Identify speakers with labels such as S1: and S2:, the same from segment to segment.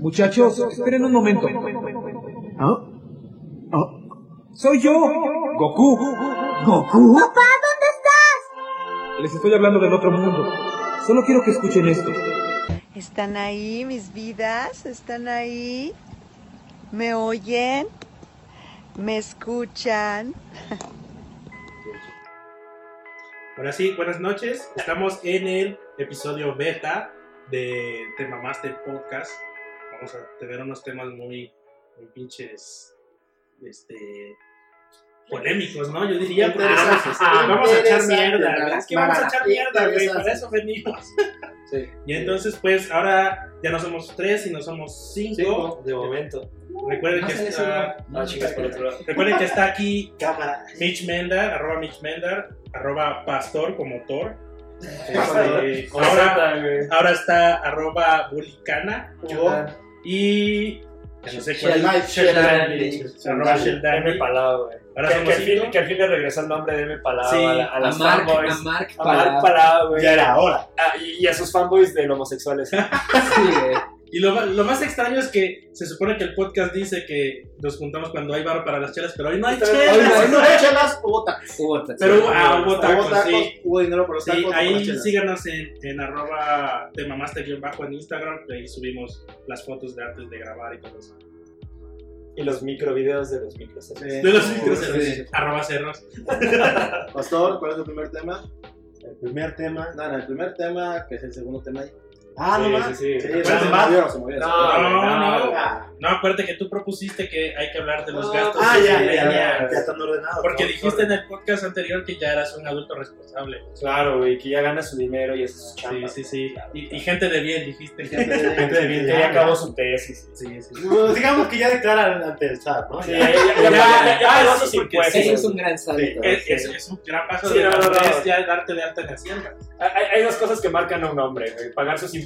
S1: Muchachos, esperen un momento. ¿Ah? ¿Ah? ¡Soy yo! ¡Goku!
S2: ¿Goku? ¡Papá, ¿dónde estás?
S1: Les estoy hablando del otro mundo. Solo quiero que escuchen esto.
S3: ¿Están ahí mis vidas? ¿Están ahí? ¿Me oyen? ¿Me escuchan?
S4: Ahora sí, buenas noches. Estamos en el episodio beta de Tema Master Podcast. Vamos a tener unos temas muy, muy pinches este, polémicos, ¿no? Yo diría. Pues, vamos a echar mierda. Es que vamos a echar mierda, güey. Para eso venimos. Sí. Y entonces, pues, ahora ya no somos tres, sino somos cinco.
S5: cinco de momento.
S4: Recuerden que está.
S5: Ah, chicas, por otro lado.
S4: Recuerden que está aquí Mitch Mendar, arroba Mitch Mendar, arroba Pastor como Thor. Este, ahora, ahora está arroba Bulicana. Y. No sé cuál es.
S5: Arroba Sheldon. M Palau, güey.
S4: Ahora
S5: que, que, al fin, que al fin le regresó el nombre de M Palau
S4: Sí,
S5: a, la- a
S6: A
S5: las
S6: Mark,
S5: fanboys.
S6: a Mark
S5: A Mark
S6: Palau.
S5: Palau, güey.
S7: Ya era hora.
S5: Ah, y, y a sus fanboys de homosexuales.
S6: Sí, güey.
S4: Y lo, lo más extraño es que se supone que el podcast dice que nos juntamos cuando hay bar para las chelas, pero hoy no hay
S5: Hoy no
S4: chelas.
S7: Hoy no hay chelas, hubo tacos.
S6: Hubo tacos.
S4: Pero hubo, ah, hubo
S7: Hubo
S4: tacos, sí.
S7: hubo dinero por los
S4: Sí,
S7: tacos. hubo las
S4: ahí síganos en, en arroba temamaster-bajo en Instagram, que ahí subimos las fotos de antes de grabar y todo eso.
S5: y los microvideos de los micros.
S7: Sí.
S4: De los micros,
S7: Sí.
S4: arroba cerros.
S7: Pastor, ¿cuál es el primer tema?
S8: El primer tema.
S7: No, no, el primer tema, que es el segundo tema ahí.
S8: Ah,
S5: Sí,
S8: no más.
S5: sí, sí.
S7: Sí,
S4: ¿Cuál
S7: se
S4: es
S7: movieron, se movieron.
S5: No,
S4: No,
S5: no,
S4: no.
S7: Ah,
S4: No, acuérdate que tú propusiste que hay que hablar de los
S7: No.
S4: gastos.
S8: Ah, ya, ya, ya, ya están ordenados.
S4: Porque
S8: ¿no?
S4: dijiste en el podcast anterior que ya eras un adulto responsable.
S5: Claro, güey, que ya gana su dinero y su
S4: Sí,
S5: chamba.
S4: sí, sí. Y, y gente de bien, dijiste.
S7: gente de-
S8: Gente de bien,
S5: Que ya acabó su tesis.
S4: Sí, sí.
S8: Pues digamos que ya declaran ante el SAT, ¿no?
S5: Sí,
S8: Ya.
S5: ya, ya,
S6: es un gran salto.
S4: Es, es, es un gran paso de ya darte de alta en Hacienda.
S5: Hay, hay dos cosas que marcan a un hombre, güey. Pagar sus impuestos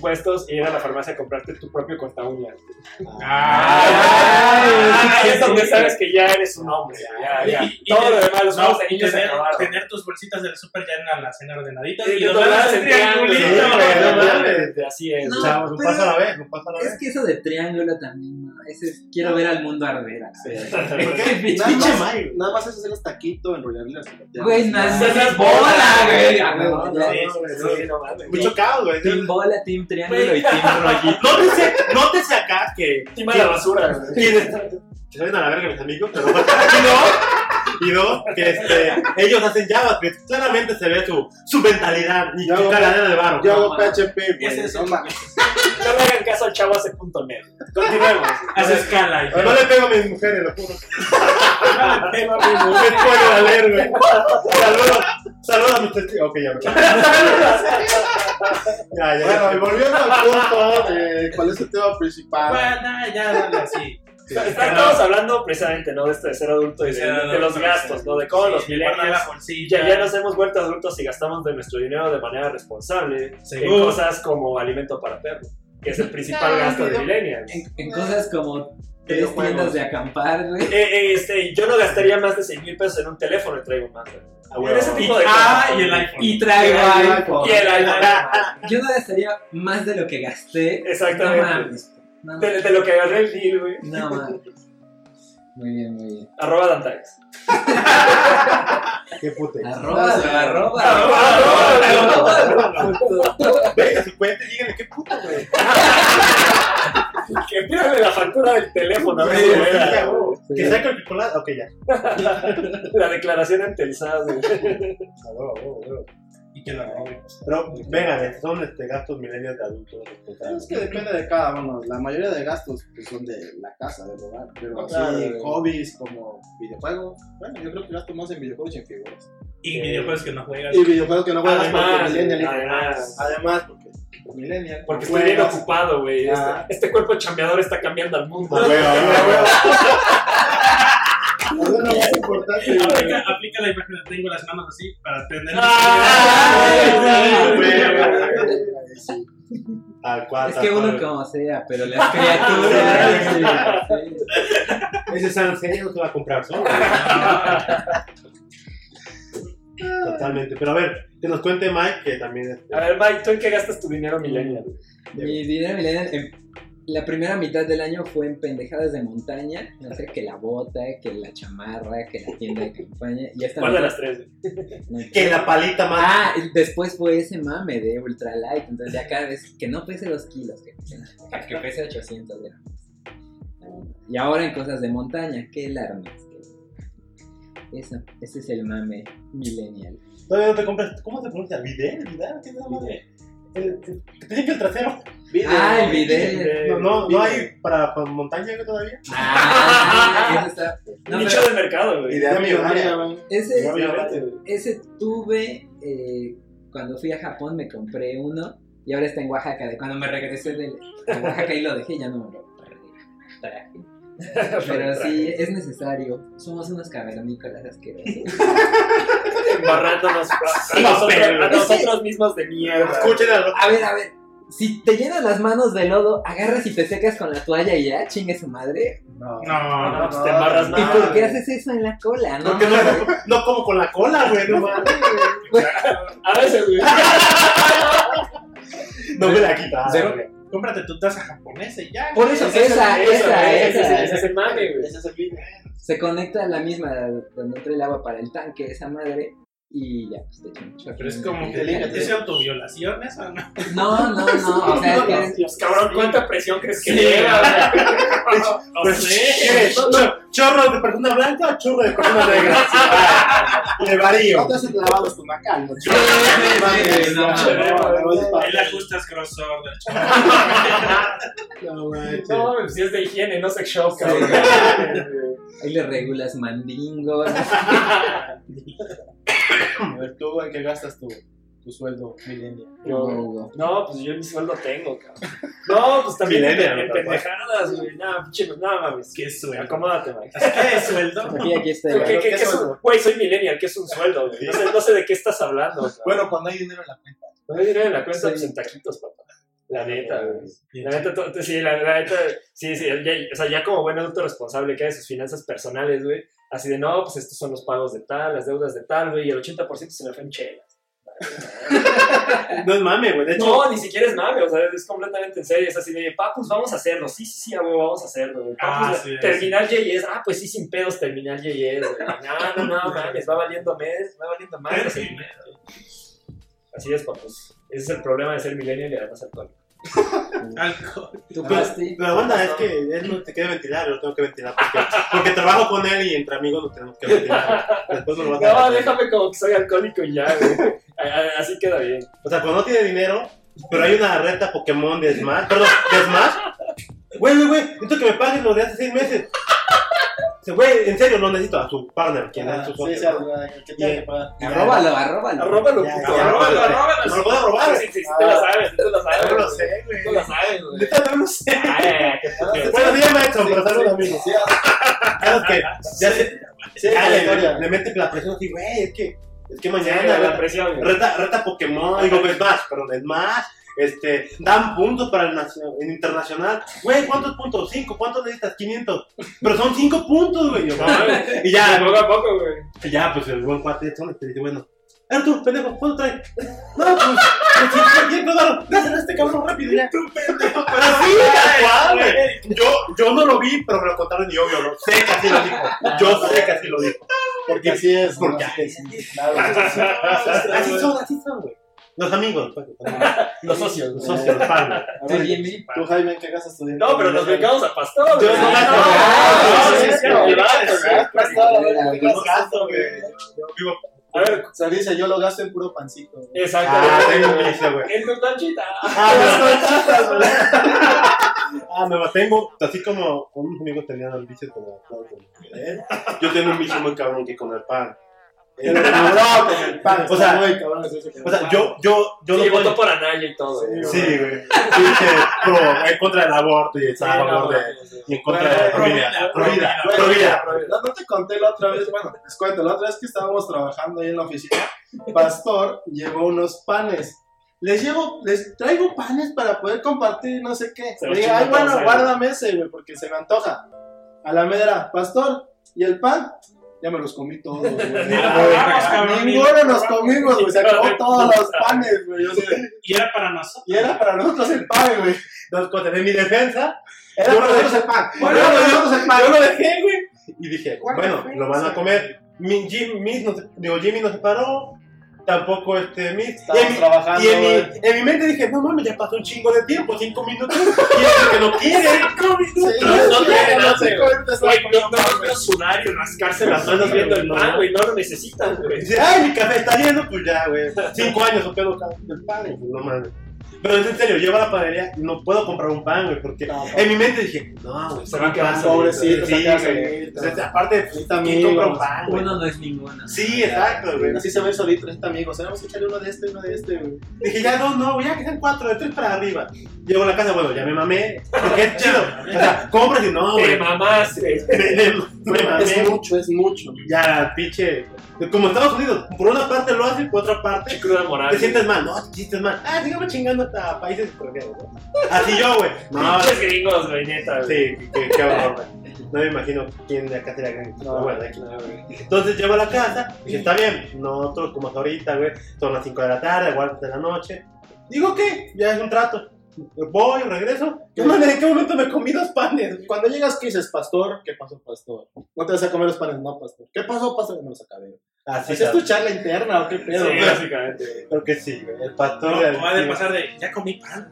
S5: y ir a la farmacia a comprarte tu propio corta uñas.
S4: Ah,
S5: es donde
S4: sí,
S5: sabes que ya eres un hombre. Ya, ya.
S4: Y- y
S5: Todo lo demás, los
S4: No,
S5: juegos de
S4: y tener,
S5: acabaron.
S4: tener tus bolsitas del súper ya en la alacena ordenaditas
S5: Sí,
S4: y dobladas
S5: dobladas
S4: en triangulito.
S5: sí,
S8: no
S5: no, Así es.
S6: No,
S8: un paso a la vez, un paso a la
S6: Es
S8: vez.
S6: que eso de triángulo también, ¿no? Ese es, quiero ver al mundo arder.
S8: ¿Qué?
S7: Nada más, nada más es hacer los taquitos, enrollarlas.
S6: Güey, más
S5: Esas
S6: es
S5: bolas,
S6: bola, güey.
S5: No, no.
S4: Sí,
S5: no, sí, no.
S8: Mucho caos, güey.
S6: Team bola, team triángulo y team rollito.
S8: Nótese, nótese acá que.
S5: Encima de la basura.
S8: que que se vayan a la verga mis amigos, pero. Y dos, y dos, que este, ellos hacen JavaScript. Claramente se ve su, su mentalidad y su caladera de barro.
S7: Yo hago PHP, güey.
S4: es
S7: No mames.
S5: No le hagan caso al chavo hace punto net. Continuemos.
S4: Haz escala. y-
S8: No le pego a mis mujeres, lo juro.
S4: No le pego a mi
S8: Me
S4: mujer.
S8: puede valer, güey. Saludos, saludos a mis testigos. Ok, ya me Ya, ya,
S7: Bueno, y volviendo al punto, eh, ¿cuál es el tema principal?
S4: Bueno, ya, dale así.
S5: Estamos hablando precisamente, ¿no? De esto de ser adulto y de, de los
S4: sí,
S5: gastos, ¿no? De cómo
S4: sí,
S5: los millennials ya, ya nos hemos vuelto adultos y gastamos de nuestro dinero de manera responsable en cosas como alimento para perro, que es el principal gasto de millennials.
S6: En, en cosas como tres tiendas de acampar, güey.
S5: Eh, eh, este, yo no gastaría más de 6 mil pesos en un teléfono y traigo más. güey.
S8: Ah.
S5: En ese tipo de
S4: Ah,
S5: cosas.
S4: y el iPhone.
S6: Y traigo
S7: el
S6: iPhone.
S5: Y el iPhone.
S6: Yo no gastaría más de lo que gasté.
S5: Exactamente.
S6: No mames. No
S5: De,
S6: mames.
S5: de lo que agarré el deal, güey.
S6: No mames. Muy bien, muy bien.
S5: Arroba Dantax.
S8: Qué puta.
S6: Arroba, arroba,
S5: Arroba,
S6: arroba,
S5: arroba,
S6: arroba.
S8: Venga, su cuenta, díganle qué puta, güey.
S5: Que pídame la factura del teléfono, a ver
S8: Sí. Que saque el chocolate. Ok, ya.
S5: La declaración ante el.
S8: Ah, huevo.
S4: Y que la robe.
S8: Pero, estos son este, gastos milenios de adultos. este,
S7: Es que depende de cada uno. La mayoría de gastos pues, son de la casa, del hogar. Pero
S5: Claro,
S7: así, hobbies como videojuegos. Bueno, yo creo que gasto más en videojuegos y en figuras.
S4: Y
S5: Eh,
S4: videojuegos que no juegas.
S7: Y videojuegos que no juegas porque
S5: Además,
S7: millennial.
S5: además.
S7: Además, porque millennial.
S5: Porque estoy bien ocupado, güey. Este,
S7: Ah.
S5: este cuerpo chambeador está cambiando al mundo.
S8: Ah, huevo, huevo, huevo.
S7: Es lo más importante. güey.
S4: Aplica, aplica la imagen de tengo las manos así para tener.
S5: Ah,
S8: Tal cual,
S6: Es que uno como sea, pero las criaturas. sí, sí.
S8: Ese Sansei no se va a comprar solo. Totalmente. Pero a ver, que nos cuente Mike, que también
S5: A ver, Mike, ¿tú en qué gastas tu dinero millennial?
S6: Mi dinero millennial en la primera mitad del año fue en pendejadas de montaña. No sé, que la bota, que la chamarra, que la tienda de campaña. Y esta
S5: ¿Cuál de las tres?
S6: no,
S8: Que la palita más.
S6: Ah, después fue ese mame de ultralight. Entonces ya cada vez que no pese 2 kilos, que pese, que pese 800 gramos. Y ahora en cosas de montaña, que el armas. que- Eso, ese es el mame millennial.
S8: Todavía no te compras. ¿Cómo se pronuncia? ¿Videl? ¿Videl? ¿Qué es esa madre? El, el- que te dije que el trasero.
S6: Ah, el video.
S8: No, no, no hay para, para montaña güey, todavía.
S6: Ah, eso está. No,
S5: Nicho
S6: pero
S5: del mercado, güey.
S7: Idea millonaria, güey.
S6: ese,
S8: Obviamente, güey.
S6: ese tuve eh, cuando fui a Japón, me compré uno y ahora está en Oaxaca. De cuando me regresé de Oaxaca y lo dejé, ya no me lo traje. Pero sí, es necesario. Somos unos cavernícolas asquerosos.
S5: Embarrándonos a, nosotros,
S8: pero-
S5: a nosotros mismos de mierda.
S8: Escuchen a
S6: ver, a ver. Si te llenas las manos de lodo, agarras y te secas con la toalla y ya, chingue su madre.
S7: No,
S8: No,
S5: No, pues te embarras
S6: ¿Y
S5: más.
S6: por qué haces eso en la cola? No,
S8: Porque no, no como con la cola, güey. No, mames.
S5: A veces, güey.
S8: no me la quitas. Güey.
S4: Cómprate tu taza japonesa y ya.
S6: Por eso, esa, esa, esa.
S5: ese es el mame, güey.
S7: Ese es el.
S6: Se conecta a la misma donde entra el agua para el tanque, esa madre, y ya, pues te.
S4: Pero es como que es autoviolación eso, ¿no?
S6: No, no, no, o sea, es que
S5: cabrón, ¿cuánta presión crees que
S4: Sí.
S5: lleva?
S4: No
S8: Pues,
S4: sé.
S8: ¿Chorro de persona blanca o chorro de persona negra? Le varío.
S7: No te haces lavados con acá, ¿no?
S6: sí, sí, no,
S4: Ahí le ajustas grosor.
S7: No.
S5: No, mames, si es de higiene, no sex shop, cabrón.
S6: Ahí le regulas mandingo.
S7: A ver, tú, ¿en qué gastas tu, tu sueldo millennial?
S5: Yo- No, pues yo mi sueldo tengo, cabrón. No, pues también en,
S8: ¿no?
S5: pendejadas, güey. No, pinche, no mames.
S4: ¿Qué sueldo?
S5: Acomódate, Mike.
S4: ¿Qué sueldo?
S6: Aquí, aquí está.
S5: ¿Qué, qué,
S7: ¿qué
S5: qué es
S7: sueldo?
S5: un- Güey, soy millennial, ¿qué es un sueldo, güey? No sé, no sé de qué estás hablando. cabrón.
S7: Bueno, cuando hay dinero en la cuenta.
S5: No hay dinero en la cuenta,
S6: Sí.
S5: pues en taquitos, papá. La neta, güey. La neta, sí, la, la neta, sí, sí, ya, o sea, ya como buen adulto responsable que hay de sus finanzas personales, güey, así de, no, pues estos son los pagos de tal, las deudas de tal, güey, y el 80% se me fue en chelas.
S8: No es mame, güey. De hecho,
S5: No, ni siquiera es mame, o sea, es completamente en serio, es así de, pa, pues vamos a hacerlo, sí, sí, sí, güey, vamos a hacerlo, güey. Pa,
S4: Ah,
S5: pues,
S4: sí,
S5: terminal JS, ah, pues sí, sin pedos, terminal JS. No, no, no, mames, va valiendo mes, va valiendo más.
S4: Sí.
S5: Así es, papus. Ese es el problema de ser millennial y además actual.
S4: Alcohol.
S6: Tu
S8: Pero,
S6: pasti.
S8: pero banda, es que él no te quiere ventilar, yo lo tengo que ventilar porque, porque trabajo con él y entre amigos nos tenemos que ventilar. Después no lo vas a
S5: No, déjame como que soy alcohólico y ya, güey. Así queda bien.
S8: O sea, cuando no tiene dinero, pero hay una reta Pokémon de Smash, perdón, de Smash. Güey, güey, güey, necesito que me paguen lo de hace seis meses. Dice, güey, en serio, lo necesito a su partner, quien es su
S7: Sí,
S8: socio.
S7: sí,
S8: ¿no?
S7: el que.
S6: Arróbalo, arróbalo.
S5: Arróbalo, arróbalo, arróbalo.
S8: No lo puedo robar.
S5: Sí, sí, sí, tú lo sabes, tú lo sabes.
S8: No lo sé, güey.
S5: Tú lo sabes, güey.
S8: No lo sé.
S5: Qué puto.
S8: Bueno, sí, ya me he hecho, pero saludos amigos.
S7: Sí,
S8: Claro que ya
S7: sí, la
S8: le, mete la presión así, güey, es que, es que
S5: Sí,
S8: mañana
S5: la
S8: reta,
S5: presión,
S8: reta, reta Pokémon, digo, Smash, perdón, Smash, este, dan puntos para el nacio- en internacional. Güey, ¿cuántos puntos? ¿Cinco? ¿Cuántos necesitas? 500. Pero son cinco puntos, güey. Yo, y ya,
S5: Poco a poco, güey.
S8: y ya, pues el buen cuate son te dice, bueno, Artur, pendejo, ¿cuánto trae? No, pues, pues sí, bien, claro, dáselo a este cabrón rápido ya. Tú, pendejo, pero así, tal cual, güey. Yo, yo no lo vi, pero me lo contaron y obvio, no sé que así lo dijo. Yo sé que así lo dijo.
S7: Porque así es.
S8: Porque
S7: Sí, sí, claro.
S8: Así son, así son, güey. Los amigos, pues,
S5: Los socios,
S8: los
S5: güey.
S8: socios, los partners.
S7: A
S6: Tú,
S7: Jaime, ¿qué gastas tu dinero?
S5: No, pero nos brincamos a Pastor.
S8: Yo
S5: güey.
S8: no
S5: Ah,
S8: gasto.
S5: no,
S8: Ah,
S5: gasto,
S8: sí,
S5: güey.
S7: Güey,
S8: güey.
S5: A ver,
S7: O sea, dice, yo lo gasto en puro pancito. güey.
S5: exacto.
S8: Ah,
S5: güey.
S8: tengo güey.
S5: En tu tanchita.
S8: Ah, me Ah, me mantengo, así como unos amigos tenían el vicio como yo tengo un vicio muy cabrón que con el pan.
S7: Pero no, con el pan.
S8: O sea,
S7: muy cabrón
S8: O
S7: el
S8: sea,
S7: pan.
S8: yo, yo, yo
S5: Sí,
S8: no
S5: votó
S8: puedo.
S5: por Anaya y todo. güey.
S8: Sí, güey. Pinche pro, en contra del aborto y está a favor de.
S5: sí.
S8: Y en contra de la
S7: Pro
S8: provida.
S4: vida,
S8: Provida.
S7: Güey,
S8: Provida.
S7: No, te conté la otra vez, bueno, les cuento, la otra vez que estábamos trabajando ahí en la oficina, Pastor llevó unos panes. Les llevo, les traigo panes para poder compartir, no sé qué.
S5: Se
S7: ay, bueno,
S5: ¿eh?
S7: guárdame ese, güey, porque se me antoja. A la medra, Pastor, ¿y el pan? Ya me los comí todos, güey. Ninguno nos comimos, güey. Se acabó todos los panes, güey. Yo sé.
S4: Y era para nosotros.
S7: Y era para nosotros el pan, güey.
S8: Cosas. En mi defensa,
S7: Era para nosotros el pan.
S8: Bueno,
S7: Era para
S8: yo,
S7: nosotros el pan.
S8: yo lo dejé, güey. Y dije, bueno, lo van a comer. Mi, Jim, Miss no se- digo, Jimmy no se paró. Tampoco este.
S7: Estábamos
S8: y en, mi,
S7: trabajando,
S8: y en, mi, en mi mente dije, no mames, ya pasó un chingo de tiempo, cinco minutos. Y es que no quiere. Cinco
S7: Sí,
S8: minutos.
S5: No, no
S7: sí,
S5: tiene
S7: no
S5: Güey, no, no
S7: pan,
S5: no no sudar y rascarse las manos viendo el pan, güey. No lo necesitan, güey.
S8: Dice, ay, mi café está lleno, pues ya, güey. Cinco años o pedo del pan, no mames. Pero es en serio, llevo a la panadería y no puedo comprar un pan, güey, porque
S7: No,
S8: en mi mente dije, no, güey,
S5: Se va a quedar
S7: Pobrecito,
S8: Sí, güey. aparte, pues, ¿quién compra un pan, güey?
S6: Uno no es ninguno.
S8: Sí, exacto, güey.
S7: Así se ve solito, necesita amigos. Vamos a echarle uno de este, uno de este, güey.
S8: Dije, ya no, no, ya que sean cuatro, de tres para arriba. Llego a la casa, bueno, ya me mamé, porque es chido. O sea, compras y no,
S5: Te
S8: güey.
S5: mamaste.
S8: Me, me- me mamé.
S7: Es mucho, es mucho.
S8: Ya, pinche. Como Estados Unidos, por una parte lo hacen, por otra parte
S5: moral.
S8: te sientes mal. No, te sientes mal. Ah, sigamos chingando hasta países extranjeros, ¿no? Así yo, güey. No,
S5: Pinches gringos, güey, neta.
S8: sí, qué, qué horror, güey. No me imagino quién de acá sería gringo.
S7: No,
S8: bueno, de aquí.
S7: no.
S8: Entonces llego a la casa, dije, está bien, nosotros como hasta ahorita, güey, son las 5 de la tarde, igual de la noche. Digo, ¿qué? Ya es un trato. Voy, regreso. ¿Qué mames, ¿En qué momento me comí dos panes?
S7: Cuando llegas, ¿qué dices, pastor? ¿Qué pasó, pastor? No te vas a comer los panes, no, pastor. ¿Qué pasó, pastor? No los acabé.
S8: Así
S7: ¿Haces tu charla interna o qué pedo?
S5: Sí, básicamente.
S8: Creo que sí, güey. El pastor
S4: No, ha de pasar de, ya comí pan.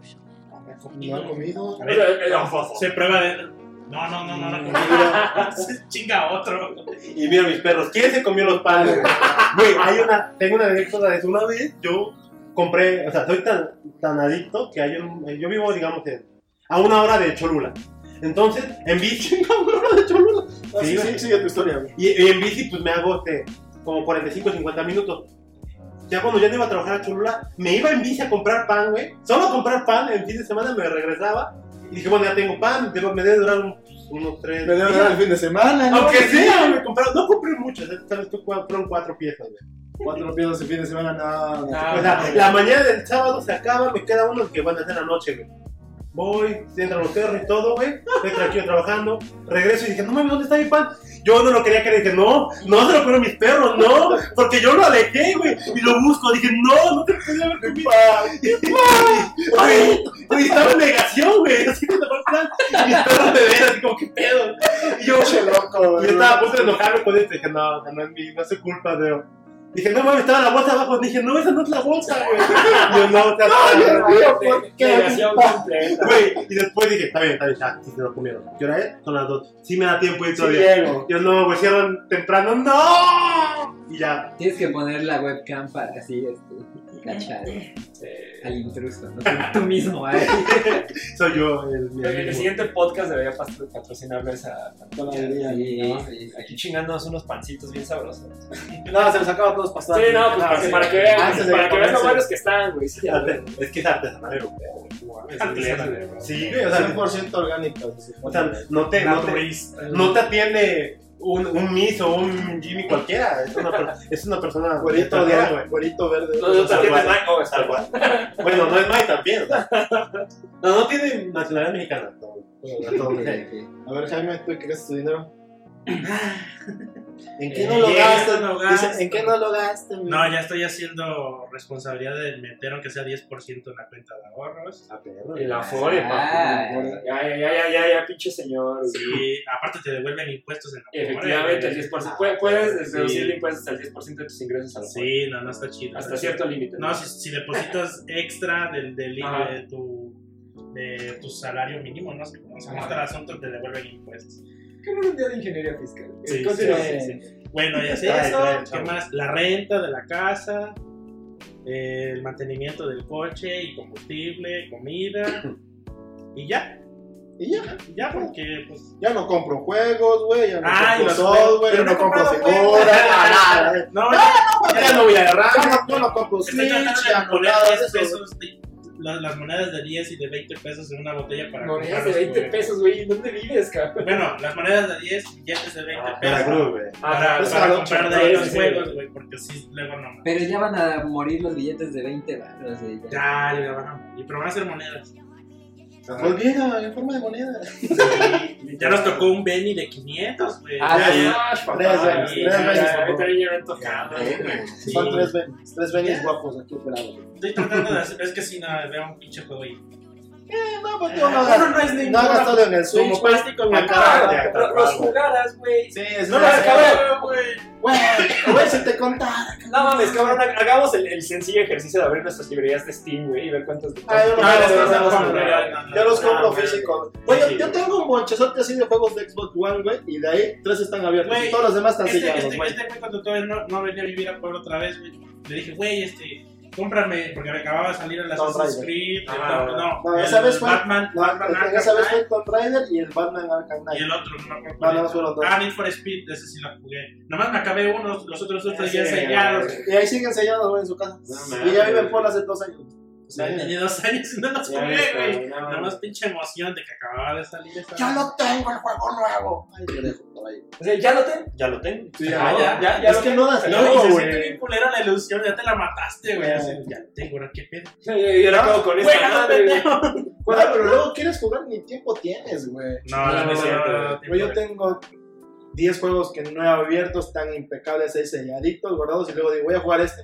S4: No.
S7: No han comido.
S4: A ver,
S5: Eh, eh,
S4: se prueba de. No, no, no, no, no, chinga otro.
S8: Y mira mis perros, ¿quién se comió los panes? Güey, hay una, tengo una anécdota de. Una vez yo compré, o sea, soy tan, tan adicto que hay un, yo vivo, digamos, en- a una hora de Cholula. Entonces, en bici, a una hora de Cholula.
S7: Ah, sí,
S8: Sí,
S7: sigue tu historia.
S8: Y, y en bici, pues me hago este, como 45, 50 minutos. Ya cuando ya no iba a trabajar a Cholula, me iba en bici a comprar pan, güey. Solo a comprar pan, el fin de semana me regresaba. Y dije, bueno, ya tengo pan, debo- me debe durar un- unos tres
S7: Me debe dar el fin de semana. ¿no?
S8: Aunque sea, me compraron, no compré mucho, ¿sabes qué? Fueron cuatro piezas, güey.
S7: Cuatro piezas el fin de semana, no. no.
S5: Ah,
S8: O sea, la mañana del sábado se acaba, me queda uno que van a hacer la noche, güey. Voy, entran los perros y todo, güey. Estoy tranquilo trabajando. Regreso y dije, no mames, ¿dónde está mi pan? Yo no lo quería creer. Dije, no, no se lo fueron mis perros, no. Porque yo lo alejé, güey. Y lo busco. Dije, no, no te puede haber comido. Güey, güey, estaba en negación, güey. Así que mejor plan. Y mis perros me ven así como, ¿qué pedo? Y yo,
S7: loco,
S8: yo estaba a punto de enojarme con esto. Dije, no, no es mi, no es culpa, pero. Dije, no mames, estaba la bolsa abajo. Dije, no, esa no es la bolsa, güey. Y yo, no, te. Güey, y después dije, está bien, está bien, ya, sí se lo comieron. ¿Qué hora es? Son las dos. Sí me da tiempo y
S7: Sí
S8: todavía.
S7: llego.
S8: Yo no, güey, cierran temprano, ¡no! Y ya.
S6: Tienes que poner la webcam para así, este, cachar al intruso, ¿no? Tú, tú mismo, ¿eh?
S8: Soy yo el mi
S5: El, el
S8: amigo.
S5: siguiente podcast debería pat- patrocinarlo esa
S7: Panadería.
S6: Sí, sí, sí.
S5: Aquí chingándonos unos pancitos bien sabrosos.
S7: No, se los acaba todos
S5: Sí,
S7: pasando.
S5: no, pues para, que- para que vean,
S7: Antes de
S5: para que vean lo buenos que están, güey. Sí,
S8: Es que es artesanal europeo.
S4: Artesanal.
S8: Sí, güey, o sea,
S7: 100% orgánico. sí.
S8: o sea no, te, no, te, no te atiende un, un Miss o un Jimmy cualquiera. Es una, es una persona
S7: Güerito, verde.
S5: No, no. Oh,
S8: Tal cual. Bueno, no es Mike también. No, no tiene nacionalidad mexicana. a
S7: ver, Jaime, ¿tú gastas tu dinero? ¿En qué
S4: Eh,
S7: no lo gastas?
S4: no gasto.
S7: ¿En qué no lo gastas?
S4: No, ya estoy haciendo responsabilidad de meter aunque sea 10% en la cuenta de ahorros.
S8: Ah, perro.
S5: El Afore,
S6: Ah,
S5: papi. Ya, ya, ya, ya, ya, pinche señor.
S4: Sí, aparte te devuelven impuestos en la
S5: Efectivamente, el 10%. Puedes, puedes
S4: Sí.
S5: deducir impuestos al 10% de tus ingresos a la
S4: Sí, no, no está chido.
S5: Hasta cierto límite.
S4: No, si, si depositas extra del, del de tu de tu salario mínimo, no sé cómo se el asunto, te devuelven impuestos.
S5: ¿Qué no un día de ingeniería fiscal?
S4: Sí, sí, sí, Bueno, y así
S8: Trae,
S4: eso,
S8: trae,
S4: ¿qué más? La renta de la casa, el mantenimiento del coche y combustible, comida, y ya,
S7: Y ya,
S4: y ya porque pues
S7: ya no compro juegos, güey. Ya no
S4: Ay,
S7: compro software, ya no compro
S4: no
S7: figuras,
S4: juegos.
S7: nada, nada.
S4: no, ya,
S7: Ya no voy a agarrar, ya no, yo no compro Switch, ya no nada de
S4: 10
S7: eso.
S4: pesos, de- la- las monedas de 10 y de 20 pesos en una botella para
S5: Monedas
S4: comprar
S5: de
S4: los
S5: 20
S4: juguetes.
S5: pesos, güey. ¿Dónde vives, cabrón?
S4: Bueno, las monedas de 10 y billetes de 20
S5: Ah,
S4: pesos.
S8: cruz, güey.
S4: Para,
S7: pues,
S4: para comprar de
S5: sí,
S4: ahí
S5: sí,
S4: los
S5: sí.
S4: juegos, güey, porque si luego no.
S6: Pero ya van a morir los billetes de 20 baros, güey. ya.
S4: Ya, ya van a morir, pero van a ser monedas.
S7: Olvida, en forma de moneda.
S4: Ya nos tocó un Benny de 500, güey.
S6: Ah,
S4: Ya,
S7: Tres
S5: han tocado.
S7: Son tres venis, tres venis guapos aquí operados.
S4: Estoy tratando de hacer, es que si no, veo un pinche juego y.
S7: No, pues
S4: Ah,
S7: no hagas,
S4: no, no es ningún
S7: no hagas todo en el
S4: Switch
S7: pues.
S4: plástico en la cara.
S5: Los- jugaras, güey.
S7: Sí, es
S5: No, no, cabrón.
S4: güey.
S7: Güey, güey, si te contara.
S5: No mames, cabrón, hagamos el, el sencillo ejercicio de abrir nuestras librerías de Steam, güey, y ver cuántos.
S7: Ah, yo no. Yo los
S5: Ah,
S7: compro
S5: güey.
S7: físicos.
S4: Sí.
S7: yo tengo un bonchezote así de juegos de Xbox One, güey, y de ahí tres están abiertos.
S4: Güey,
S7: y todos los demás están
S4: Este,
S7: sellados,
S4: este,
S7: güey.
S4: este güey cuando todavía no, no venía a vivir a Puebla otra vez, güey, le dije, güey, este, cómprame, porque me acababa de salir el Assassin's. Creed, el
S5: Ah,
S4: no,
S7: No,
S4: el
S7: esa vez fue.
S4: Batman,
S7: No,
S4: Batman Arkham
S7: esa vez fue Tomb Raider y el Batman Arkham
S4: y
S7: Knight.
S4: el otro, no me acuerdo.
S7: No,
S4: cuál
S7: no,
S4: era.
S7: fueron dos.
S4: Ah, Need for Speed, ese sí la jugué. Nomás me acabé uno, los otros dos
S5: Ah,
S4: ya
S5: güey.
S7: Y ahí siguen sellados, güey, en su casa.
S5: No,
S7: y ya vive en
S5: mames.
S7: Puebla hace dos años.
S4: O sea, tenía dos años y no los
S5: Ya
S4: jugué, güey. Nomás
S5: no.
S4: pinche emoción de que acababa de salir esa.
S7: Yo lo tengo, el juego nuevo. Lo dejo por ahí.
S5: O sea, ya lo tengo. Ya lo tengo.
S7: Sí,
S5: Ah,
S7: ya,
S5: ya, ya, ya
S7: es
S5: lo
S7: que
S5: tengo.
S7: no das
S4: No,
S7: no,
S4: y se
S7: güey.
S4: siente bien culera la ilusión, ya te la mataste, güey.
S7: Ya.
S4: Ya tengo, ahora qué pedo.
S5: Yo la acabo con esta madre, güey.
S7: pero luego quieres jugar ni tiempo tienes, güey.
S4: No, no, no es cierto.
S5: No,
S7: yo tengo 10 juegos que no he abierto, están impecables ahí selladitos, guardados, y luego digo, voy a jugar este.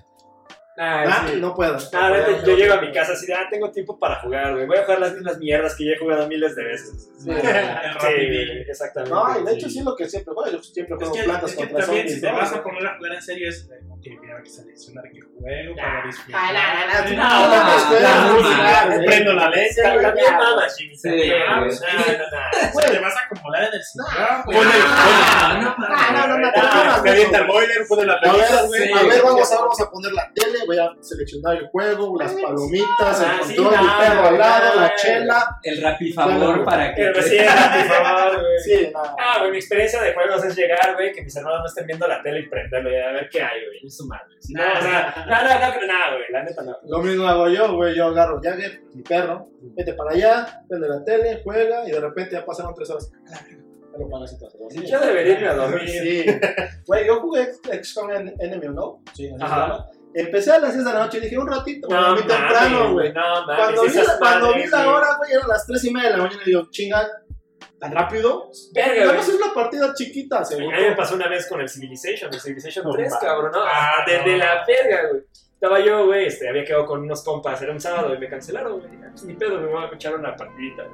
S5: Nah,
S7: ah,
S5: sí.
S7: No puedo.
S5: Nah,
S7: no,
S5: yo,
S7: yo
S5: llego a mi casa así de, ah, tengo tiempo para jugar, güey. Voy a jugar las mismas mierdas que ya he jugado miles de veces.
S7: Sí,
S5: sí exactamente.
S7: No, de hecho sí lo que siempre juego. Yo siempre juego es
S4: que,
S7: plantas
S4: es que
S7: contra
S4: también,
S7: zombies,
S4: Si te vas a poner a jugar en serio es, que mira, que seleccionar qué juego para disfrutar.
S7: Ah, no,
S5: Prendo la leche. También nada, Jimmy.
S4: Te vas a acumular en el sillón, güey.
S6: No,
S7: no, no.
S8: Calienta el boiler, pone la pelota, güey.
S7: A ver, vamos a poner la tele, voy a seleccionar el juego, las palomitas,
S5: Ah,
S7: el
S5: sí,
S7: control,
S5: no,
S7: el perro al lado,
S5: no,
S7: la
S5: no.
S7: chela.
S6: El rapifavor
S7: Claro.
S6: para que.
S5: Que recién, por favor, güey.
S7: Sí, nada.
S5: Ah, güey, mi experiencia de juegos es llegar, güey, que mis hermanos no estén viendo la tele y prenderlo y a ver qué hay, güey. Es su madre. No, no, no, no, no, güey, la neta no.
S7: Lo mismo hago yo, güey. Yo agarro Jagger, mi perro, vete para allá, prende la tele, juega y de repente ya pasaron tres horas. Dormir.
S5: Yo debería irme a dormir.
S7: Sí. Güey, yo jugué XCOM en Enemy Unknown. Sí, así se
S5: Ajá.
S7: llama. Empecé a las 10 de la noche y dije un ratito,
S5: No,
S7: dormí temprano, güey.
S5: No, mames,
S7: Cuando, vi, la- cuando vi la
S5: güey.
S7: hora, güey, eran las 3 y media de la mañana y digo, chinga, ¿tan rápido?
S5: Verga, güey.
S7: es una partida chiquita,
S5: A
S7: seguro.
S5: mí me pasó una vez con el Civilization, el Civilization
S8: No
S5: 3,
S8: mames.
S5: cabrón, ¿no?
S4: Ah,
S5: de, de
S4: no.
S5: la verga, güey. Estaba yo, güey, este, había quedado con unos compas, era un sábado y me cancelaron, güey. Ah, Pues ni pedo, me voy a echar una partidita.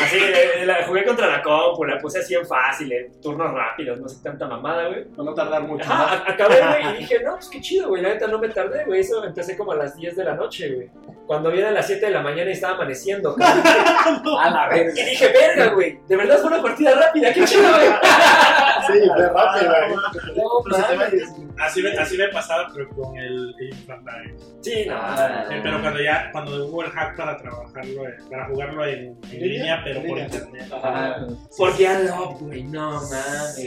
S5: Así, eh, la, jugué contra la compu, la puse así en fácil, en turnos rápidos, no sé, tanta mamada, güey.
S7: Para no tardar mucho.
S5: Ajá, acabé, güey, y dije, no, pues qué chido, güey, la neta no me tardé, güey, eso empecé como a las 10 de la noche, güey. Cuando viene a las 7 de la mañana y estaba amaneciendo, cabrón.
S6: A la verga.
S5: Y dije, verga, güey, de verdad fue una partida rápida, qué chido, güey.
S7: Sí, fue rápido, güey.
S5: No.
S4: Así me, así me pasaba, pero con el Infantile.
S5: Sí, no.
S6: Ah,
S4: Sí, pero cuando ya, cuando hubo el hack para trabajarlo, eh, para jugarlo en, en línea, pero
S7: En
S4: por
S7: línea.
S4: internet.
S6: Ah,
S5: Porque a Love, güey, no mames.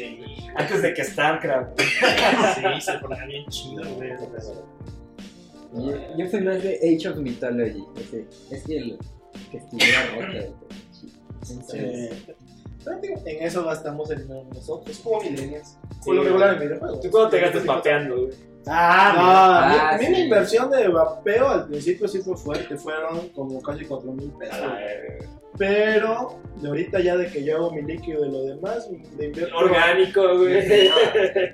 S5: Antes de que StarCraft.
S4: Sí, se ponía bien chido, güey.
S6: Yo, yo fui más de Age of Mythology. Ese, es que el que estuviera roto.
S7: Sí. Pero digo, En eso gastamos el dinero nosotros, como millennials. Por
S5: Sí,
S7: lo regular en videojuegos.
S5: ¿Tú cuándo te gastas vapeando, güey?
S7: Ah,
S6: Ah,
S7: a mí, a mí
S6: sí.
S7: mi inversión de vapeo al principio sí fue fuerte, fueron como casi 4 mil pesos. Pero de ahorita ya de que yo hago mi líquido y lo demás, de invierto
S5: Orgánico, güey.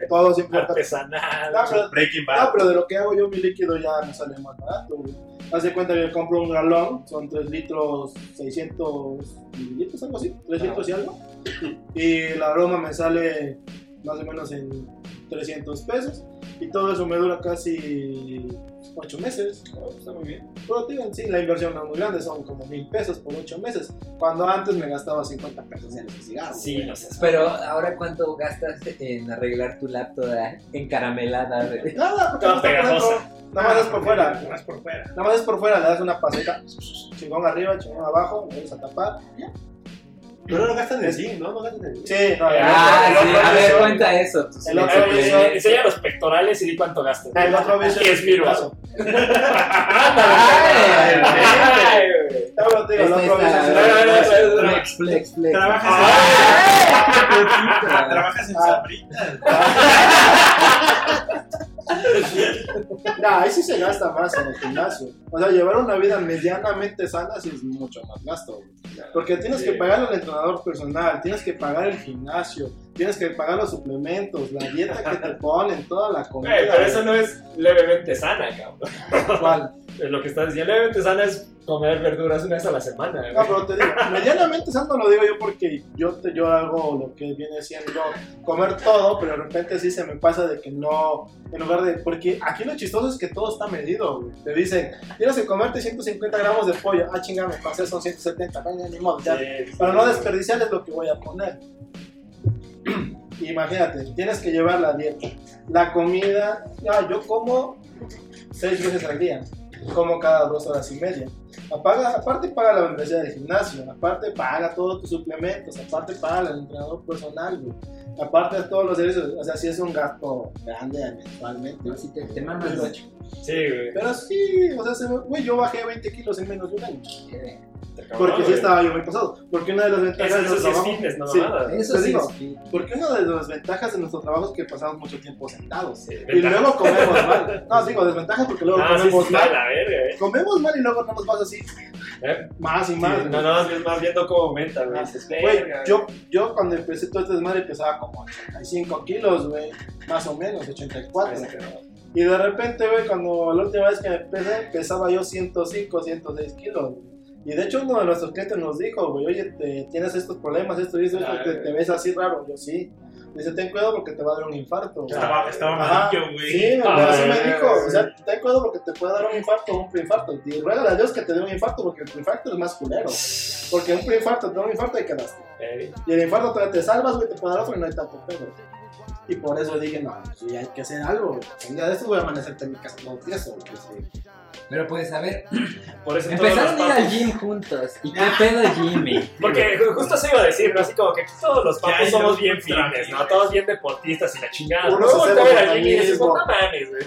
S7: todo siempre
S5: Artesanal.
S7: No, pero,
S8: Breaking
S7: no,
S8: Bad.
S7: pero de lo que hago yo mi líquido ya me sale más barato, güey. Haz de cuenta que yo compro un galón, son 3 litros, 600 mililitros, algo así, 3 litros y algo. Y la aroma me sale más o menos en 300 pesos. Y todo eso me dura casi 8 meses. Oh, está muy bien. Pero en sí, la inversión no es muy grande, son como mil pesos por 8 meses. Cuando antes me gastaba 50 pesos en los cigarros.
S5: Sí, no sé.
S6: Pero ahora, ¿cuánto gastas en arreglar tu lap toda encaramelada?
S7: Nada, porque no
S5: pegajosa.
S7: Nada más es por fuera.
S4: Nada más por fuera.
S7: Nada más es por fuera, le das una pasita, chingón arriba, chingón abajo, le vuelves a tapar.
S8: Pero no gastan en sí, ¿no? No gastan en
S7: Sí,
S6: sí. a ver, cuenta eso.
S7: El otro
S5: enseña los pectorales y di cuánto gastan.
S7: El otro
S5: me hizo. mil vasos.
S6: Flex, flex, flex.
S4: Trabajas en Sabrina. Trabajas en
S7: Sabrina.
S4: Ah.
S7: Nah, ahí sí se gasta más en el gimnasio. O sea, llevar una vida medianamente sana sí es mucho más gasto. güey. Porque tienes que pagar al entrenador personal, tienes que pagar el gimnasio, tienes que pagar los suplementos, la dieta que te ponen, toda la comida.
S5: Pero eso no es levemente sana, cabrón.
S7: ¿Cuál?
S5: Lo que estás diciendo, levemente sana es comer verduras una vez a la semana. güey.
S7: No, pero te digo, medianamente sano lo digo yo porque yo, te, yo hago lo que viene siendo comer todo, pero de repente sí se me pasa de que no, en lugar de, porque aquí lo chistoso es que todo está medido, güey. Te dicen, tienes que comerte 150 gramos de pollo, ah, chinga, me pasé, son 170, venga, ni modo, ya.
S5: Sí, sí,
S7: Para
S5: sí.
S7: no desperdiciar es lo que voy a poner. Imagínate, tienes que llevar la dieta, la comida, ya, yo como seis veces al día, como cada dos horas y media. Apaga- aparte paga la membresía del gimnasio, aparte paga todos tus suplementos, aparte paga el entrenador personal, güey. aparte de todos los servicios, o sea, sí es un gasto grande mensualmente.
S6: No, si te, te mamas ocho.
S5: Sí, güey.
S7: Pero sí, o sea, güey, yo bajé 20 kilos en menos de un año. Porque sí estaba yo muy pasado. Porque una de las ventajas
S5: Eso,
S7: de nuestro
S5: es
S7: trabajo-
S5: fitness, no
S7: Sí.
S6: Eso sí
S7: digo,
S6: es.
S7: Porque una de las ventajas de nuestro trabajo es que pasamos mucho tiempo sentados.
S5: Sí,
S7: Y
S5: ventaja.
S7: luego comemos mal. No, digo, desventajas porque luego
S5: sí,
S7: comemos
S5: sí,
S7: mal.
S5: la verga, eh.
S7: Comemos mal y luego no nos vas así
S5: ¿Eh?
S7: más y más.
S5: Sí, no, no, es más viendo cómo aumenta, güey.
S7: Güey, yo, yo cuando empecé todo este desmadre pesaba como 85 kilos, güey. Más o menos, 84. Y de repente, güey, cuando la última vez que me pesé, pesaba yo 105, 106 kilos. Y de hecho uno de nuestros clientes nos dijo, güey, oye, te- tienes estos problemas, esto y esto,
S5: Ah,
S7: te, te ves así raro. Yo sí. Dice, ten cuidado porque te va a dar un infarto. güey".
S4: Estaba, estaba
S7: Ajá.
S4: amarillo, güey.
S7: Sí,
S5: Ah,
S7: así me dijo. O sea, ten cuidado porque te puede dar un infarto o un preinfarto. Y ruega a Dios que te dé un infarto porque el preinfarto es más culero. Porque un preinfarto, te da un infarto y quedaste. Y el infarto te, te salvas, güey, te puede dar otro y no hay tanto pedo. Y por eso dije, no, pues sí, hay que hacer algo. Un día de estos voy a amanecer en mi casa todo tieso, güey, sí.
S6: Pero pues, a ver,
S5: Por eso
S6: empezaron a ir al gym juntos. ¿Y qué pedo, Jimmy?
S5: Porque justo eso iba a decir, ¿no? Así como que todos los
S4: ya,
S5: somos bien fitness. ¿no? Todos bien deportistas y la chingada. Luego voltea a ver al Jimmy y dices, no mames, güey.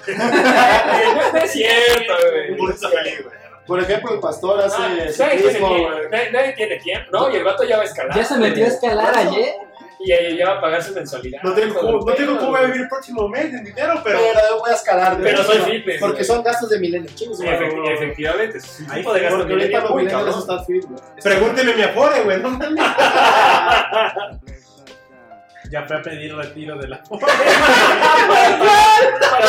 S5: No es cierto, güey.
S7: Por ejemplo, el pastor hace
S5: Ah, nadie,
S7: ciclismo,
S5: tiene
S7: güey.
S5: nadie tiene tiempo, ¿no? Y el vato ya va a escalar.
S6: Ya se metió a escalar ayer.
S5: Y ya va a pagar su mensualidad.
S8: No tengo, cómo, no tengo cómo vivir el próximo mes en dinero, pero.
S7: Pero yo voy a escalar, güey.
S5: Pero soy fitness,
S7: Porque
S5: güey.
S7: son gastos de milenio,
S5: efectivamente. Es un
S4: Ahí
S5: tipo de gasto
S7: Porque ahorita
S5: millennial
S7: los
S5: muy
S7: millennials
S5: cabrón.
S7: están fit, güey.
S8: Pregúnteme mi afore, güey. No mames.
S4: Ya fue a pedir retiro de la.
S5: Para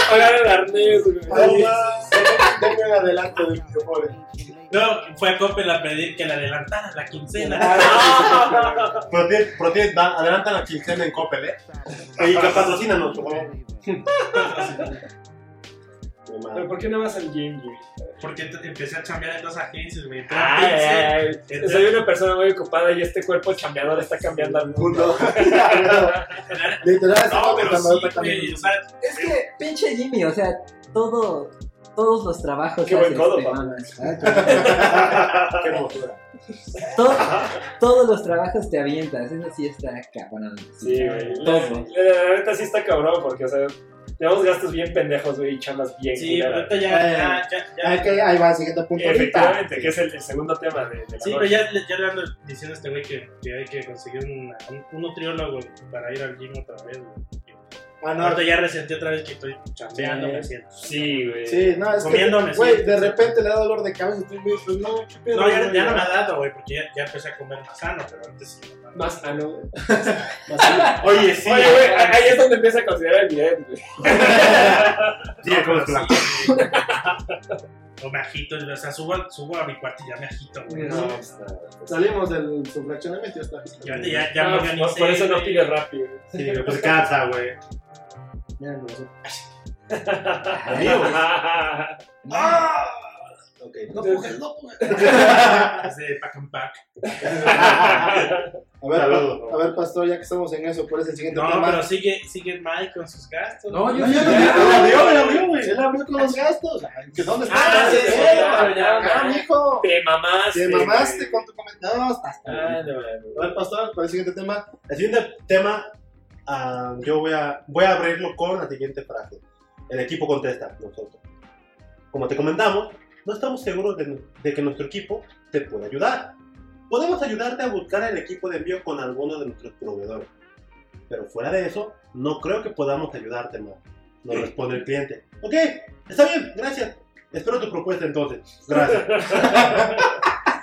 S5: pagar el arnés, güey.
S7: Denme un adelanto del pobre.
S4: No, fue a Coppel a pedir que le adelantaran la quincena.
S8: Da- adelantan la quincena en Coppel, ¿eh? Y que patrocínanos, por favor.
S5: Pero ¿por qué no vas al gym, güey?
S4: Porque empecé a chambear en dos agencias, güey.
S5: Ay, ay, ay.
S4: entré-
S5: Soy una persona muy ocupada y este cuerpo chambeador está cambiando al mundo.
S7: Literal,
S4: No, pero sí,
S7: está
S4: güey. O sea,
S6: Es que, pinche Jimmy, o sea, todo, todos los trabajos
S5: Qué buen codo,
S6: te
S5: papá.
S6: mamas.
S8: Qué hermosura.
S6: Todo- todos los trabajos te avientas, eso sí está cabrón.
S5: Sí, güey.
S6: Todo.
S5: la- la neta sí está cabrón porque, o sea, tenemos gastos bien pendejos, güey, y chambas bien
S4: sí, pero ahorita ya, ya, ya, ya-
S7: Ahí que- ahí va el siguiente punto. ahorita.
S5: Efectivamente, que es el, el segundo tema de, de la
S4: Sí,
S5: noche.
S4: pero ya, ya le ando diciendo a este güey que, que hay que conseguir una- un, un nutriólogo para ir al gym otra vez, güey.
S7: Ah, no.
S4: Ahorita ya resentí otra vez que estoy chambeando,
S7: Sí.
S4: me siento.
S5: Sí, güey.
S7: Sí, no, es
S4: Comiendo
S7: que,
S4: me
S7: güey, de repente le da dolor de cabeza. Estoy muy, pues no, qué pedo.
S4: No, ya, no me ha dado, güey, porque ya, ya empecé a comer más sano, pero antes sí. no.
S5: Más sano, güey.
S7: Así.
S8: Oye, sí.
S5: Oye, güey, ahí es donde empieza a considerar el bien, güey.
S8: Sí, como
S4: sí. O me agito, o sea, subo, subo a mi cuarto y ya me agito, güey.
S5: No,
S4: así.
S5: está- está-
S7: Salimos del subfraccionamiento y ya está.
S4: Ya, ya, ya me
S5: No,
S4: organicé.
S5: por- por eso no pides rápido.
S8: Sí, pues cansa, güey.
S7: Miren, nosotros.
S6: Ay,
S4: ¡Ah!
S7: Ok, no pujes, no pujes.
S4: Es de pack and pack.
S7: A ver, pa- a ver, pastor, ya que estamos en eso, ¿cuál es el siguiente
S4: No,
S7: tema?
S4: pero sigue, sigue Mike con sus gastos.
S6: No, yo
S7: No, dijo,
S8: la abrió, la abrió, güey.
S7: Él abrió con los gastos. ¿que ¿Dónde está?
S4: Ah, sí, sí,
S5: ya.
S7: mijo.
S5: Te mamaste.
S7: Te mamaste con tu comentario. No, estás-
S5: Ah, no, no.
S7: A ver, pastor, ¿cuál es el siguiente tema?
S8: El siguiente tema, ah, yo voy a, voy a abrirlo con la siguiente frase. El equipo contesta, nosotros. Como te comentamos, no estamos seguros de, de que nuestro equipo te pueda ayudar. Podemos ayudarte a buscar el equipo de envío con alguno de nuestros proveedores. Pero fuera de eso, no creo que podamos ayudarte más. Nos responde el cliente. Ok, está bien, gracias. Espero tu propuesta entonces. Gracias.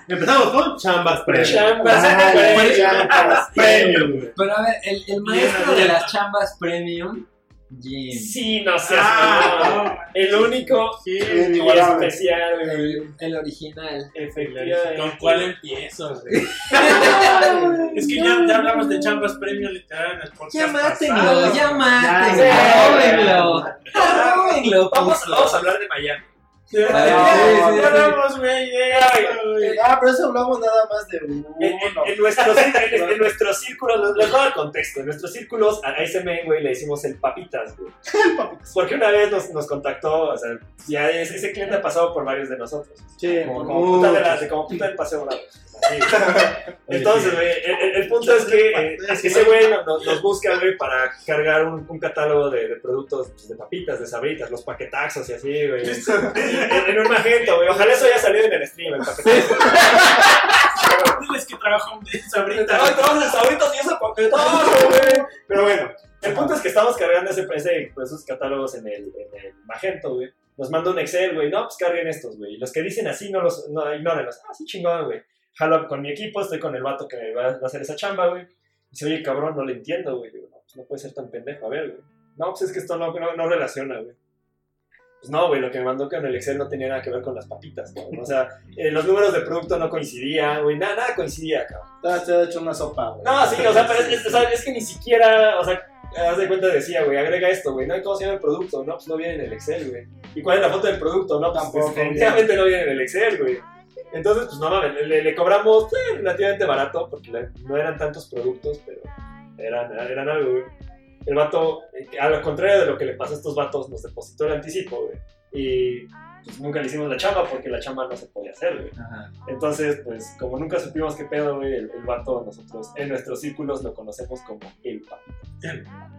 S8: Empezamos con chambas premium.
S5: Chambas premium.
S7: chambas.
S8: Premium, güey.
S6: Pero a ver, el, el maestro de las chambas premium, Jim.
S5: Sí, no seas
S4: Ah,
S5: mamón. El único y
S7: Inigualable.
S5: especial, güey.
S6: El, el original.
S5: Efectivamente.
S4: ¿Con cuál empiezo? güey? es que ya, ya hablamos de chambas premium literal en el podcast.
S6: Ya mátenlo,
S4: pasado.
S6: ya mátenlo.
S5: Ya,
S6: Arróbenlo. Arróbenlo,
S5: Vamos,
S6: puso.
S5: vamos a hablar de Miami.
S6: Sí, sí,
S4: Ya
S6: sí.
S4: hablamos, güey. ya, güey.
S7: Ah, pero eso hablamos nada más de uno.
S5: En, en- en nuestros, en, nuestros círculos, les, a dar contexto. En nuestros círculos, a ese men, güey, le decimos el papitas, güey. Porque una vez nos, nos contactó, o sea, ya ese, ese cliente ha pasado por varios de nosotros.
S7: Sí,
S5: Como, como puta de la, de, como puta del paseo bravo. Así. Entonces, güey, el, el- el punto es que eh, ese güey no- no- nos busca, güey, para cargar un, un catálogo de, de productos pues, de papitas, de sabritas, los paquetaxos y así, güey. En, un magento, güey. Ojalá eso haya salido en el stream, el.
S4: Diles que trabajo en
S5: Ay,
S4: sabrita.
S5: todos los sabritos y ese paquetaxo, güey. Pero bueno, el punto es que estamos cargando ese, ese- pues, esos catálogos en el, en el magento, güey. Nos manda un Excel, güey. No, pues carguen estos, güey. Y los que dicen así, no los, no, ignórenlos. Ah, sí, chingón, güey. Jalo con mi equipo, estoy con el vato que me va a hacer esa chamba, güey. Dice, oye, cabrón, no lo entiendo, güey. Digo, no, pues no puede ser tan pendejo. A ver, güey. No, pues es que esto no, no, no relaciona, güey. Pues no, güey, lo que me mandó con el Excel no tenía nada que ver con las papitas, cabrón. O sea, eh, los números de producto no coincidían, güey. Nada, nada coincidía, cabrón.
S7: Ah, Te ha hecho una sopa, güey.
S5: No, sí, o sea, pero es, que ni siquiera, o sea, haz de cuenta decía, güey, agrega esto, güey, ¿no? ¿Cómo se llama el producto? No, pues no viene en el Excel, güey. ¿Y cuál es la foto del producto? No, pues
S7: Tampoco,
S5: definitivamente no viene en el Excel, güey. Entonces, pues no mames, le, cobramos eh, relativamente barato, porque no eran tantos productos, pero eran, eran algo, güey. El vato, eh, a lo contrario de lo que le pasó a estos vatos, nos depositó el anticipo, güey. Y pues nunca le hicimos la chamba porque la chamba no se podía hacer, güey.
S6: Ajá.
S5: Entonces, pues, como nunca supimos qué pedo, güey, el, el vato, nosotros en nuestros círculos lo conocemos como el papi.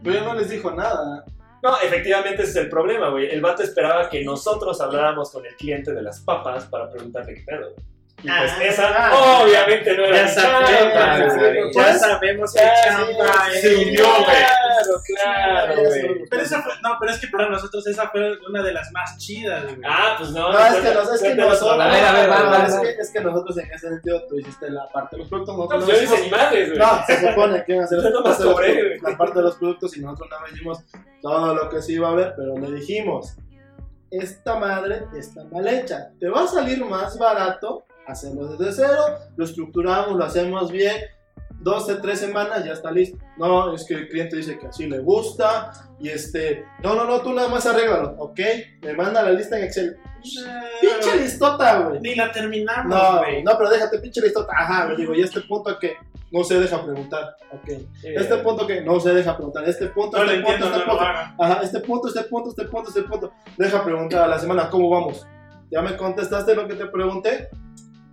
S7: Pero no les dijo nada.
S5: No, efectivamente ese es el problema, güey. El vato esperaba que nosotros habláramos con el cliente de las papas para preguntarle qué pedo. güey. Y pues
S4: Ah,
S5: esa, obviamente, no era
S4: Ya sabemos,
S5: chamba,
S6: güey.
S4: ya sabemos que chamba
S5: sí,
S4: es.
S5: se unió, güey. Claro, claro,
S7: Sí,
S5: güey.
S4: Pero esa fue, no, pero es que para nosotros esa fue una de las más chidas, güey.
S5: Ah, pues no.
S7: No, es que, nos- es que nosotros.
S6: A ver, a ver, va,
S7: no,
S6: va,
S7: es,
S6: va.
S7: que, es que nosotros en ese sentido tú hiciste la parte de los productos.
S5: No,
S7: Nosotros
S5: pues yo
S7: no
S5: hice ni madres, güey.
S7: No, se supone que iban a hacer la parte de los productos-
S5: güey.
S7: la parte de los productos y nosotros nada más dijimos todo lo que se iba a ver, pero le dijimos, esta madre está mal hecha, te va a salir más barato hacerlo desde cero, lo estructuramos, lo hacemos bien, 12, 3 semanas ya está listo. No, es que el cliente dice que así le gusta y este, no, no, no, tú nada más arréglalo, ¿ok? Me manda la lista en Excel. Pinche listota, güey.
S4: Ni la terminamos,
S7: No,
S4: güey.
S7: no, pero déjate, pinche listota. Ajá, le digo, y este punto que no se deja preguntar. Ok. Este punto que no se deja preguntar. Este punto,
S4: No
S7: este punto,
S4: entiendo,
S7: este
S4: no
S7: punto. Ajá, este punto, este punto, este punto, este punto. Deja preguntar a la semana, ¿cómo vamos? ¿Ya me contestaste lo que te pregunté?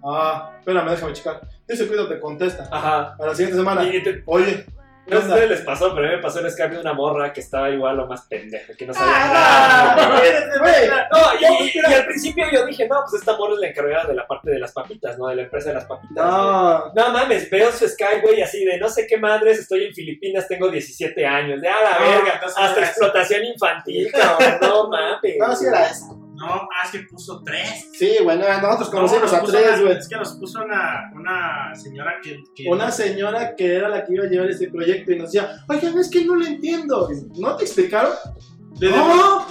S7: Ah, espérame, déjame checar. Dice cuidado, te contesta.
S5: Ajá.
S7: A la siguiente semana,
S5: Y te-
S7: oye, ¿qué
S5: No sé si les pasó, pero a mí me pasó el Skype de una morra que estaba igual o más pendeja, que no sabía
S7: Ah,
S5: nada.
S7: no.
S5: No, y, y- al principio yo dije, no, pues esta morra es la encargada de la parte de las papitas, ¿no? De la empresa de las papitas.
S7: No,
S5: No mames, veo su Skype, güey, así de no sé qué madres, estoy en Filipinas, tengo 17 años, de a la
S4: No,
S5: verga, hasta explotación infantil, cabrón, no mames.
S7: no, sí era eso.
S4: No, ah, es que puso tres.
S7: Sí, güey, no, nosotros conocimos
S4: No,
S7: a tres, güey.
S4: Es que nos puso una, una señora que. que
S7: Una señora que era la que iba a llevar ese proyecto y nos decía, oigan, es que no lo entiendo. ¿No te explicaron?
S4: le,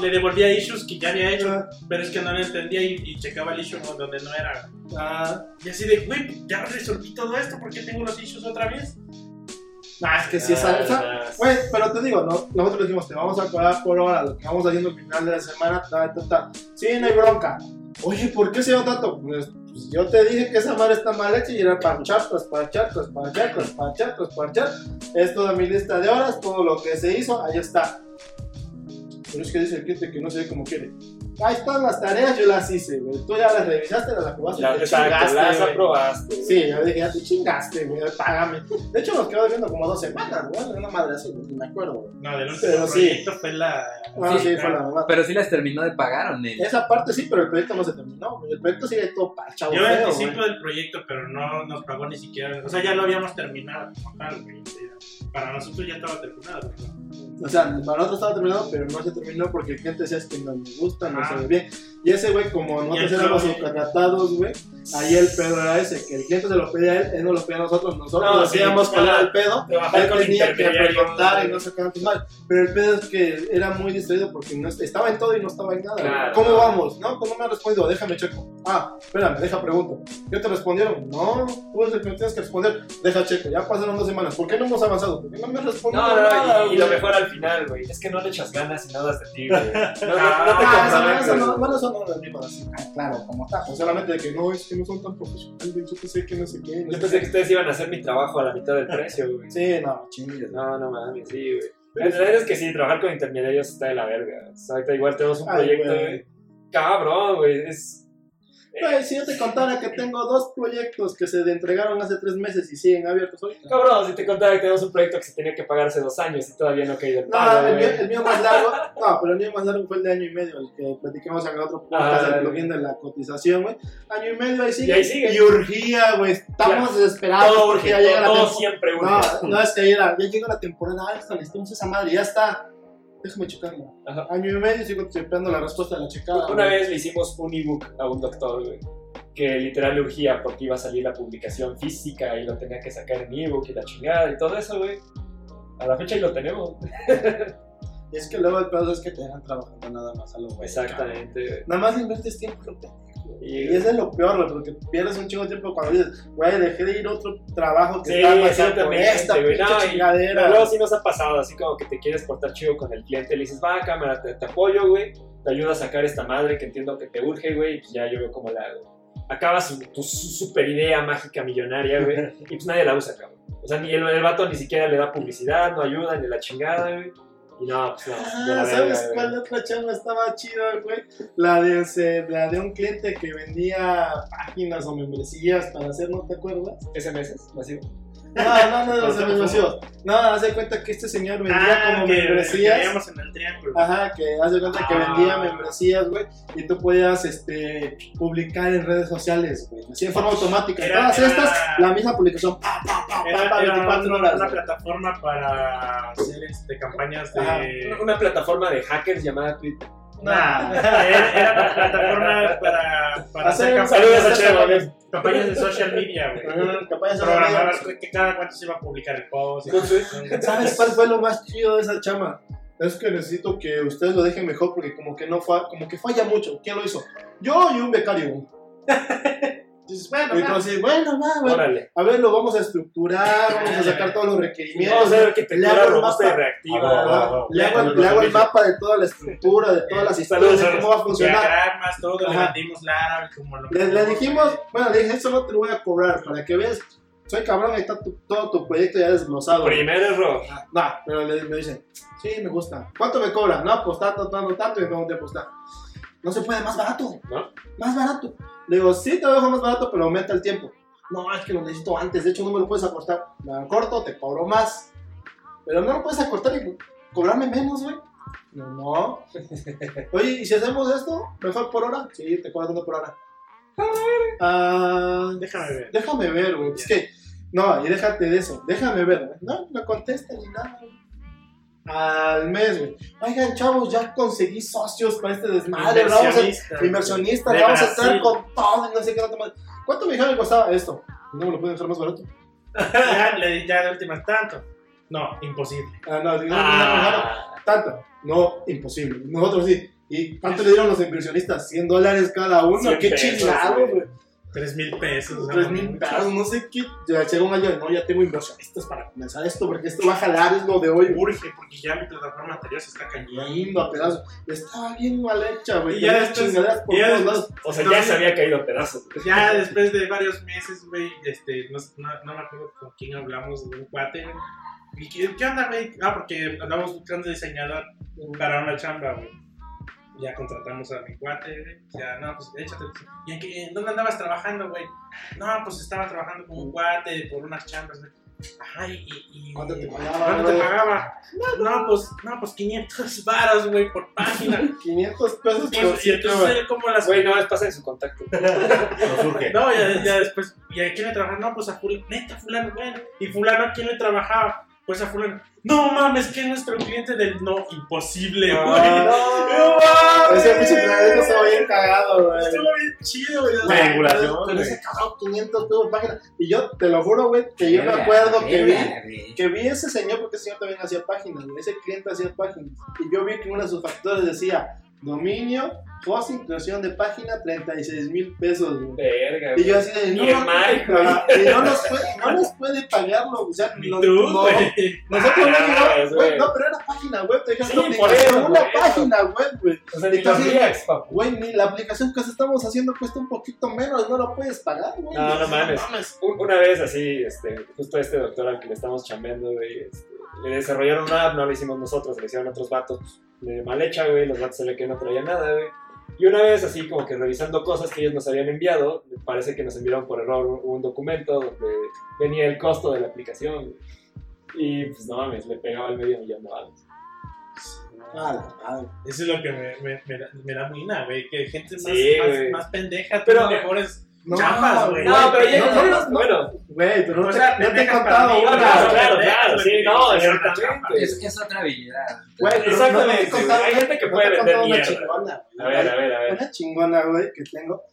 S4: le devolvía issues que ya había hecho, pero es que no lo entendía y, y checaba el issue donde no era.
S7: Ah,
S4: Y así de, güey, ya resolví todo esto, ¿por qué tengo los issues otra vez?
S7: Nah, es que sí es algo.
S5: Ah,
S7: Güey, pero te digo, ¿no? nosotros dijimos, te vamos a cobrar por hora lo que vamos haciendo al final de la semana, ta, ta, ta. Sí, no hay bronca. Oye, ¿por qué se llama tanto? Pues, pues yo te dije que esa madre está mal hecha y era parchar, tras parchar, tras parchar, tras parchar, tras parchar. Es toda mi lista de horas, todo lo que se hizo, ahí está. Pero es que dice el cliente que no se ve como quiere. Ahí están las tareas, yo las hice, güey. Tú ya las revisaste, las aprobaste,
S5: Ya,
S7: te
S5: exacto,
S7: chingaste,
S5: las
S7: güey.
S5: aprobaste.
S7: Sí, ya dije, ya te chingaste, güey, págame. De hecho, nos quedó viendo como dos semanas, güey, una madre así, ni me acuerdo, güey.
S4: No, del último
S7: Pero sí.
S4: proyecto fue la.
S7: Ah, sí, fue la mamá.
S6: Pero sí las terminó de pagar, ¿o no?
S7: Esa parte sí, pero el proyecto no se terminó, güey. El proyecto sigue todo parchado.
S4: Yo anticipo del proyecto, pero no nos pagó ni siquiera. O sea, ya lo habíamos terminado como tal, güey. Para nosotros ya estaba terminado.
S7: O sea, para nosotros estaba terminado, pero no se terminó porque el cliente decía es que no me gusta, no
S4: Ah.
S7: se ve bien. Y ese güey, como nosotros éramos subcontratados, güey, ahí el pedo era ese, que el cliente se lo pedía a él, él no lo pedía a nosotros, nosotros
S5: No,
S7: hacíamos
S5: ah,
S7: el pedo, él tenía que preguntar y no cuántos mal. Pero el pedo es que era muy distraído porque no, estaba en todo y no estaba en nada.
S5: Claro.
S7: ¿Cómo vamos? No, pues no me ha respondido, déjame checo. Ah, espérame, deja pregunto. ¿Qué te respondieron? No, tú eres el que me tienes que responder, deja checo. Ya pasaron dos semanas, ¿por qué no hemos avanzado? Porque no me respondió
S5: No, no,
S7: nada,
S5: y, y lo mejor al final, güey, es que no le echas ganas y no das de ti, güey. No, no, no te
S7: Ah,
S5: comprometes.
S7: No, digo así. Ah, claro, como está. Pues solamente de que no, es que no son tan profesionales, yo pensé que no sé qué. no
S5: Yo
S7: sé
S5: pensé
S7: qué.
S5: que ustedes iban a hacer mi trabajo a la mitad del precio, güey.
S7: Sí, no, chingues.
S5: No, no mames, sí, güey. La verdad es que sí, trabajar con intermediarios está de la verga. O sea, ahorita igual tenemos un
S7: Ay,
S5: proyecto,
S7: güey.
S5: Cabrón, güey. Es.
S7: Güey, si yo te contara que tengo dos proyectos que se entregaron hace tres meses y siguen abiertos hoy.
S5: Cabrón, si te contaba que tenemos un proyecto que se tenía que pagar hace dos años y todavía no ha caído el
S7: No,
S5: pago,
S7: el mío, el mío más largo, no, pero el mío más largo fue el de año y medio, el que platicamos el otro podcast,
S5: Ah,
S7: el plugin de la cotización, güey. Año y medio ahí sigue.
S5: Y ahí sigue.
S7: Y urgía, güey. Estamos desesperados
S5: Todo,
S7: porque
S5: urge,
S7: ya llega la
S5: todo,
S7: temporada.
S5: siempre urge.
S7: No, no, es que era, ya llega la temporada alta, necesitamos esa madre, ya está. Déjame checarlo.
S5: Ajá.
S7: Año y medio sigo esperando la respuesta de la checada.
S5: Una
S7: güey.
S5: vez le hicimos un ebook a un doctor, güey, que literal le urgía porque iba a salir la publicación física y lo tenía que sacar en ebook y la chingada y todo eso, güey. A la fecha ahí lo tenemos.
S7: Y es que luego el pedo es que te dejan trabajando nada más a lo güey.
S5: Exactamente, güey.
S7: Nada más le inviertes tiempo, lo.
S5: Y-
S7: Y es lo peor, güey, porque pierdes un chingo de tiempo cuando dices, güey, dejé de ir a otro trabajo que
S5: Sí,
S7: está más por
S5: exactamente,
S7: esta
S5: güey.
S7: pinche
S5: No,
S7: chingadera.
S5: Pero luego sí nos ha pasado, así como que te quieres portar chido con el cliente, le dices, va, cámara, te, te apoyo, güey, te ayuda a sacar esta madre que entiendo que te urge, güey, y pues ya yo veo cómo la hago. Acabas su- tu su- super idea mágica millonaria, güey, y pues nadie la usa, cabrón. O sea, ni el, el vato ni siquiera le da publicidad, no ayuda, ni la chingada, güey. No, pues no, de
S7: Ah, ¿Sabes
S5: verga,
S7: cuál otra chamba estaba chida, güey? La de, ese- la de un cliente que vendía páginas o membresías para hacer, ¿no te acuerdas?
S5: SMS, masivo.
S7: No, no, no, los negocios. No, haz de cuenta que este señor vendía
S4: Ah,
S7: como
S4: que, que
S7: membresías.
S4: veíamos en el triángulo.
S7: Ajá, que haz de cuenta que
S4: Ah.
S7: vendía membresías, güey, y tú podías este, publicar en redes sociales, güey, así en forma automática.
S4: Era-
S7: Todas
S4: era-
S7: estas, la misma publicación, pa, pa, pa,
S4: Era,
S7: pa,
S4: era
S7: 24
S4: una,
S7: horas.
S4: una
S7: güey.
S4: plataforma para hacer este, campañas de.
S7: Ajá.
S5: Una plataforma de hackers llamada Twitter.
S4: Nah, era, plataforma para, para hacer, campañas,
S5: güey.
S4: campañas de social media, güey. Programabas que cada cuánto se iba a publicar el post.
S5: Entonces.
S7: ¿Sabes cuál fue lo más chido de esa chama? Es que necesito que ustedes lo dejen mejor porque como que no fa- como que falla mucho. ¿Quién lo hizo? Yo y un becario. Dices, bueno, y así, bueno, va, güey.
S5: órale.
S7: A ver, lo vamos a estructurar, vamos a sacar todos los requerimientos.
S5: Vamos a ver
S7: Le hago el mapa.
S5: reactiva.
S7: Le hago, el mapa de toda la estructura, de todas las historias, de cómo va a funcionar.
S4: Diagramas, todo, le vendimos Laravel como lo
S7: Le, le dijimos, bueno, le dije, eso no te lo voy a cobrar para que veas. Soy cabrón, ahí está tu- todo tu proyecto ya desglosado.
S5: Primer error.
S7: No, pero le, me dicen, sí, me gusta. ¿Cuánto me cobra? No, pues tanto, tanto, tanto, y no te pues. No se puede más barato.
S5: ¿No?
S7: Más barato. Le digo, sí, te lo dejo más barato, pero aumenta el tiempo. No, es que lo necesito antes. De hecho, no me lo puedes acortar. Me lo corto, te cobro más. Pero no lo puedes acortar y cobrarme menos, güey. No, no. Oye, ¿y si hacemos esto? ¿Mejor por hora? Sí, te cobro tanto por hora. Ah,
S4: Déjame ver.
S7: déjame ver, güey. Es que, no, y déjate de eso. Déjame ver, güey. No, no contesta ni nada, güey. Al mes, güey. Oigan, chavos, ya conseguí socios para este desmadre. Vamos a,
S4: Inversionista.
S7: inversionistas,
S4: De
S7: vamos a entrar
S4: Brasil.
S7: con todo y no sé qué. Te mal. ¿Cuánto me dijeron que costaba esto? ¿No me lo pueden dejar más barato?
S4: Ya le di ya de última tanto. No, imposible.
S7: Ah, no, no, no, no,
S5: Ah,
S7: tanto. No, imposible. Nosotros sí. ¿Y cuánto le dieron los inversionistas? 100 dólares cada uno.
S5: 100
S7: Qué chingados,
S5: güey.
S4: Tres mil pesos.
S7: 3 mil pesos, no sé qué. Ya llegó un año, no, ya tengo inversionistas para comenzar esto, porque esto va a jalar, es lo de hoy.
S4: Urge, porque ya mi plataforma anterior se está cayendo.
S7: Yendo a pedazos. Estaba bien mal hecha, güey.
S4: Y ya después- ya
S7: todos
S4: después-
S7: lados.
S5: O sea, ya se había caído a pedazos.
S4: Ya después de varios meses, güey, este, no, no, no me acuerdo con quién hablamos, de un cuate. ¿Y qué, qué onda, güey? Ah, porque andamos buscando diseñador para una chamba, güey. Ya contratamos a mi cuate, güey. Ya, no, pues échate. ¿Y en, qué- en dónde andabas trabajando, güey? No, pues estaba trabajando con un cuate por unas chambas, güey. Ajá, y. y,
S7: ¿Cuánto te pagaba,
S4: ¿Cuánto te
S7: güey?
S4: pagaba? No, pues, no, pues 500 varos, güey, por página.
S7: 500 pesos por
S4: Pues, entonces
S7: güey.
S4: como las.
S5: Güey, no, es pasa en su contacto.
S8: No surge.
S4: No, ya, ya después, ¿y a quién le trabajaba? No, pues a fulano, neta, fulano, bueno. ¿Y fulano a quién le trabajaba? Pues a fulano. No mames, que es nuestro cliente del no, imposible, güey.
S7: No, Ese pinche estaba bien cagado, güey.
S4: Estuvo bien chido, güey.
S8: Güey.
S7: ese cabrón, 500 pesos por página. Y yo te lo juro, güey, que yo me acuerdo que vi, que vi ese señor, porque ese señor también hacía páginas, güey. Ese cliente hacía páginas. Y yo vi que uno de sus factores decía dominio, hosting, creación de página, 36 mil pesos, güey.
S5: Verga,
S7: Y yo así de, no,
S5: y
S7: no nos puede, no nos puede pagarlo, o sea,
S4: Ni
S7: no,
S4: tú,
S7: no,
S4: güey.
S7: nosotros no llegamos, güey, no, pero era página web, te dijeron,
S5: Sí,
S7: no,
S5: por
S7: ni
S5: eso,
S7: una
S5: güey.
S7: página web, güey.
S5: O sea, ni
S7: Entonces,
S5: Reacts, papu.
S7: Güey, ni la aplicación que estamos haciendo cuesta un poquito menos, no lo puedes pagar, güey.
S5: No, no mames. Un- Una vez así, este, justo este doctor al que le estamos chambeando, güey, este, le desarrollaron una app, no la hicimos nosotros, le hicieron otros vatos, pues, medio mal hecha, güey, los vatos se ve que no traían nada, güey. Y una vez así como que revisando cosas que ellos nos habían enviado, parece que nos enviaron por error un, un documento donde venía el costo de la aplicación, güey. Y pues no mames, le pegaba el medio millón de balas.
S7: Ah.
S4: Eso es lo que me, me, me, da- me da mina, güey. Que gente más,
S5: Sí,
S4: más, más pendeja,
S5: Pero-
S4: mejores
S7: No,
S4: chapas, güey.
S5: No, pero ya,
S7: no, no, no.
S5: bueno,
S7: Güey, pero no
S4: O
S7: te,
S4: sea,
S7: no te he contado una.
S5: claro, claro, claro, sí, no, exactamente.
S6: Es, es otra habilidad.
S7: Güey, pero
S5: Exactamente,
S7: no te he contado-
S5: güey. Hay gente que puede vender
S7: una chingona,
S5: a ver, a ver, a ver.
S7: Una chingona, güey, que tengo.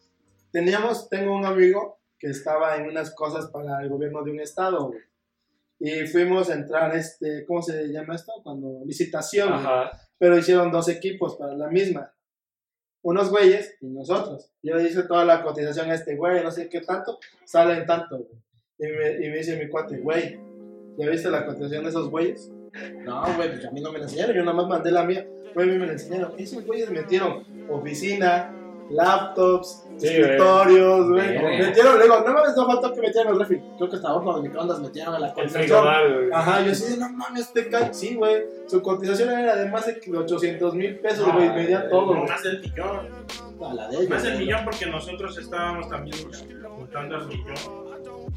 S7: Teníamos, tengo un amigo que estaba en unas cosas para el gobierno de un estado, güey. Y fuimos a entrar, este, ¿cómo se llama esto? Cuando, licitación.
S5: Ajá.
S7: Pero hicieron dos equipos para la misma. Unos güeyes y nosotros. Yo hice toda la cotización a este güey, no sé qué tanto, salen tanto. Y me, dice mi cuate, güey, ¿ya viste la cotización de esos güeyes? No, güey, pues a mí no me la enseñaron, yo nada más mandé la mía. Güey, me la enseñaron. Esos güeyes metieron oficina, laptops,
S5: Sí,
S7: escritorios, güey. Metieron, luego, no mames, no faltó que metieran el refri. Creo que hasta horno de microondas metieron a la
S5: El
S7: cotización. Ajá, yo de, no mames, te cae. Sí, güey. Su cotización era de más de 800 mil pesos, güey. Medía todo,
S4: No,
S7: güey.
S4: más del millón.
S7: A la de ellos,
S4: Más del
S7: güey.
S4: millón porque nosotros estábamos también juntando el millón.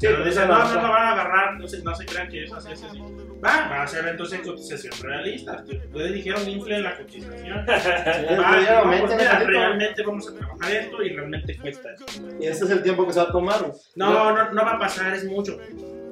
S7: Sí,
S4: Pero dicen,
S7: esa
S4: no, no lo van a agarrar, no se, no se crean que es así, así, así. Va, va a ser entonces cotización realista. Ustedes dijeron infle en la cotización.
S7: Sí,
S4: Va, no, pues mira, realmente vamos a trabajar esto y realmente cuesta esto.
S7: Y ese es el tiempo que se va a tomar, güey.
S4: No, no, no va a pasar, es mucho.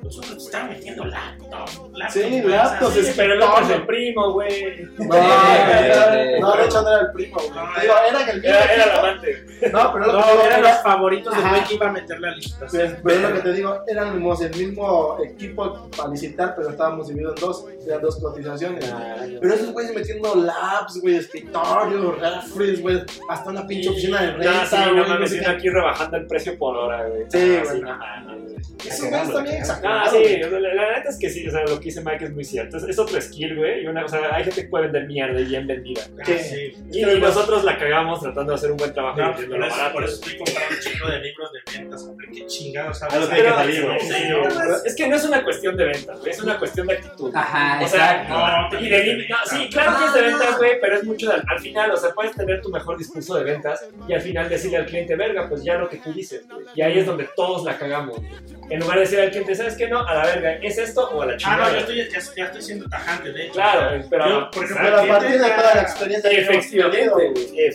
S4: Nosotros te estamos metiendo laptop. laptop
S7: Sí,
S4: güey,
S7: laptops.
S5: Sí, pero el otro es el primo, güey.
S7: No, era- no, de hecho no era el primo, güey.
S4: No,
S7: era que el
S5: Era, era el amante.
S7: No, pero
S4: No,
S7: digo,
S4: eran
S7: era-
S4: los favoritos del güey que iba a meter la licitación.
S7: Pues, Pero es lo que te digo, éramos el mismo equipo para licitar, pero estábamos divididos en dos, eran dos cotizaciones. Pero esos güeyes metiendo labs, güey, escritorios, refres, güey, hasta una pinche oficina de renta,
S5: No, sí, no
S7: güey,
S5: mames, aquí rebajando el precio por hora, güey.
S7: Sí,
S5: Ah,
S7: güey. Esos güeyes también
S5: Ah,
S7: exagerados.
S5: sí, o sea, la, la neta es que sí, o sea, lo que dice Mike es muy cierto. Es, es otro skill, güey. Y una, o sea, hay gente que puede vender mierda y bien vendida.
S4: Ah,
S7: Sí.
S4: sí.
S5: Y, y nosotros la cagamos tratando de hacer un buen trabajo y
S4: No, pues por eso,
S5: barato.
S4: por eso estoy comprando un chingo de libros de ventas, hombre. Qué chingados sabes.
S8: A lo que
S5: Pero-
S8: salir, güey.
S4: Sí,
S5: Sí,
S4: ¿no?
S5: es, es que no es una cuestión de ventas, güey, es una cuestión de actitud.
S6: Ajá,
S5: O sea,
S6: exacto.
S4: no,
S5: y de no, sí, claro que es de ventas, güey, pero es mucho de- al final, o sea, puedes tener tu mejor discurso de ventas y al final decirle al cliente, verga, pues ya lo que tú dices, güey. Y ahí es donde todos la cagamos, güey. En lugar de decir al cliente, ¿sabes qué? No, a la verga, ¿es esto o a la
S4: Ah,
S5: chingada?
S4: no, yo estoy, ya, ya estoy siendo tajante, de hecho.
S5: Claro, pero...
S4: Yo, por ejemplo,
S7: Pero a partir de toda la experiencia que
S5: Efectivamente,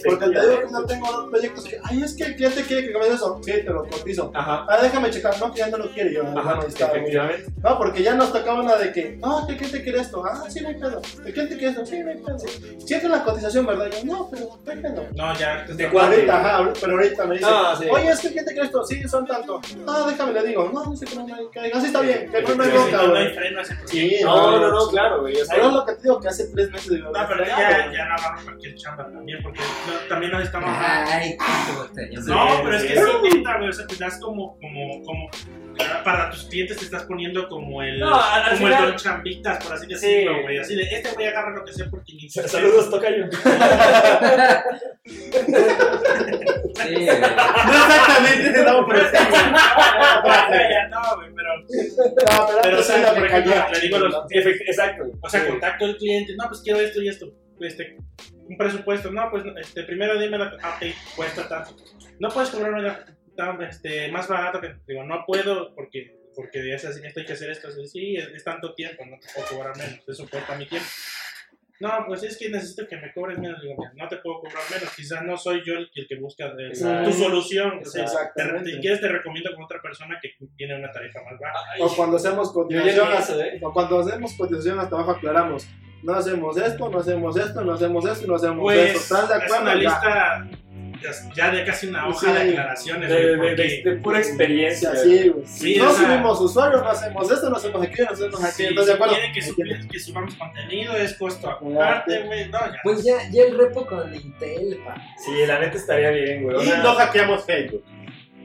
S7: Porque te digo que no tengo dos proyectos que, ay, es que el cliente quiere que cambies eso. Sí, te lo cotizo.
S5: Ajá,
S7: Ah, déjame checar, no, que ya no lo quiere. Yo,
S5: ajá,
S7: ahí está,
S5: efectivamente.
S7: No, porque ya nos tocaba una de que, no, que el cliente quiere esto. Ah, sí, no hay pedo. El cliente quiere esto. Sí, no hay pedo. Siento la cotización, ¿verdad? Yo, no, pero no pedo.
S4: No, ya.
S5: ¿De cuál?
S7: Ahorita, ajá, pero ahorita me dice,
S5: Ah, sí.
S7: oye, es que el cliente quiere esto. Sí, son tanto. Ah, déjame, le digo. No, dice que no, no hay que así está bien, que no, no hay
S4: no, no hay
S7: güey.
S4: freno a ese
S7: Sí,
S4: proyecto.
S5: No, no, no, claro, güey.
S7: es lo que te digo, que hace tres meses digo,
S4: No, pero
S7: ya,
S4: ya, no agarro cualquier chamba también, porque no- también nos estamos.
S6: Ay.
S4: No, pero es que sí, neta, güey. O sea, te das como, como, como. Para tus clientes te estás poniendo como el.
S5: No,
S4: como el
S5: final-
S4: don chambitas, por así decirlo,
S5: Sí.
S4: güey. Así de, este güey agarra lo que sea por 500
S5: Saludos, tocayo.
S6: Sí, güey.
S7: No exactamente, no, pero sí.
S4: No, güey, pero.
S7: No, pero,
S4: Pero, o sea, por ejemplo, le digo los.
S5: Exacto.
S4: O sea,
S5: Sí.
S4: contacto al cliente, no, pues quiero esto y esto. Este, un presupuesto. No, pues este, primero dime, la, ah, ok, cuesta tanto. No puedes cobrarme la- tan, este, más barato que. Digo, no puedo porque, porque es así, esto hay que hacer esto. así, Sí, es, es tanto tiempo, no te puedo cobrar menos. Eso cuesta mi tiempo. No, pues es que necesito que me cobres menos. Digo, no te puedo cobrar menos. Quizás no soy yo el, el que busca eh,
S5: Exacto.
S4: tu solución. O sea, si quieres, te recomiendo con otra persona que tiene una tarifa más baja.
S7: O cuando hacemos cotización,
S5: ¿eh?
S7: o cuando hacemos cotización hasta abajo aclaramos. No hacemos esto, no hacemos esto, no hacemos esto, no hacemos
S4: Pues
S7: esto. ¿Estás de
S4: es
S7: acuerdo?
S4: una
S7: Ya.
S4: lista ya, ya de casi una hoja
S7: Sí.
S4: de aclaraciones.
S5: De,
S4: güey,
S5: de-
S4: porque-
S5: de- de pura
S7: Sí,
S5: experiencia.
S7: güey.
S4: Sí,
S7: no
S4: o sea-
S7: subimos usuarios, no hacemos esto, no hacemos aquello, no hacemos
S4: Sí,
S7: aquello. ¿Estás de
S4: si quieren que, sub- que subamos contenido, es costo aparte, güey. No, ya.
S6: Pues ya, ya el repo con Intel, pa.
S5: Sí, la neta estaría bien, güey.
S8: Y no hackeamos Facebook.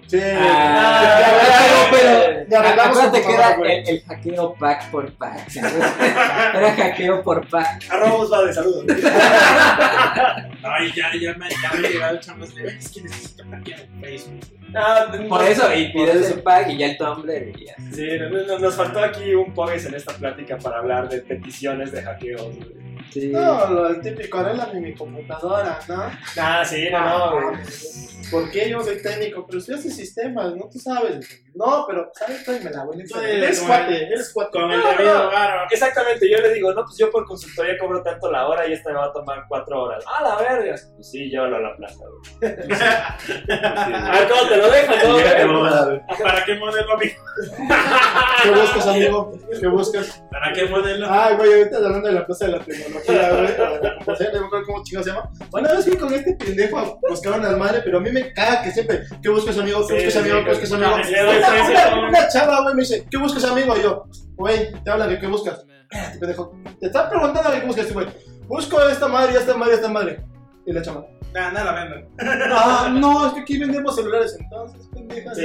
S7: Sí.
S6: Ah, pero
S7: Ya arreglamos
S6: acuérdate
S7: con
S6: que
S7: tu mamá,
S6: era
S7: güey.
S6: el, el hackeo pack por pack. ¿sabes? Era hackeo por pack.
S5: Arroba va de saludos.
S4: Ay, ya, ya me, ya me llegado chambas de, es que necesito hackear Facebook.
S5: Ah,
S6: Por eso, y
S7: Por
S6: pides el pack y ya el Tumblr y ya.
S5: Sí, no- no- nos faltó aquí un pogues en esta plática para hablar de peticiones de hackeos, güey.
S6: Sí.
S7: No, lo del típico, arréglame mi computadora, ¿no?
S5: Ah, sí, no, no, güey.
S7: ¿Por qué yo soy técnico? Pero si haces sistemas, ¿no? Tú sabes. No, pero, ¿sabes? Tráemela, güey.
S4: Sí,
S7: Eres
S4: con
S7: cuate,
S4: el-
S7: eres cuate.
S4: Con el
S5: No,
S4: debido
S5: no.
S4: varo.
S5: Exactamente, yo le digo, no, pues yo por consultoría cobro tanto la hora y esta me va a tomar cuatro horas. ¡Ah, la verga! Pues sí, llévalo a la plaza, güey. A ver, ¿cómo te lo dejas, no, güey?
S4: ¿Para qué modelo, amigo?
S7: ¿Qué buscas, amigo? ¿Qué buscas?
S4: ¿Para qué modelo?
S7: Ay, güey, ahorita hablando de la plaza de la güey. no me acuerdo cómo se llama. Bueno, vez fui con este pendejo a buscar una madre, pero a mí me caga que siempre, ¿qué buscas, amigo? ¿Qué buscas, amigo? ¿Qué buscas, amigo? Una- chava, güey, me dice, ¿qué buscas, amigo? Y yo, güey, te hablan de qué buscas. Espérate, pendejo. Te están preguntando de qué buscas, güey. Busco esta madre, esta madre, esta madre. Y la
S4: venden.
S7: Ah, no, es que aquí vendemos celulares entonces, pendeja.
S5: Sí,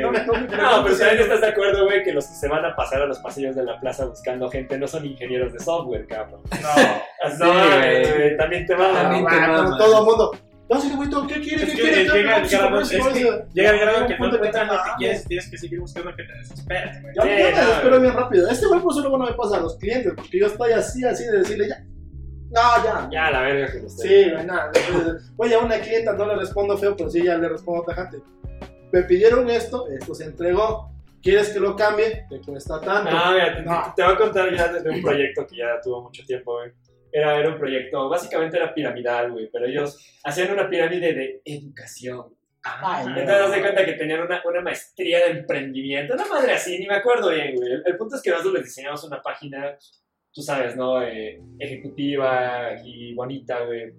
S7: no me- no
S5: No, pero también estás de acuerdo, güey, que los que se van a pasar a los pasillos de la plaza buscando gente no son ingenieros de software, cabrón.
S4: No.
S6: Sí, güey.
S5: güey, también te va
S6: También
S5: a...
S6: te
S7: todo el mundo. No, sí, güey, ¿tú ¿qué quiere?
S4: Es
S7: ¿Qué quiere?
S4: llega el grado, que
S7: sí.
S4: llega el grado que no
S7: punto
S4: encuentran lo que quieres tienes que seguir buscando que te desesperas, güey.
S7: Yo, me
S5: no,
S7: desespero bien rápido. Este güey, pues luego no me pasa a los clientes, porque yo estoy así, así de decirle ya. No, ya.
S5: Ya, la verga que usted.
S7: Sí, güey, nada. Oye, a una clienta no le respondo feo, pero sí ya le respondo tajante. Me pidieron esto, esto se entregó. ¿Quieres que lo cambie? Te cuesta tanto.
S5: No, mira, te,
S7: No.
S5: te voy a contar ya de, de un proyecto que ya tuvo mucho tiempo, güey. Era, era un proyecto, básicamente era piramidal, güey, pero ellos hacían una pirámide de educación. Entonces, haz de cuenta que tenían una, una maestría de emprendimiento, una madre así, ni me acuerdo bien, güey. El, el punto es que nosotros les diseñamos una página, tú sabes, ¿no? Eh, ejecutiva y bonita, güey.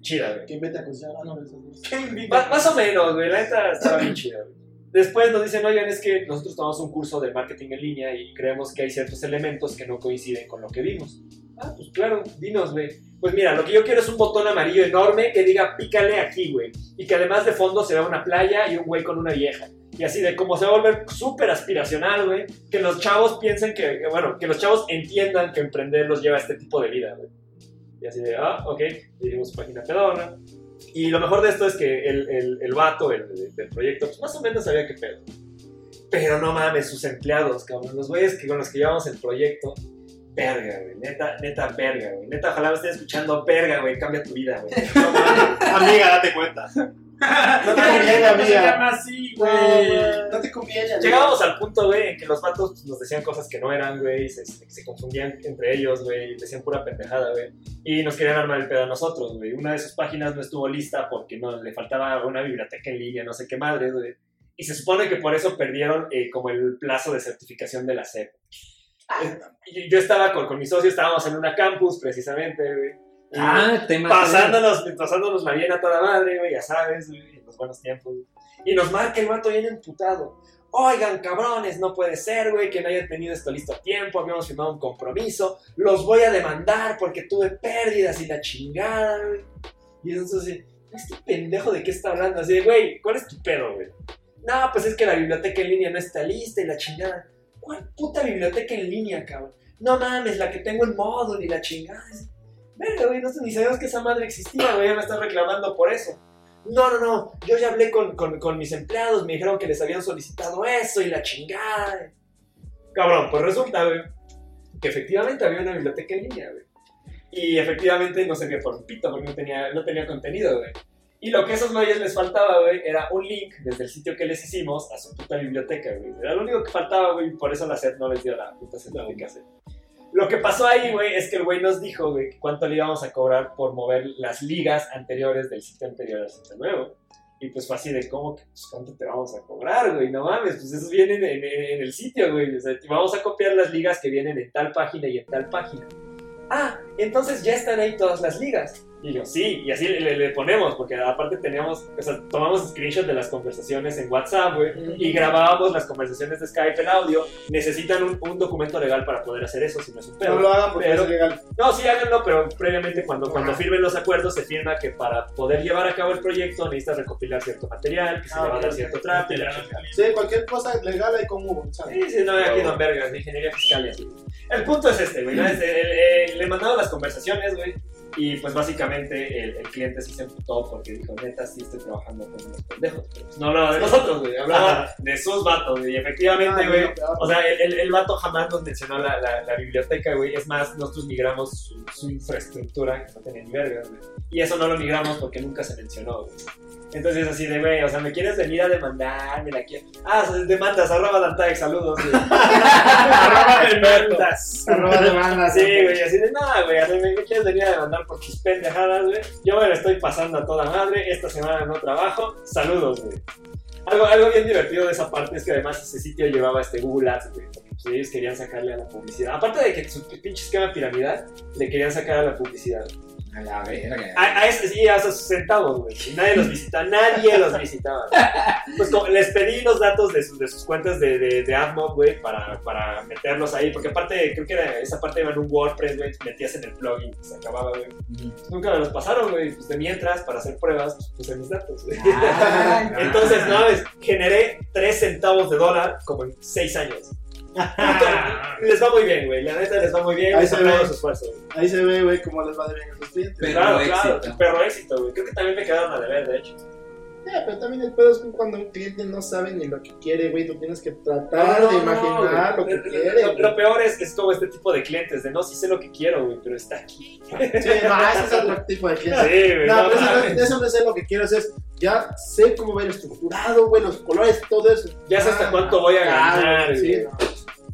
S5: Chida, güey.
S7: Que vete a cocinar. Ah, no, eso es-
S5: Más, más o menos, güey, la neta estaba bien chida, güey. Después nos dicen, oigan, es que nosotros tomamos un curso de marketing en línea y creemos que hay ciertos elementos que no coinciden con lo que vimos. Ah, pues claro, dinos, güey. Pues mira, lo que yo quiero es un botón amarillo enorme que diga pícale aquí, güey. Y que además de fondo se vea una playa y un güey con una vieja. Y así de cómo se va a volver súper aspiracional, güey. Que los chavos piensen que, bueno, que los chavos entiendan que emprender los lleva a este tipo de vida, güey. Y así de, ah, ok, dijimos página pedona. Y lo mejor de esto es que el, el, el vato el, el- del proyecto, pues más o menos sabía qué pedo. Pero no mames, sus empleados, cabrón, los güeyes que, con los que llevamos el proyecto, verga, güey, neta, neta, verga, güey. Neta, ojalá me estén escuchando, verga, güey, cambia tu vida, güey. No.
S8: Amiga, date cuenta.
S7: No te conviene,
S4: ¿Cómo se
S7: amiga.
S4: llama así,
S7: No,
S4: güey?
S7: No te conviene. amiga.
S5: Llegábamos al punto, güey, en que los vatos nos decían cosas que no eran, güey, se, se confundían entre ellos, güey, decían pura pendejada, güey. Y nos querían armar el pedo a nosotros, güey. Una de sus páginas no estuvo lista porque no, le faltaba una biblioteca en línea, no sé qué madre, güey. Y se supone que por eso perdieron eh, como el plazo de certificación de la SEP. Yo estaba con, con mi socio, estábamos en una campus, precisamente, güey.
S6: Ah, tema.
S5: pasándonos, pasándonos la bien a toda madre, güey, ya sabes, güey, en los buenos tiempos. güey. Y nos marca el vato bien emputado. Oigan, cabrones, no puede ser, güey, que no hayan tenido esto listo a tiempo, habíamos firmado un compromiso, los voy a demandar porque tuve pérdidas y la chingada, güey. Y entonces así, este pendejo de qué está hablando, así de, güey, ¿cuál es tu pedo, güey? No, pues es que la biblioteca en línea no está lista y la chingada. ¿Cuál puta biblioteca en línea, cabrón? No mames, la que tengo en módulo y la chingada. Verga, güey, no sé, ni sabíamos que esa madre existía, güey, ya me estás reclamando por eso. No, no, no, yo ya hablé con, con, con mis empleados, me dijeron que les habían solicitado eso y la chingada. Cabrón, pues resulta, güey, que efectivamente había una biblioteca en línea, güey. Y efectivamente no servía por un pito porque no tenía, no tenía contenido, güey. Y lo que a esos güeyes les faltaba, güey, era un link desde el sitio que les hicimos a su puta biblioteca, güey. Era lo único que faltaba, güey, y por eso la SED no les dio la puta certificación. Lo que pasó ahí, güey, es que el güey nos dijo, güey, cuánto le íbamos a cobrar por mover las ligas anteriores del sitio anterior al sitio nuevo. Y pues fue así de, ¿cómo que, pues, cuánto te vamos a cobrar, güey? No mames, pues esos vienen en, en- en el sitio, güey. O sea, vamos a copiar las ligas que vienen en tal página y en tal página. Ah, entonces ya están ahí todas las ligas. Y yo, sí, y así le, le ponemos, porque aparte teníamos, o sea, tomamos screenshots de las conversaciones en WhatsApp, güey, y grabábamos las conversaciones de Skype en audio. Necesitan un, un documento legal para poder hacer eso, si no es un pedo.
S7: No lo hagan porque
S5: Pero-
S7: es ilegal.
S5: No, sí, háganlo, pero previamente cuando, cuando firmen los acuerdos se firma que para poder llevar a cabo el proyecto necesitas recopilar cierto material, que se
S7: Ah,
S5: le va a dar cierto trato.
S7: Sí, cualquier cosa legal hay como ¿sabes?
S5: Sí, sí, no, aquí Don Vergas, de ingeniería fiscal y así. El punto es este, güey, ¿no? Es el- el- le mandaba las conversaciones, güey, y pues básicamente el, el cliente sí se emputó porque dijo, neta, sí estoy trabajando con unos pendejos. Pero, pues, no hablaba de nosotros, güey, hablaba de sus vatos, güey, y efectivamente,
S7: Ah,
S5: güey, o sea, el, el, el vato jamás nos mencionó la, la, la biblioteca, güey. Es más, nosotros migramos su, su infraestructura, que no tenía ni verga, güey. Y eso no lo migramos porque nunca se mencionó, güey. Entonces, así de, güey, o sea, ¿me quieres venir a demandar? Mira, aquí. Ah, demandas, arroba Dantaex, saludos.
S4: Arroba demandas.
S7: Arroba demanda.
S5: Sí, güey, así de nada, güey, así me, me quieres venir a demandar por tus pendejadas, güey. Yo me la estoy pasando a toda madre, esta semana no trabajo, saludos, güey. Algo, algo bien divertido de esa parte es que además ese sitio llevaba este Google Ads, güey. porque, ellos querían sacarle a la publicidad. Aparte de que su pinche esquema piramidal, le querían sacar a la publicidad.
S6: A la verga.
S5: A, a ese sí, a esos centavos, güey. Nadie los visitaba, nadie los visitaba. Pues como, les pedí los datos de sus, de sus cuentas de, de, de AdMob, güey, para, para meterlos ahí. Porque aparte, creo que era, esa parte iba en un WordPress, güey, metías en el plugin y se acababa, güey. Nunca me los pasaron, güey. Pues de mientras, para hacer pruebas, pues puse mis datos, güey.
S6: Ah,
S5: Entonces, no mames, generé 3 centavos de dólar como en 6 años. Les va muy bien, güey. La neta les va muy bien.
S7: Ahí se ve.
S5: su esfuerzo, güey.
S7: Ahí se ve, güey, cómo les va de bien a sus clientes.
S6: Pero
S5: Claro, claro,
S6: éxito.
S5: perro éxito, güey. Creo que también me quedaron a deber, de hecho.
S7: Ya, pero también el pedo es cuando un cliente no sabe ni lo que quiere, güey, tú tienes que tratar de imaginar
S5: no,
S7: lo que
S5: lo-
S7: quiere.
S5: Lo, peor es, es como este tipo de clientes, de no, sí sé lo que quiero, güey, pero está aquí.
S7: Sí, no, ese es otro tipo de
S5: Sí,
S7: cliente.
S5: güey,
S7: No,
S5: no
S7: pero eso, no- eso no sé lo que quiero, es ya sé cómo ir estructurado, güey, los colores, todo eso.
S5: Ya sé hasta
S7: Ah,
S5: cuánto voy a ganar,
S7: sí,
S5: güey.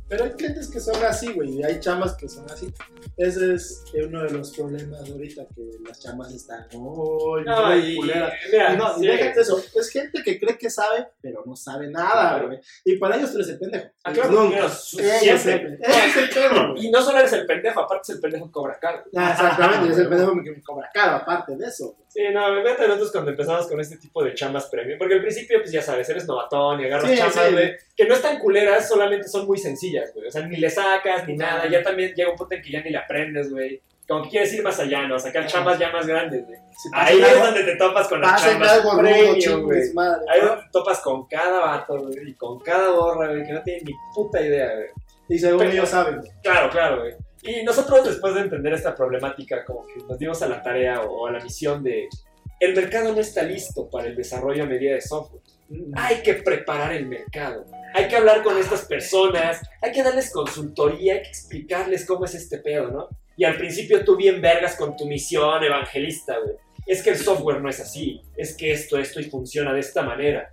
S7: No. Pero hay clientes que son así, güey, y hay chamas que son así. Ese es uno de los problemas ahorita, que las chamas están muy,
S5: No, y,
S7: culeras.
S5: mira,
S7: no, y
S5: sí.
S7: déjate eso, es gente que cree que sabe, pero no sabe nada, güey. Y para ellos tú eres el pendejo.
S5: Ah, claro,
S7: Nunca.
S5: pero su-
S7: Ellos
S5: siempre.
S7: siempre. Ese es el güey.
S5: Y no solo eres el pendejo, aparte es el pendejo que cobra caro.
S7: Ah, Exactamente, es el pendejo que me cobra caro, aparte de eso.
S5: Sí, no, me meten nosotros cuando empezamos con este tipo de chambas premium. Porque al principio, pues ya sabes, eres novatón y agarras
S7: Sí,
S5: chambas,
S7: sí.
S5: güey, que no están culeras, solamente son muy sencillas, güey. O sea, ni le sacas ni nada. Ya también llega un punto en que ya ni le aprendes, güey. Como que quieres ir más allá, ¿no? Sacar chambas ya más grandes, güey.
S7: Si
S5: Ahí es donde te topas con las
S7: pasa
S5: chambas
S7: algo
S5: premium, güey. Ahí es donde te topas con cada vato, güey, y con cada borra, güey, que no tiene ni puta idea, güey.
S7: Y según
S5: Pero-
S7: ellos saben.
S5: Claro, claro, güey. Y nosotros, después de entender esta problemática, como que nos dimos a la tarea o a la misión de. El mercado no está listo para el desarrollo a medida de software. Hay que preparar el mercado. Hay que hablar con estas personas. Hay que darles consultoría. Hay que explicarles cómo es este pedo, ¿no? Y al principio tú bien vergas con tu misión evangelista, güey. Es que el software no es así. Es que esto, esto y funciona de esta manera.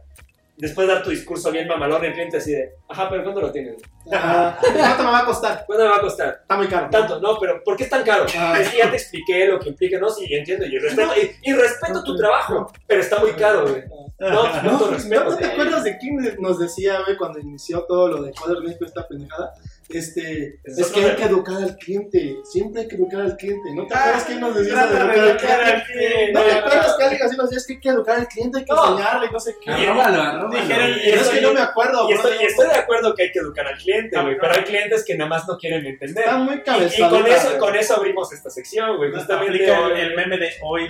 S5: Después de dar tu discurso bien mamalón, el cliente así de, ajá, pero ¿cuándo lo tienes?
S7: Ajá. ¿Cuánto me va a costar?
S5: ¿Cuándo me va a costar?
S7: Está muy caro.
S5: Tanto, no, pero ¿por qué es tan caro? Es que ya te expliqué lo que implica, no, sí, entiendo, y respeto, y, y respeto tu trabajo, pero está muy caro, güey. No, no,
S7: No, ¿no,
S5: respeto.
S7: ¿no te acuerdas de quién nos decía, güey, cuando inició todo lo de México, esta pendejada? Este,
S5: Es
S7: es que hay
S5: de-
S7: que educar al cliente, siempre hay que educar al cliente. ¿No te
S5: Ah,
S7: acuerdas quién nos decía eso de
S5: de
S7: educar al cliente? ¿No te acuerdas que alguien así nos decía, es que hay que educar al cliente, hay que
S5: No.
S7: enseñarle, no sé qué?
S6: Arróbalo, arróbalo.
S4: Dijeron,
S7: es que no me acuerdo,
S5: Y estoy,
S7: bro.
S5: y estoy de acuerdo que hay que educar al cliente, güey, pero hay clientes que nada más no quieren entender.
S7: Está muy
S5: Y, y con, eso, con eso abrimos esta sección, güey. Justamente
S4: el, meme de
S5: güey.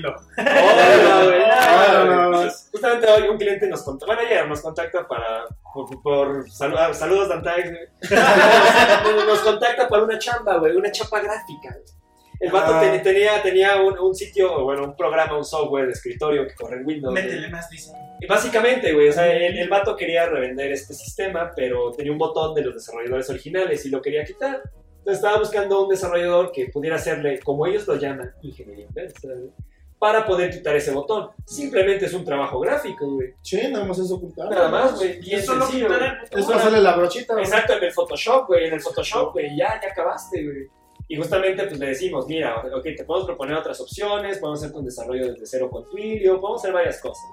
S7: Más.
S5: Justamente hoy un cliente nos contacta, bueno, ayer nos contacta para, por, por salu- saludos Dantax, güey. nos contacta para una chamba, güey, una chapa gráfica. El vato
S7: Ah.
S5: ten- tenía, tenía un, un sitio, bueno, un programa, un software de escritorio que corre en Windows.
S4: Métele más, dice.
S5: Y básicamente, güey, o sea, el, el vato quería revender este sistema, pero tenía un botón de los desarrolladores originales y lo quería quitar. Entonces estaba buscando un desarrollador que pudiera hacerle, como ellos lo llaman, ingeniería inversa, para poder quitar ese botón. Simplemente es un trabajo gráfico, güey.
S7: Sí, nada más es ocultar.
S5: Nada más, güey. Bien
S4: Eso lo
S5: sencillo, güey.
S4: quitaré.
S7: Eso hacerle la brochita. güey.
S5: Exacto, en el Photoshop, güey, en el Photoshop, güey, ya, ya acabaste, güey. Y justamente pues le decimos, mira, ok, te podemos proponer otras opciones, podemos hacer un desarrollo desde cero con Twilio, podemos hacer varias cosas.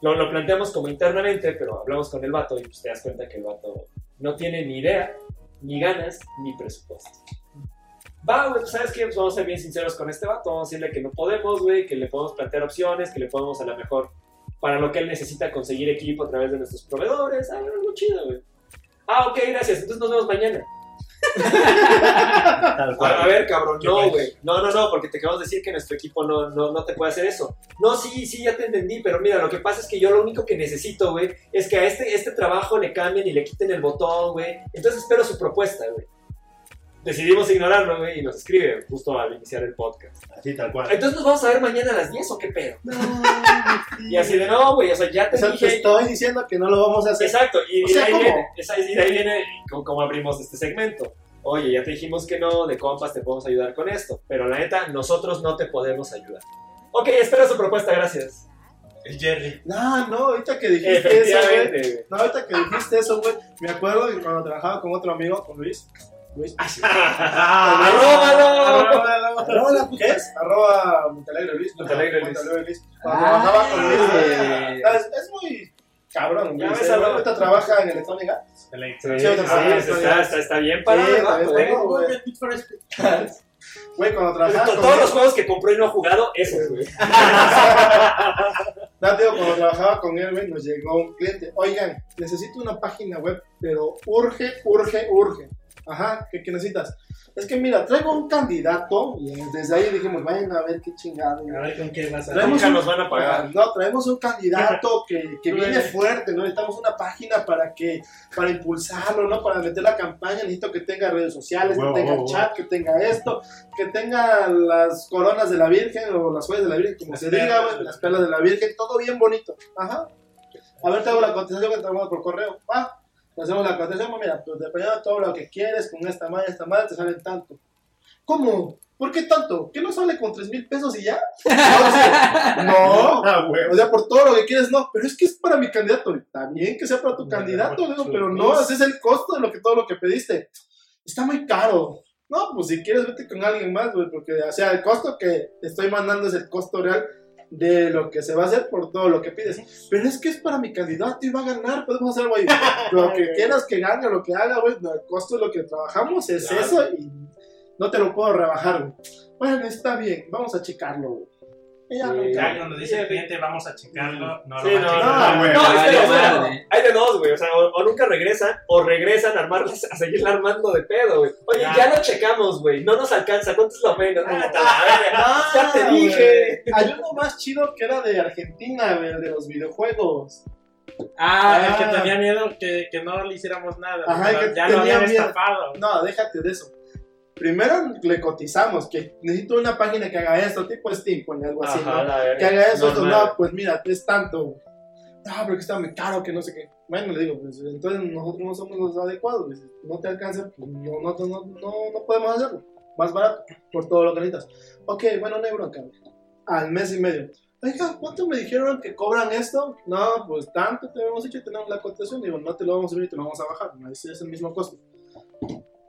S5: Lo, lo planteamos como internamente, pero hablamos con el vato y pues te das cuenta que el vato no tiene ni idea, ni ganas, ni presupuesto. Va, güey, pues, ¿sabes qué? Pues vamos a ser bien sinceros con este vato, vamos a decirle que no podemos, güey, que le podemos plantear opciones, que le podemos a lo mejor, para lo que él necesita conseguir equipo a través de nuestros proveedores, ah, algo chido, güey. Ah, ok, gracias, entonces nos vemos mañana.
S8: Tal
S5: A, a ver, cabrón,
S4: ¿Qué
S5: no, güey. No, no, no, porque te acabamos de decir que nuestro equipo no, no, no te puede hacer eso. No, sí, sí, ya te entendí, pero mira, lo que pasa es que yo lo único que necesito, güey, es que a este, este trabajo le cambien y le quiten el botón, güey. Entonces espero su propuesta, güey. Decidimos ignorarlo, güey, y nos escribe justo al iniciar el podcast.
S8: Así, tal cual.
S5: Entonces nos vamos a ver mañana a las 10 o qué pedo. Y así de no, güey, o sea, ya te
S7: O sea, te estoy diciendo que no lo vamos a hacer.
S5: Exacto, y,
S7: O
S5: y
S7: sea,
S5: de ahí viene, esa- y de ahí viene cómo, cómo abrimos este segmento. Oye, ya te dijimos que no, de compas te podemos ayudar con esto, pero la neta, nosotros no te podemos ayudar. Ok, espera su propuesta, gracias.
S4: El Jerry.
S7: No, no, ahorita que dijiste eso, güey. No, ahorita que dijiste eso, güey. Me acuerdo que cuando trabajaba con otro amigo, con Luis. Luis.
S5: ¡Arróbalo!
S7: Arroba, ¿qué es? Arroba Montalegre Luis.
S5: Montalegre Luis.
S7: Montalegre Luis. Cuando
S6: Ah,
S7: trabajaba con Luis, güey. Es, es muy cabrón,
S5: Ya ves.
S7: Ahorita trabaja en Electrónica. Cosa.
S5: está, bien
S7: bien,
S5: güey.
S7: cuando trabajaba con
S5: Todos los juegos que compró y no ha jugado, esos, güey.
S7: No, cuando trabajaba con él, güey, nos llegó un cliente. Oigan, necesito una página web, pero urge, urge, urge. Ajá, ¿qué, qué necesitas? Es que mira, traigo un candidato y desde ahí dijimos, vayan a ver qué chingado.
S4: A ver con qué vas a
S7: Traemos
S5: Nunca
S7: un-
S5: nos van a pagar.
S7: No, traemos un candidato que, que viene fuerte, ¿no? Necesitamos una página para que, para impulsarlo, ¿no? Para meter la campaña, necesito que tenga redes sociales,
S8: Huevo,
S7: que tenga
S8: huevo,
S7: chat, que tenga esto, que tenga las coronas de la Virgen o las joyas de la Virgen, como
S4: Las
S7: se
S4: perlas
S7: diga, las perlas de la Virgen, todo bien bonito. Ajá. A ver, te hago la contestación que te por correo. Ah, te hacemos la contestación, pues mira, pues dependiendo de todo lo que quieres, con esta madre, esta madre, te salen tanto. ¿Cómo? ¿Por qué tanto? ¿Qué no sale con 3 mil pesos y ya? No, o sea, no,
S8: Ah,
S7: o sea, por todo lo que quieres, no. Pero es que es para mi candidato. Bien que sea para tu
S4: No,
S7: candidato, pero no, ese es el costo de lo que todo lo que pediste. Está muy caro. No, pues si quieres, vete con alguien más, güey, porque, o sea, el costo que te estoy mandando es el costo real de lo que se va a hacer por todo lo que pides. Pero es que es para mi candidato y va a ganar, podemos hacer, güey, lo que quieras que gane, lo que haga, güey, el costo de lo que trabajamos es
S5: Claro.
S7: eso y no te lo puedo rebajar, güey. Bueno, está bien, vamos a checarlo, güey. Ya,
S5: Sí.
S7: güey.
S4: Ya cuando dice el cliente, vamos a checarlo. No
S5: Sí,
S4: lo
S5: no,
S4: va a
S5: no,
S4: checar.
S5: no, espera, espera. Hay de dos, güey. O sea, o, o nunca regresan, o regresan a armarles, a seguirla armando de pedo, güey. Oye,
S4: Ya.
S5: ya, lo checamos, güey. No nos alcanza. ¿Cuánto es lo menos? Ah, ya te
S7: Ah,
S5: dije.
S7: Hay uno más chido que era de Argentina, güey, de los videojuegos.
S6: Ah,
S4: el que tenía miedo que, que no le hiciéramos nada.
S7: Ajá, que
S4: ya lo habían
S7: miedo.
S4: estafado.
S7: No, déjate de eso. Primero le cotizamos que necesito una página que haga esto, tipo Steam, pone algo así,
S5: Ajá,
S7: ¿no? Que haga eso, esto, no, pues mira, es tanto. No, pero que está muy caro, que no sé qué. Bueno, le digo, pues entonces nosotros no somos los adecuados. Si no te alcanza, pues no, no, no, no, no podemos hacerlo. Más barato, por todo lo que necesitas. Ok, bueno, no hay bronca. Al mes y medio. Oiga, ¿cuánto me dijeron que cobran esto? No, pues tanto te hemos dicho y tenemos la cotización. Digo, no te lo vamos a subir, te lo vamos a bajar. Ese es el mismo costo.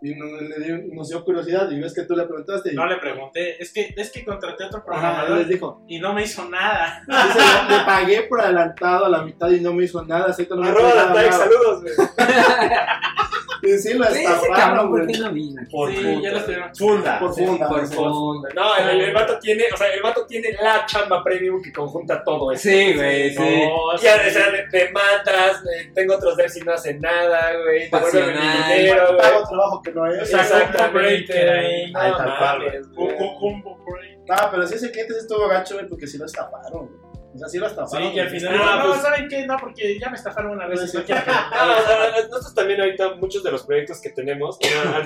S7: Y nos, le dio- nos dio curiosidad y ves que tú le preguntaste y
S4: No le pregunté. Es que, es que contraté a otro programador
S7: les dijo,
S4: y no me hizo nada.
S7: dice, le pagué por adelantado a la mitad y no me hizo nada, así que no me
S5: Arroba la
S7: nada.
S5: saludos, güey.
S7: Y sí, lo estafaron,
S6: cabrón, ¿por
S7: güey.
S6: qué no vino?
S8: Por
S4: sí,
S8: puta.
S4: ya lo estuvieron.
S8: Funda.
S7: Por funda.
S6: Por
S7: sí.
S6: favor.
S5: No, el, el vato tiene, o sea, el vato tiene la chamba premium que conjunta todo eso.
S6: Sí, güey, sí.
S4: No,
S5: Ya, o sea, de- demandas, eh, tengo otros devs y no hacen nada, güey. Te vuelven mi dinero, güey.
S7: Pago trabajo que no es.
S5: Exactamente, güey.
S8: Ahí
S5: No
S8: tal cual,
S5: güey.
S7: No, pero sí ese cliente sí estuvo gacho, güey, porque sí lo estafaron, güey. O sea, sí lo estafaron.
S4: Sí, y al
S7: güey.
S4: final.
S5: Ah,
S4: no,
S5: pues-
S4: ¿saben qué? No, porque ya me estafaron una vez.
S7: Pues
S4: no que-
S5: No, no, no, nosotros también ahorita muchos de los proyectos que tenemos,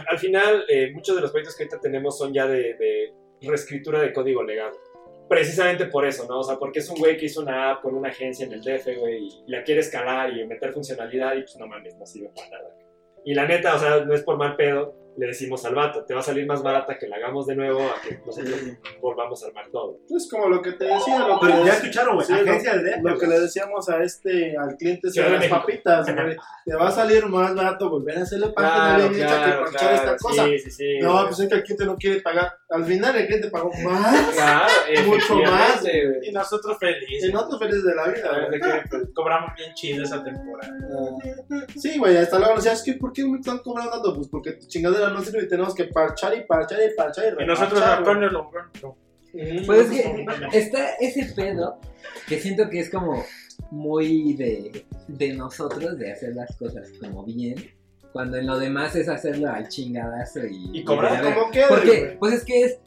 S5: al final eh, muchos de los proyectos que ahorita tenemos son ya de, de reescritura de código legal. Precisamente por eso, ¿no? O sea, porque es un güey que hizo una app con una agencia en el DF, güey, y la quiere escalar y meter funcionalidad y pues no mames, no sirve para nada. Y la neta, o sea, no es por mal pedo, le decimos al vato, te va a salir más barata que la hagamos de nuevo a que nosotros volvamos a armar todo.
S7: Es como lo que te decía, lo que,
S8: Pero ya
S7: le-
S8: escucharon, güey.
S7: Sí,
S8: agencia de
S7: lo que le decíamos a este, al cliente de
S5: de
S7: las
S5: México.
S7: papitas, güey. Te va a salir más barato volver a hacerle página
S5: Claro,
S7: bien hecha que
S5: claro,
S7: parchar esta
S5: claro,
S7: cosa.
S5: Sí, sí, sí.
S7: No, pues es que el cliente no quiere pagar. Al final el cliente pagó más
S5: Claro,
S7: mucho más.
S4: Y nosotros felices.
S7: y nosotros felices de la vida.
S4: De que cobramos bien chido esa temporada.
S7: Sí, güey, hasta luego nos decía, es que ¿por qué me están cobrando tanto? Pues porque tu chingadera no sirve y tenemos que parchar y parchar y parchar y
S4: Y nosotros
S7: reparchar, güey.
S4: Antonio lo no.
S6: Pues es que está ese pedo que siento que es como muy de, de nosotros de hacer las cosas como bien. Cuando en lo demás es hacerlo al chingadazo y,
S5: Y cobrar
S7: como quede,
S6: Porque, pues es que es,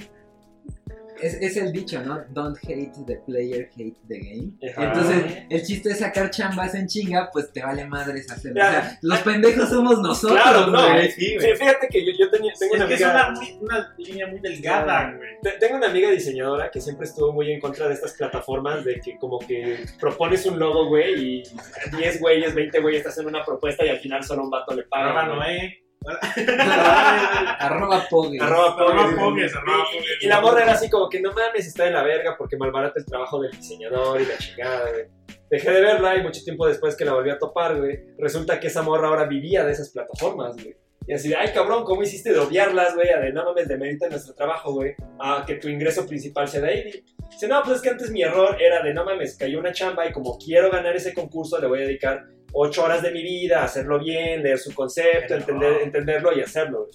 S6: es. Es el dicho, ¿no? Don't hate the player, hate the game.
S5: Ajá.
S6: Entonces, el chiste es sacar chambas en chinga, pues te vale madres hacerlo. O
S5: Ya.
S6: sea, los pendejos somos nosotros,
S5: Claro, no,
S6: güey.
S5: sí, fíjate que yo, yo tenía, tengo
S4: Es
S5: una
S4: que es
S5: amiga.
S4: una, muy- una línea muy delgada, güey.
S5: Te- Tengo una amiga diseñadora que siempre estuvo muy en contra de estas plataformas de que como que propones un logo, güey, y 10 güeyes, 20 güeyes te hacen una propuesta y al final solo un vato le paga.
S4: Arroba
S5: güey.
S4: Noé.
S6: Arroba pogues.
S5: Arroba
S4: Arroba
S5: Pogues.
S4: Pogues, arroba
S5: Y- y-
S4: Pogues.
S5: Y la morra era así como que no mames, está de la verga porque malbarata el trabajo del diseñador y la chingada, güey. Dejé de verla y mucho tiempo después que la volví a topar, güey, resulta que esa morra ahora vivía de esas plataformas, güey. Y así de, ay cabrón, ¿cómo hiciste de odiarlas, güey? A de, no mames, demerita nuestro trabajo, güey. A que tu ingreso principal sea de ahí. Dice, no, pues es que antes mi error era de, no mames, cayó una chamba y como quiero ganar ese concurso, le voy a dedicar ocho horas de mi vida hacerlo bien, leer su concepto,
S4: Pero-
S5: entender, entenderlo y hacerlo.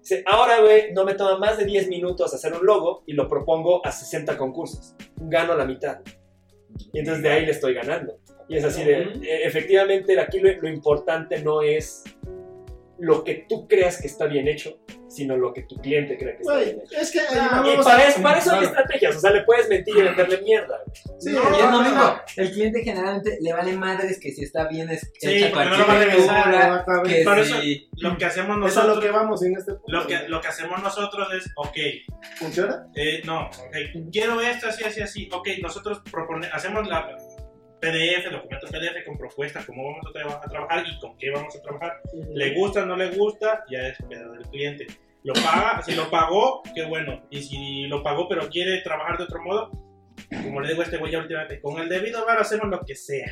S5: Dice, ahora, güey, no me toma más de 10 minutos hacer un logo y lo propongo a 60 concursos. Gano la mitad. Y entonces de ahí le estoy ganando. Y es así de, eh, efectivamente, aquí lo, lo importante no es lo que tú creas que está bien hecho, sino lo que tu cliente cree que está
S7: Güey,
S5: bien hecho.
S7: es que
S5: Y
S7: vamos
S5: para,
S7: a-
S5: eso- para eso hay
S7: Claro.
S5: estrategias, o sea, le puedes mentir y venderle mierda.
S7: Sí,
S6: y es lo
S7: no,
S6: mismo.
S7: no.
S6: El cliente generalmente le vale madres que si está bien es-
S4: Sí,
S6: hecha
S4: no lo va a
S7: exactamente.
S6: que
S4: Por eso-
S6: si-
S4: Lo que hacemos
S7: Eso es lo
S4: nosotros,
S7: que vamos en este punto.
S4: lo que, lo que hacemos nosotros es, ok,
S7: ¿Funciona?
S4: eh, no, ok, quiero esto, así, así, así, ok, nosotros propone, hacemos la PDF, documento PDF con propuestas, cómo vamos a, traba- a trabajar y con qué vamos a trabajar. Le gusta, no le gusta, ya es pedo del cliente. Lo paga, si lo pagó, qué bueno. Y si lo pagó pero quiere trabajar de otro modo, como le digo a este güey ya últimamente, con el debido varo hacemos lo que sea.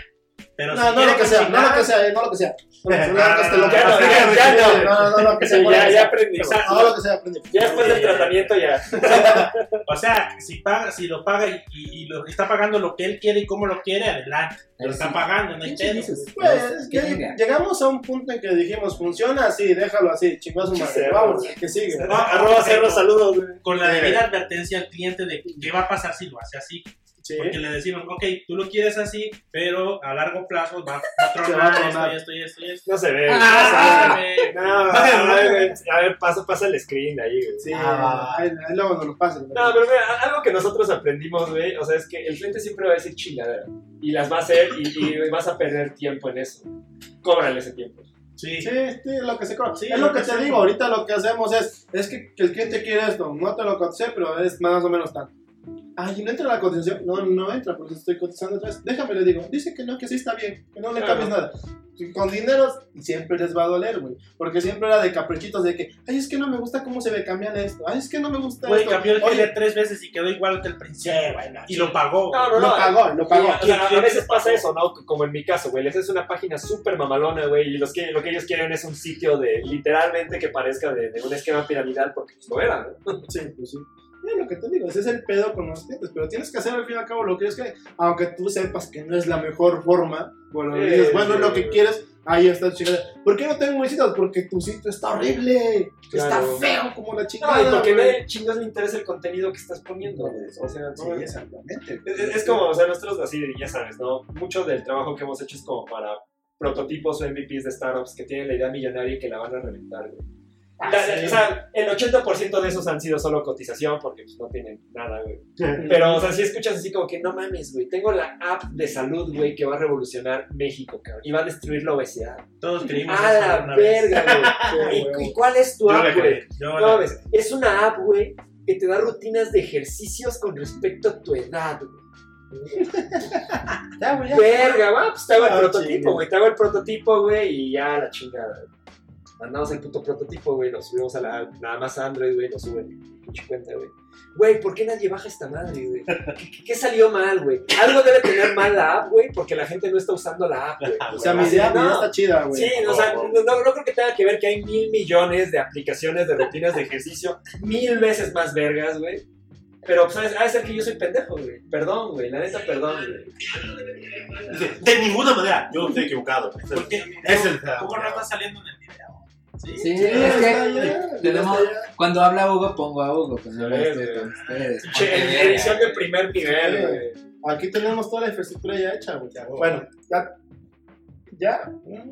S4: Pero
S7: No,
S4: si
S7: no lo que sea, no lo que sea, eh, no lo que sea. No lo que sea,
S4: No,
S7: que sea,
S5: ya ya, ya no.
S7: No, no, no, lo que sea,
S5: Sí,
S7: no lo
S5: ya,
S7: que
S5: ya
S7: sea.
S5: aprendí.
S4: O sea,
S7: No, lo que sea, aprendí.
S5: Ya después del tratamiento ya.
S4: O sea, si paga, si lo paga y, y- y lo está pagando lo que él quiere y cómo lo quiere, adelante. Lo está
S6: sí.
S4: pagando, no hay pedo.
S6: dices,
S7: Pues,
S6: pues,
S7: que llegamos a un punto en que dijimos, funciona así, déjalo así, a su madre. Vamos, que sigue.
S4: No,
S5: Arroba cerro, saludos, güey.
S4: Con la debida advertencia al cliente de qué va a pasar si lo hace así.
S7: Sí.
S4: Porque le decimos, ok, tú lo quieres así, pero a largo plazo va, va a
S7: Se
S4: tronar esto y esto y esto y esto.
S5: No se ve.
S4: Ah,
S5: no, no, no, güey. A ver, pasa, pasa el screen ahí, güey.
S7: Sí,
S6: Ah.
S7: ahí, ahí luego nos lo pasen.
S5: No, pero mira, algo que nosotros aprendimos, güey, o sea, es que el cliente siempre va a decir chingadera. Y las va a hacer y, y vas a perder tiempo en eso. Cóbrale ese tiempo.
S4: Sí.
S7: Sí, sí, lo que se cobra.
S4: Sí,
S7: es lo
S4: lo
S7: que
S4: que
S7: te digo, ahorita lo que hacemos es, es que, que el cliente quiere esto, no te lo coticé, pero es más o menos tanto. Ay, ¿no entra la cotización? No, no entra, porque estoy cotizando otra vez. Déjame, le digo, dice que no, que sí está bien, que no le
S5: Claro.
S7: cambies nada. Con dinero siempre les va a doler, güey. Porque siempre era de caprichitos de que, ay, es que no me gusta cómo se ve, cambian esto. Ay, es que no me gusta
S4: Güey,
S7: esto.
S4: cambió el
S7: Oye,
S4: tres veces y quedó igual que el principio. Y lo pagó.
S5: No, no,
S7: lo
S5: no.
S7: pagó, lo pagó.
S5: Y, o sea, a veces pasa eso, ¿no? Como en mi caso, güey. Les haces una página súper mamalona, güey. Y los que, lo que ellos quieren es un sitio de literalmente que parezca de, de un esquema piramidal, porque pues lo era, ¿no?
S7: Sí, pues sí. Es lo que te digo, ese es el pedo con los clientes, pero tienes que hacer al fin y al cabo lo que ellos quieren, aunque tú sepas que no es la mejor forma, bueno,
S5: Sí,
S7: dices, bueno, es lo que quieres, ahí está chingada. ¿Por qué no tengo visitas? Porque tu sitio está horrible,
S5: Claro.
S7: está feo como la
S5: No,
S7: chingada.
S5: y porque nadie chingos le interesa el contenido que estás poniendo, güey. O sea, no,
S7: Sí, exactamente.
S5: Es, es- es como, o sea, nosotros así, ya sabes, ¿no? Mucho del trabajo que hemos hecho es como para prototipos o MVPs de startups que tienen la idea millonaria y que la van a reventar, güey.
S7: Ah,
S5: La-
S7: sí.
S5: O sea, el 80% de esos han sido solo cotización porque pues, no tienen nada, güey. Pero, o sea, si escuchas así como que no mames, güey, tengo la app de salud, güey, que va a revolucionar México, cabrón, y va a destruir la obesidad.
S4: Todos creímos
S5: ¡A
S4: eso
S5: la
S4: una
S5: verga, güey! ¿Y, y cuál es tu
S4: Yo
S5: app, güey? No mames, es una app, güey, que te da rutinas de ejercicios con respecto a tu edad, güey.
S7: Ya, güey, ya.
S5: Verga, güey, pues te hago el
S7: Ah,
S5: prototipo, güey. Te hago el prototipo, güey, y ya la chingada. Mandamos el puto prototipo, güey, lo subimos a la, nada más a Android, güey, lo suben pinche cuenta, güey. Güey, ¿por qué nadie baja esta madre, güey? ¿Qué, salió mal, güey? Algo debe tener mal la app, güey, porque la gente no está usando la app, güey.
S7: O sea, mi idea, idea está chida, güey.
S5: Sí, o sea, no, no- no creo que tenga que ver que hay mil millones de aplicaciones de rutinas de ejercicio, mil veces más vergas, güey. Pero, pues, ha de ser que yo soy pendejo, güey. Perdón, güey, la neta, perdón, güey.
S8: De ninguna manera, yo estoy equivocado. Es el-. Es el.
S4: ¿Cómo no está saliendo en el? ¿Sí?
S6: Sí,
S7: Sí,
S6: es que tenemos, cuando habla Hugo, pongo a Hugo. Cuando habla
S5: Sí,
S6: usted,
S5: güey.
S6: con ustedes.
S5: Che,
S6: Ponte
S5: en
S6: verga,
S5: edición de primer nivel, güey.
S7: Aquí tenemos toda la infraestructura ya hecha, güey. Bueno, ya. ¿Ya?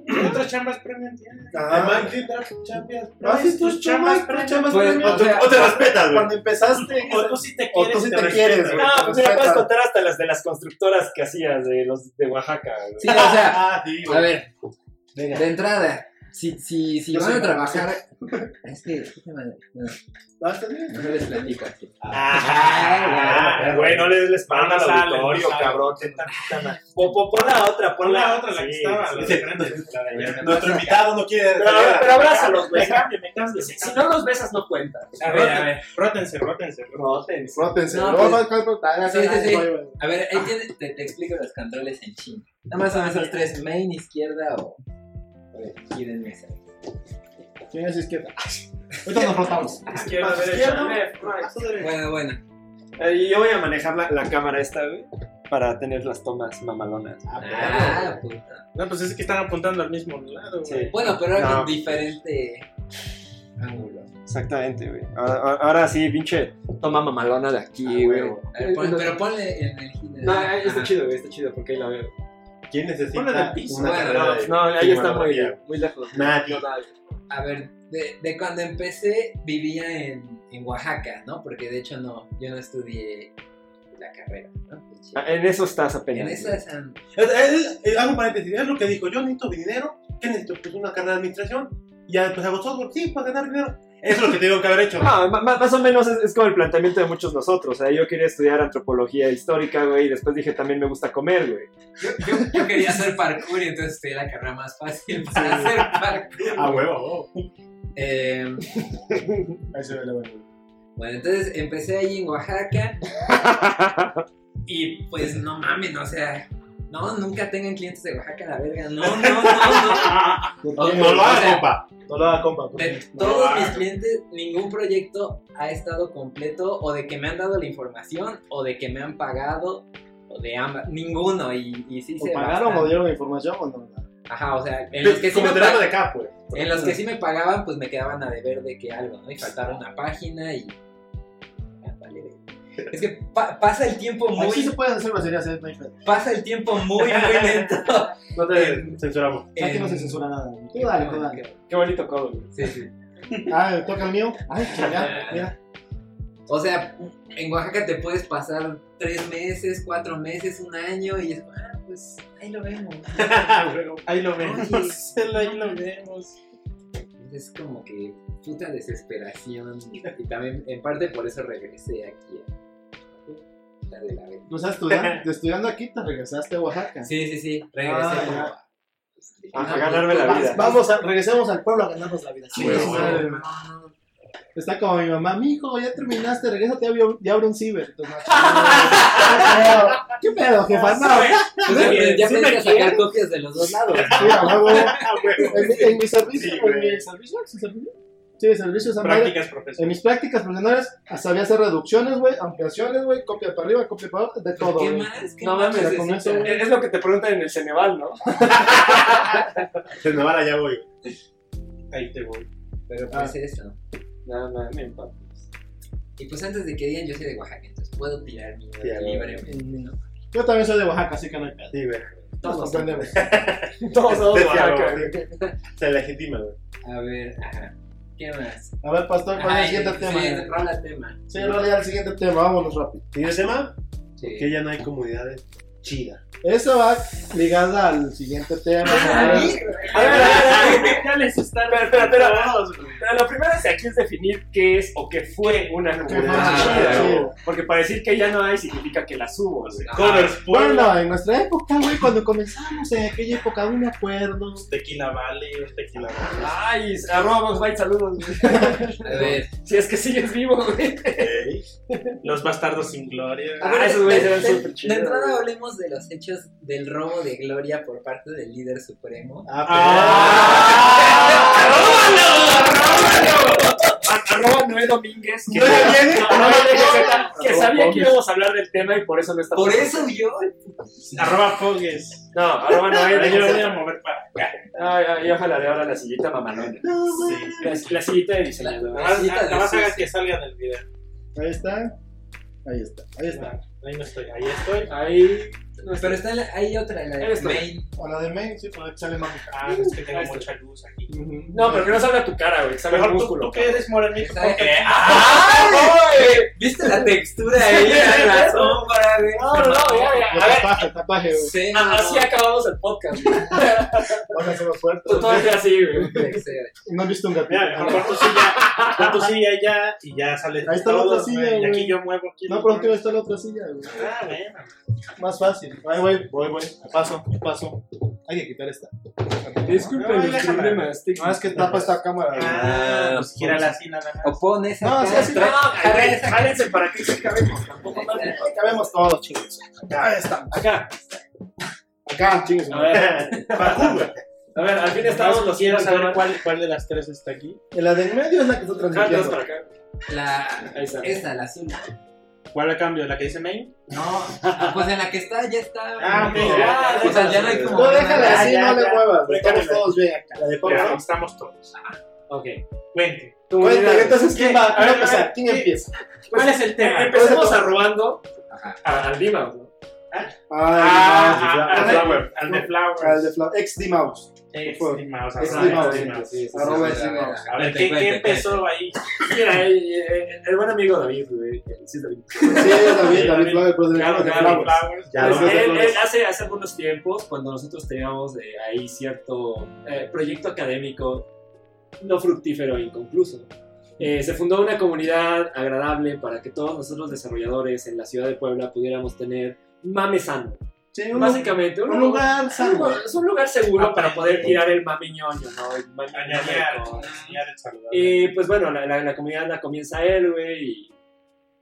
S4: ¿Qué otras chambas premium tienes?
S7: Ah,
S8: ¿qué champions?
S7: ¿no haces tus chambas, tus chambas
S6: Pues,
S7: premium?
S6: o sea,
S8: O te respetas, güey.
S7: Cuando empezaste,
S4: O tú sí te
S7: O
S4: quieres.
S7: tú sí
S4: te
S7: quieres, güey.
S5: No, pues mira, puedes contar hasta las de las constructoras que hacías, de los de Oaxaca, güey.
S6: Sí, o sea,
S8: Ah, sí, güey.
S6: a ver,
S7: Venga.
S6: de entrada, si, si, si van a trabajar. Es que, bueno,
S7: Ah,
S6: no les platico aquí.
S5: Ah, güey, no les, les pagan
S4: No
S5: al auditorio, cabrón. Pon, la otra, pon
S4: la
S5: la
S4: otra, la que estaba.
S8: Nuestro invitado no quiere.
S5: Pero, pero abrázalos, güey. Si, si no los besas, no cuenta.
S6: A ver, a ver.
S4: Rótense, rótense. rótense.
S7: Frótense.
S6: No,
S7: No, va a contar.
S6: Sí, sí, sí. A ver, ahí te, te explico los controles en chino. Nada más son esos tres, main, izquierda o. Quieren mesa.
S7: ¿Quién es izquierda? Ahorita nos frotamos.
S5: Izquierda, derecha,
S7: izquierda.
S5: left, right.
S6: Bueno, bueno.
S5: Eh, y yo voy a manejar la, la cámara esta, güey, para tener las tomas mamalonas.
S6: Ah, puta.
S4: No, pues es que están apuntando al mismo lado,
S5: Sí.
S4: güey.
S6: Bueno, pero
S5: No.
S6: con diferente ángulo.
S5: Exactamente, güey. Ahora, ahora- ahora sí, pinche toma mamalona de aquí,
S6: Ah,
S5: güey.
S6: ver, pon- pero ponle en el.
S5: No, ahí está chido, güey, está chido porque ahí la veo.
S8: ¿Quién necesita
S4: piso.
S8: una
S6: Bueno,
S8: carrera
S5: No,
S8: de
S5: no, ahí está muy, muy lejos.
S8: Nadie.
S6: A ver, de, de cuando empecé vivía en, en Oaxaca, ¿no? Porque de hecho no, yo no estudié la carrera, ¿no?
S5: Ah, En eso estás
S6: En
S5: apenas.
S8: Él- él- él- hago un paréntesis, es lo que dijo, yo necesito dinero, ¿qué necesito? Pues una carrera de administración, y ya pues hago software, sí, para ganar dinero. Eso es lo que tengo que haber hecho.
S5: No, más o menos es, es como el planteamiento de muchos nosotros. O sea, yo quería estudiar antropología histórica, güey, y después dije también me gusta comer, güey.
S6: Yo, yo, yo quería hacer parkour y entonces estudié la carrera más fácil para hacer parkour.
S8: A huevo, a huevo.
S6: Eh,
S7: Ahí se ve la buena.
S6: bueno, entonces empecé ahí en Oaxaca y pues no mames, o sea, no, nunca tengan clientes de Oaxaca, la verga, no, no, no, no.
S7: ¿Por qué?
S8: No lo
S6: O
S8: hagas, compa.
S7: No lo haga, compa.
S6: De todos mis clientes, ningún proyecto ha estado completo o de que me han dado la información o de que me han pagado o de ambas, ninguno y, y sí
S7: ¿O
S6: se
S7: pagaron o
S6: bastante.
S7: dieron la información o no?
S6: Ajá, o sea, en los que sí me pagaban,
S8: de acá, pues.
S6: en los que sí me pagaban, pues me quedaban a deber de que algo, ¿no? Y faltaba una página y. Es que pa- pasa el tiempo
S7: Ahí sí
S6: muy
S7: se pueden hacer groserías, ¿eh?
S6: Pasa el tiempo muy muy lento.
S8: No te censuramos.
S7: Aquí no se
S6: En-
S7: censura nada. Tú dale, tú dale.
S5: Qué bonito codo, güey.
S6: Sí, sí.
S7: Ah, ¿me toca el mío. Ay, chingada, mira.
S6: O sea, en Oaxaca te puedes pasar tres meses, cuatro meses, un año y es, ah, pues ahí lo vemos.
S4: Ahí lo vemos.
S6: Oye.
S4: Ahí lo vemos.
S6: Es como que puta desesperación y también en parte por eso regresé aquí a la de la venta.
S7: O sea, estudiando, estudiando aquí te regresaste a Oaxaca.
S6: Sí, sí, sí, regresé
S7: Ah.
S5: A, a ganarme la vida.
S7: Vamos, a, regresemos al pueblo a ganarnos la vida.
S6: Sí,
S7: Güey,
S6: sí,
S7: madre.
S6: no, no, no.
S7: Está como mi mamá, mi hijo, ya terminaste, regrésate ya abre un ciber. Entonces, ¿Qué pedo, jefa? No,
S6: Pues ya,
S4: me
S6: que sacar copias de los dos lados.
S7: sí, a huevo. En, mi- en mi servicio,
S8: Sí,
S7: en mi servicio, ¿sí, servicio? Sí, servicio esa madre.
S4: Prácticas
S7: En
S4: profesionales.
S7: mis prácticas profesionales sabía hacer reducciones, güey, ampliaciones, güey, copia para arriba, copia para abajo, de todo,
S6: ¿Qué
S7: güey.
S6: más? ¿Qué
S5: No
S6: más
S5: mames,
S7: con eso?
S5: Es lo que te preguntan en el Ceneval, ¿no?
S8: Va allá voy.
S4: Ahí te voy.
S6: Pero
S7: Ah.
S6: pues eso.
S5: No, no, me empapo.
S6: Y pues antes de que digan, yo soy de Oaxaca, entonces puedo tirar mi
S8: Sí, a huevo.
S6: libremente. ¿no?
S7: Yo también soy de Oaxaca, así que no hay pedo.
S8: Sí, güey.
S6: Todos.
S5: Todos somos
S8: Sí,
S5: Oaxaca,
S8: güey. Se legitima, güey.
S6: A ver, ajá. ¿Qué más?
S7: A ver, pastor, ¿cuál es el
S6: Ay,
S7: siguiente tema?
S6: Sí, rola tema.
S7: Sí, rola ya el siguiente tema, vámonos rápido.
S8: ¿Siguiente tema?
S6: Sí.
S8: Que ya no hay comunidades.
S7: Chida. Eso va ligada al siguiente tema.
S5: A ver, a ver, a ver,
S4: Ya les están.
S5: Pero, pero, pero, pero lo primero es aquí es definir qué es o qué fue una comunidad
S6: Ah,
S5: chida,
S7: sí.
S5: güey. Porque para decir que ya no hay significa que las hubo,
S7: Bueno, en nuestra época, güey, cuando comenzamos, en aquella época, aún me acuerdo.
S4: Tequila Valley, Tequila Valley.
S5: Ay, arroba Byte, saludos.
S6: A ver,
S5: Si es que sigues vivo, güey.
S4: Los bastardos sin gloria.
S6: a ver,
S5: Ah, esos güeyes
S6: de-
S5: eran
S6: de-
S5: súper chidos,
S6: De entrada
S5: güey.
S6: Hablemos de los hechos del robo de gloria por parte del líder supremo.
S5: Arroba Noé Domínguez. Que,
S7: ¿No viene?
S5: No, no, que- que sabía que íbamos a hablar del tema y por eso no está.
S6: Por eso yo.
S4: Arroba Fogues.
S5: No, arroba Noé
S4: yo lo voy
S5: Domínguez.
S4: a mover para acá.
S5: Ay, ay, yo jalaré ahora la sillita mamalona.
S4: Sí.
S5: La, la sillita de diseñador.
S6: De
S4: nada más haga
S6: Susi.
S4: que salga en el video.
S7: Ahí está. Ahí está. Ahí está.
S4: Ahí no estoy, ahí estoy.
S5: Ahí. no
S6: Pero está la- hay otra, la de main.
S7: O la de Main, sí, porque sale más.
S4: Ah, es que tengo mucha luz aquí.
S5: No, pero que no salga tu cara, güey. Salga el
S4: Mejor tú,
S5: músculo.
S4: tú que eres morenito.
S6: ¿Viste la textura ahí? La sombra, güey.
S5: No, no, no, ya, ya.
S7: El
S5: A ver,
S7: tapaje, el tapaje, güey.
S6: Sí,
S5: a-
S6: no,
S5: así acabamos el podcast. güey.
S7: Vamos a hacerlo fuerte.
S5: Tú todo el así, güey.
S7: No has visto un gatito.
S4: Mira, pon tu silla, pon tu silla allá y ya sale
S7: Ahí está la otra silla,
S4: güey, Y aquí yo muevo aquí.
S7: No, pero aquí está la otra silla.
S4: Ah, bueno.
S7: Más fácil. Ahí voy, voy, voy. Paso, paso. Hay que quitar esta.
S5: Disculpen
S4: No,
S5: los problemas.
S7: No, es que tapa esta cámara. güey.
S4: Ah, pues gírala así nada más.
S6: O pones
S7: No,
S6: acá.
S7: sí, así
S5: No, no,
S6: esa-
S5: jálense para que se cabemos. Tampoco
S7: cabemos todos, chicos. Acá está.
S5: Acá.
S7: Acá, chicos.
S5: A ver. A ver, al fin estamos los
S4: Quiero saber cuál, cuál de las tres está aquí.
S7: La de en medio es la que está transmitiendo.
S5: para acá.
S6: La. Esta, la azul.
S4: ¿Cuál la cambio? ¿La que dice main?
S6: No, ah, pues en la que está ya está.
S4: Ah, ok,
S6: No,
S4: ya,
S6: O sea, ya no hay como.
S7: No, déjala así,
S4: ya,
S7: no le muevas. Estamos todos bien acá. La de
S4: Ya, estamos todos.
S5: Ok.
S4: Cuente.
S7: Cuenta, entonces, ¿quién va?
S4: A
S7: ¿Quién va a
S4: ver,
S7: ¿Quién
S4: ¿qué-
S7: empieza?
S4: ¿Cuál es el tema?
S5: Empecemos arrobando al Dima, ¿no?
S7: Ay,
S4: Ah,
S7: al
S4: al
S7: de
S4: de
S7: Flower.
S4: Al
S7: Al
S4: Flowers.
S7: de Flower. Ex D-Mouse.
S4: Ex
S7: Fue.
S4: Dimaos,
S7: Ex
S4: arroba
S7: Dimaos.
S4: Ex Dimaos.
S6: Sí, sí,
S7: Arroba
S6: sí,
S7: ex
S6: sí,
S7: Dimaos.
S4: A ver,
S6: Cuente,
S4: ¿qué, ¿qué empezó ahí?
S5: Mira, eh, eh, el buen amigo David, güey. Sí, David.
S7: Sí, David,
S5: Claro, claro,
S7: Flowers.
S5: Él, hace, hace algunos tiempos, cuando nosotros teníamos de ahí cierto eh, proyecto académico no fructífero e inconcluso, eh, se fundó una comunidad agradable para que todos nosotros desarrolladores en la ciudad de Puebla pudiéramos tener mame sano.
S7: Sí, un,
S5: Básicamente,
S7: un lugar sano.
S5: Es un lugar seguro
S4: Ah,
S5: para poder tirar el mame ñoño, ¿no? El. Y pues bueno, la, la, la comunidad la comienza él, güey, y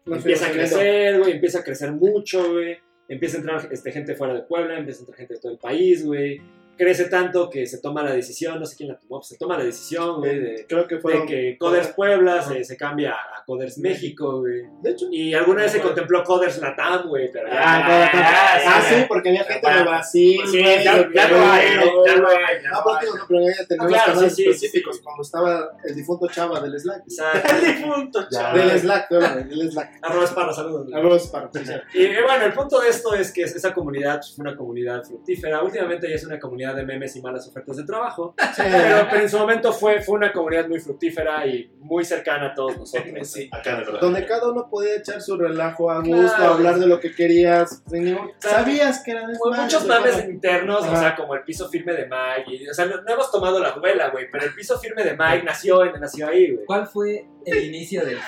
S7: No
S5: empieza a crecer, güey, empieza a crecer mucho, güey. Empieza a entrar este, gente fuera de Puebla, empieza a entrar gente de todo el país, güey. Crece tanto que se toma la decisión, no sé quién la tomó, pues se toma la decisión, güey, de,
S7: Creo que
S5: de
S7: fueron.
S5: que Coders Puebla se, se cambia a Coders México, güey.
S7: De hecho.
S5: Y alguna vez se contempló Coders Latam, güey, pero ya.
S7: Ah, claro, ah,
S5: ya,
S7: sí, porque había gente de Brasil.
S5: Sí,
S7: güey,
S5: ya,
S7: de
S5: lo hay, ya lo hay. ya
S7: No, porque pero ya teníamos
S5: claro,
S7: canales
S5: sí, sí,
S7: específicos,
S5: sí.
S7: cuando estaba el difunto Chava del Slack.
S5: Exacto.
S4: El difunto, chaval.
S7: Del Slack, del Slack.
S5: Arroba Esparra, saludos.
S7: Arroz para.
S5: Y eh, bueno, el punto de esto es que esa comunidad pues, fue una comunidad fructífera. Últimamente ya es una comunidad de memes y malas ofertas de trabajo. Pero, pero en su momento fue, fue una comunidad muy fructífera y muy cercana a todos nosotros.
S4: Sí.
S8: Acá de verdad.
S7: Donde cada uno podía echar su relajo a gusto,
S5: Claro.
S7: hablar de lo que querías.
S5: sea,
S7: Sabías que era de
S5: Fue
S7: Slack,
S5: muchos
S7: bueno.
S5: internos, o sea, como el piso firme de Mike. y- o sea, no, no hemos tomado la novela, güey, pero el piso firme de Mike nació, nació ahí, güey.
S6: ¿Cuál fue el inicio del?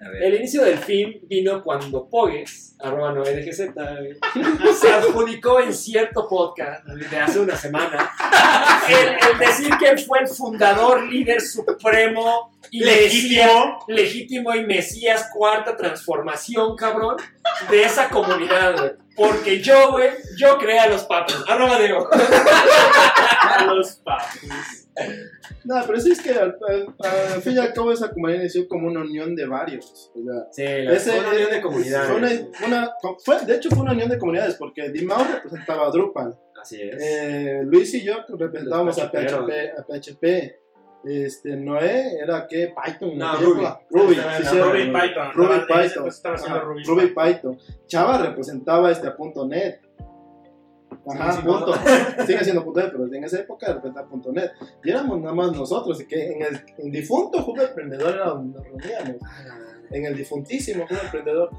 S6: A ver.
S5: El inicio del film vino cuando Pogues, arroba 9DGZ, güey, se adjudicó en cierto podcast de hace una semana el, el decir que él fue el fundador, líder supremo y
S4: Legítimo.
S5: mesías- legítimo y mesías cuarta transformación, cabrón, de esa comunidad, güey. Porque yo, güey, yo creé a los papos. Arroba Diego.
S4: A los papus.
S7: No, pero sí es que al, al- al fin y al cabo esa comunidad inició como una unión de varios. O sea,
S5: Sí, la
S7: ese-
S5: fue una unión de comunidades.
S7: Fue una, una- fue- de hecho, fue una unión de comunidades porque Dimao representaba a Drupal.
S5: Así es.
S7: Eh, Luis y yo representábamos
S5: Los
S7: a PHP, a PHP. Este, Noé era que Python.
S5: No, Ruby.
S7: Ruby, sí, sí,
S4: Ruby
S7: era
S4: Python.
S7: Ruby Python.
S4: haciendo
S7: Ajá,
S4: Ruby,
S7: Ruby Python. Chava representaba este a punto .net. Ajá,
S5: Sigue siendo-
S7: punto. Sigue siendo punto .net, pero en esa época representaba punto .net. Y éramos nada más nosotros. Y que en el en difunto Jugo Emprendedor era donde nos reuníamos. En el difuntísimo Jugo Emprendedor.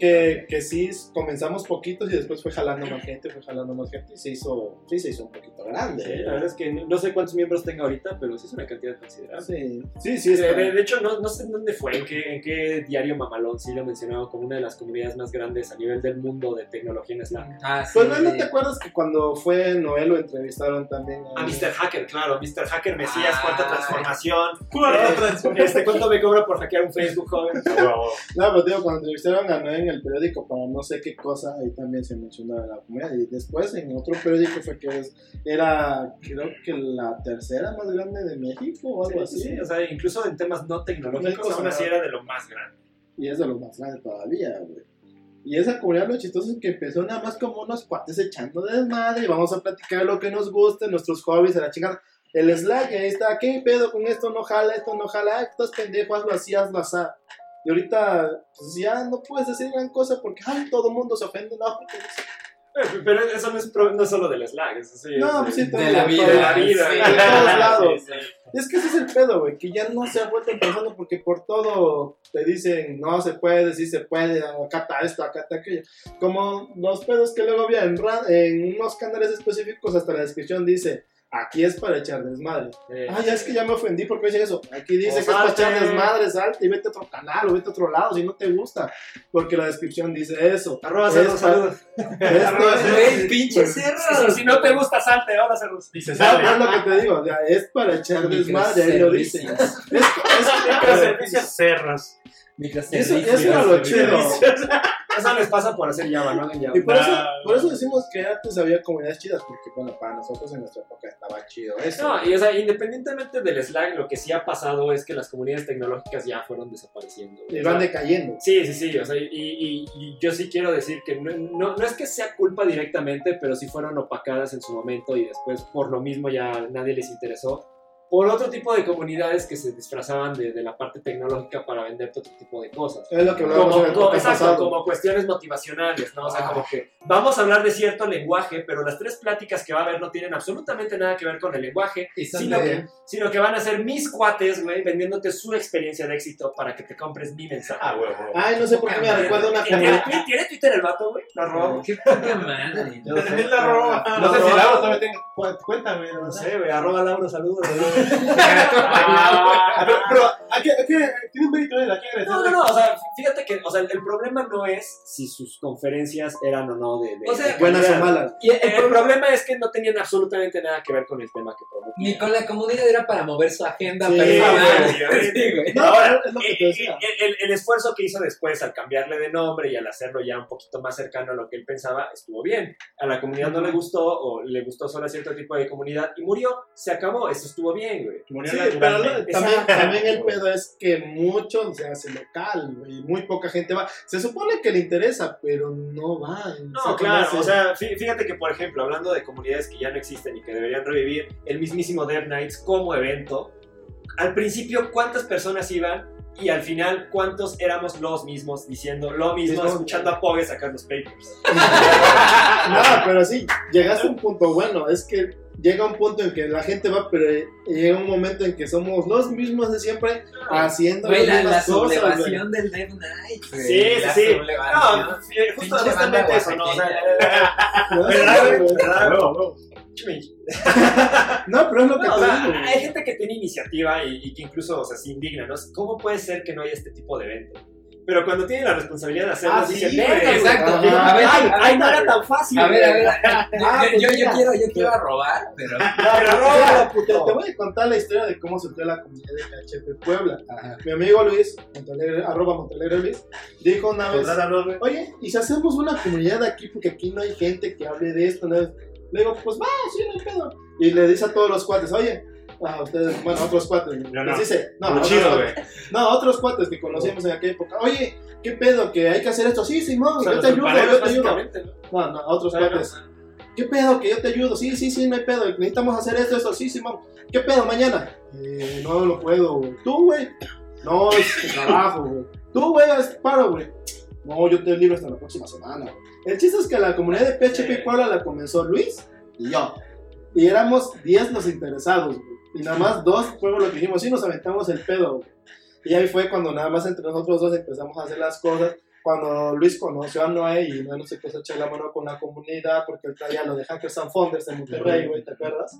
S7: Que, que sí comenzamos poquitos y después fue jalando más gente, fue jalando más gente y se hizo, sí se hizo un poquito grande.
S5: Sí, la verdad es que no no sé cuántos miembros tenga ahorita, pero sí es una cantidad considerable.
S7: Sí, sí, sí.
S5: De,
S7: está-
S5: de- de hecho, no, no sé en dónde fue, en qué, en qué diario mamalón sí lo mencionaba como una de las comunidades más grandes a nivel del mundo de tecnología en Slack.
S6: Ah, sí.
S7: Pues no, ¿no te acuerdas que cuando fue Noel lo entrevistaron también?
S5: A Mr. Hacker, claro, Mr. Hacker Mesías,
S6: Ah.
S5: cuarta transformación.
S4: Cuarta
S5: Eh,
S4: transformación.
S5: Este, ¿Cuánto me cobra por hackear un Facebook, joven?
S7: No, pero digo, cuando entrevistaron a Noel el periódico para no sé qué cosa, ahí también se mencionó a la comunidad. Y después en otro periódico fue que es- era, creo que la tercera más grande de México o algo
S5: Sí,
S7: así.
S5: sí, o sea, incluso en temas no tecnológicos, aún así era de lo más grande.
S7: Y es de los más grandes todavía, güey. Y esa comunidad lo chistoso es que empezó nada más como unos cuates echando desmadre y vamos a platicar lo que nos guste, nuestros hobbies, a la chingada. El Slack, y ahí está, ¿qué pedo con esto? No jala, esto no jala, estás pendejo, hazlo así, hazlo así. Y ahorita, pues ya no puedes decir gran cosa porque, ay, todo el mundo se ofende, no,
S5: Eh, Pero eso no es, no es solo del Slack, eso sí.
S7: No,
S5: es
S7: pues sí,
S5: de,
S6: de la vida,
S5: de la vida.
S6: sí.
S7: de todos lados.
S5: Sí, sí.
S7: Y es que ese es el pedo, güey, que ya no se ha vuelto pensando porque por todo te dicen, no se puede, sí se puede, acá está esto, acá está aquello. Como los pedos que luego había en, en unos canales específicos, hasta la descripción dice, aquí es para echar desmadre.
S5: Eh,
S7: Ah, ya es que ya me ofendí porque dicen eso. Aquí dice
S5: O
S7: que es para echar desmadre, salte y vete a otro canal o vete a otro lado si no te gusta. Porque la descripción dice eso.
S5: Arroba
S7: Es
S5: cerros,
S7: para-
S5: saludos.
S7: Es-
S6: pinche
S5: Si,
S6: cerro.
S5: si no te gusta, salte, ahora cerros.
S4: Dice,
S7: No,
S4: sale.
S7: es lo que te digo, o sea, es para echar desmadre, ahí lo dice. Es, es,
S4: Servicios cerros.
S7: eso, eso era lo chido.
S5: Eso les pasa por hacer Java, ¿no? Java.
S7: Y por eso,
S4: Nah.
S7: por eso decimos que antes había comunidades chidas, porque bueno, para nosotros en nuestra época estaba chido eso.
S5: No, y o sea, independientemente del Slack, lo que sí ha pasado es que las comunidades tecnológicas ya fueron desapareciendo.
S7: Y van decayendo.
S5: Sí, sí, sí, o sea, y, y- y yo sí quiero decir que no, no, no es que sea culpa directamente, pero sí fueron opacadas en su momento y después por lo mismo ya nadie les interesó. Por otro tipo de comunidades que se disfrazaban de, de la parte tecnológica para venderte otro tipo de cosas.
S7: Es lo que hablábamos
S5: Como,
S7: en el
S5: como-
S7: podcast
S5: exacto, como cuestiones motivacionales, ¿no? O sea,
S7: Ah.
S5: como que vamos a hablar de cierto lenguaje, pero las tres pláticas que va a haber no tienen absolutamente nada que ver con el lenguaje, sino que, sino que van a ser mis cuates, güey, vendiéndote su experiencia de éxito para que te compres mi mensaje.
S4: Ah, huevo.
S7: Ay, no sé por qué me recuerda una
S5: ¿Tiene,
S7: comunidad.
S5: tiene- tiene Twitter el vato, güey? Lo robó.
S6: Qué poca madre.
S7: Yo
S4: la roba.
S7: No
S4: No sé si Lauro todavía tenga. Cu- Cuéntame,
S5: No
S4: no
S5: sé, güey, arroba Lauro, saludos.
S4: Ah, Pero, pero ¿a qué, a qué- tiene un mérito él? ¿A qué agradecer?
S5: No, no, no, o sea, fíjate que, o sea, el problema no es si sus conferencias eran o no de, de-
S6: O sea,
S5: de
S7: Buenas o malas.
S6: Y el,
S5: El,
S6: problema
S5: problema es que no tenían absolutamente nada que ver con el tema que prometían.
S6: ni con la comunidad era para mover su agenda
S7: Sí,
S6: personal.
S5: güey.
S6: Sí, güey.
S7: No,
S5: Ahora,
S7: es lo que
S5: eh, el esfuerzo que hizo después al cambiarle de nombre y al hacerlo ya un poquito más cercano a lo que él pensaba estuvo bien. A la comunidad no le gustó o le gustó solo a cierto tipo de comunidad y murió, se acabó, eso estuvo bien, güey.
S7: Sí, pero también, también el pedo es que mucho se hace local, güey, muy poca gente va. Se supone que le interesa, pero no van.
S5: No, claro, o sea, fí- fíjate que, por ejemplo, hablando de comunidades que ya no existen y que deberían revivir, el mismísimo Dev Nights como evento, al principio, ¿cuántas personas iban? Y al final, ¿cuántos éramos los mismos diciendo lo mismo,
S7: Mismo.
S5: escuchando a Pogue sacar los papers?
S7: No, pero sí, llegaste a un punto bueno, es que llega un punto en que la gente va, pero llega un momento en que somos los mismos de siempre haciendo
S6: Güey, la,
S7: las
S6: la
S7: mismas cosas, güey.
S6: sublevación del Dev Night. güey.
S5: Sí, sí, sí. No, justo, justamente eso, ¿no? O sea,
S7: No,
S5: ¿verdad. Chumi.
S7: No, pero es lo que
S5: No, o
S7: te
S5: sea, hay gente que tiene iniciativa y, y que incluso, o sea, se indigna, ¿no? ¿Cómo puede ser que no haya este tipo de evento? Pero cuando tiene la responsabilidad de hacerlo,
S7: Ah, sí, güey,
S5: "Verga,
S6: exacto.
S5: güey".
S6: A ver,
S5: ay,
S6: a ver,
S5: ay, no era tan fácil.
S6: A ver, a ver, a-
S7: Ah,
S6: yo,
S7: pues
S6: yo, yo quiero, yo quiero robar, pero.
S5: Pero róbalo,
S7: Te,
S5: puto.
S7: te voy a contar la historia de cómo surgió la comunidad de PHP Puebla.
S6: Ajá.
S7: Mi amigo Luis, Montalegre, arroba Montalegre Luis, dijo una vez, oye, ¿y si hacemos una comunidad aquí? Porque aquí no hay gente que hable de esto. ¿no? Le digo, pues va, sí, no hay pedo. Y le dice a todos los cuates, oye, a ustedes, bueno, otros cuates.
S4: No, no.
S7: dice, otros
S4: chido,
S7: cuates. No, otros cuates que conocíamos en aquella época. Oye, ¿qué pedo? Que hay que hacer esto. Sí, Simón,
S5: O sea,
S7: yo te ayudo, yo te ayudo.
S5: ¿no?
S7: No, otros
S5: Claro.
S7: cuates. ¿Qué pedo? Que yo te ayudo. Sí, sí, sí, no hay pedo. Necesitamos hacer esto, esto. Sí, Simón. ¿Qué pedo mañana? Eh, no lo puedo, güey. ¿Tú, güey? No, es trabajo, güey. ¿Tú, güey? Es paro, güey. No, yo te libro hasta la próxima semana, güey. El chiste es que la comunidad de PHP. Puebla la comenzó Luis y yo. Y éramos 10 los interesados, güey. Y nada más dos fuimos los que dijimos, sí, nos aventamos el pedo. Y ahí fue cuando nada más entre nosotros dos empezamos a hacer las cosas. cuando Luis conoció a Noé y Noé no se quiso echar la mano con la comunidad porque él traía lo de Hackers and Founders en Monterrey, güey, ¿te acuerdas?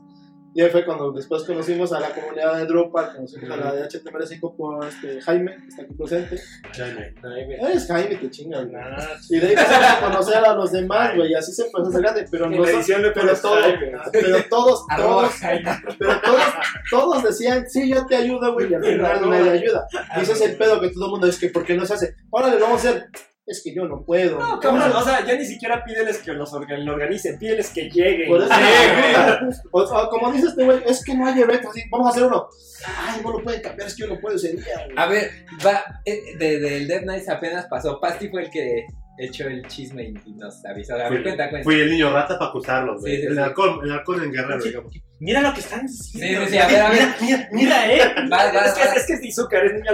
S7: Y ahí fue cuando después conocimos a la comunidad de Drupal, conocimos a la de HTML5 por este Jaime, que está aquí presente.
S8: Jaime.
S7: Eres Jaime, te chingas, güey.
S4: Ah,
S7: Y de ahí empezamos a conocer a los demás, güey, y así se empezó a hacer grande, pero no pero todo,
S5: Jaime.
S7: pero todos, todos,
S6: Jaime.
S7: pero todos, todos decían, sí, yo te ayudo, güey, y al final nadie ayuda. Y ese es el pedo que todo el mundo es que, ¿por qué no se hace? Órale, lo vamos a hacer. Es que yo no puedo.
S5: No, cabrón, o sea, ya ni siquiera pídeles que los organ- lo organicen, pídeles que lleguen.
S7: Por eso,
S5: Sí,
S7: o, o como dice este güey, es que no hay eventos, así, vamos a hacer uno. Ay, no lo pueden cambiar, es que yo no puedo ese día. güey.
S6: A ver, va, eh, de, del Dead Nights apenas pasó. Pasti fue el que echó el chisme y nos avisó. A ver,
S8: Fui,
S6: cuenta, cuenta.
S8: fui el niño rata para acusarlos, güey.
S6: Sí, sí,
S8: el,
S6: sí.
S8: alcohol, el alcohol en guerrero, digamos.
S4: Mira lo que están diciendo.
S6: sí, sí, a ver, a ver.
S8: Mira, mira,
S4: Mira, eh.
S6: Va, va,
S5: Es que,
S6: va.
S5: es que es Tizuka, eres niño.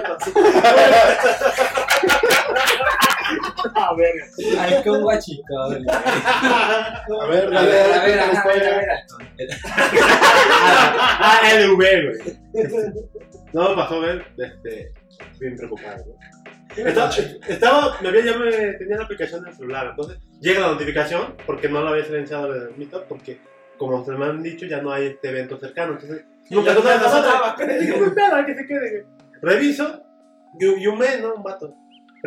S4: A ver.
S6: Halcón guachicón. güey.
S7: A ver,
S6: A ver, a ver, a ver, a ver,
S8: ah, LV, güey. No, me pasó ver, este, bien preocupado, güey. Estaba, estaba, me había, ya me tenía la aplicación en el celular, entonces llega la notificación porque no la había silenciado el Meetup porque como se me han dicho ya no hay este evento cercano, entonces nunca
S5: ya
S8: no sabes. Dije, pues nada, que se quede. Reviso y, un- y un mes, ¿no? Un vato.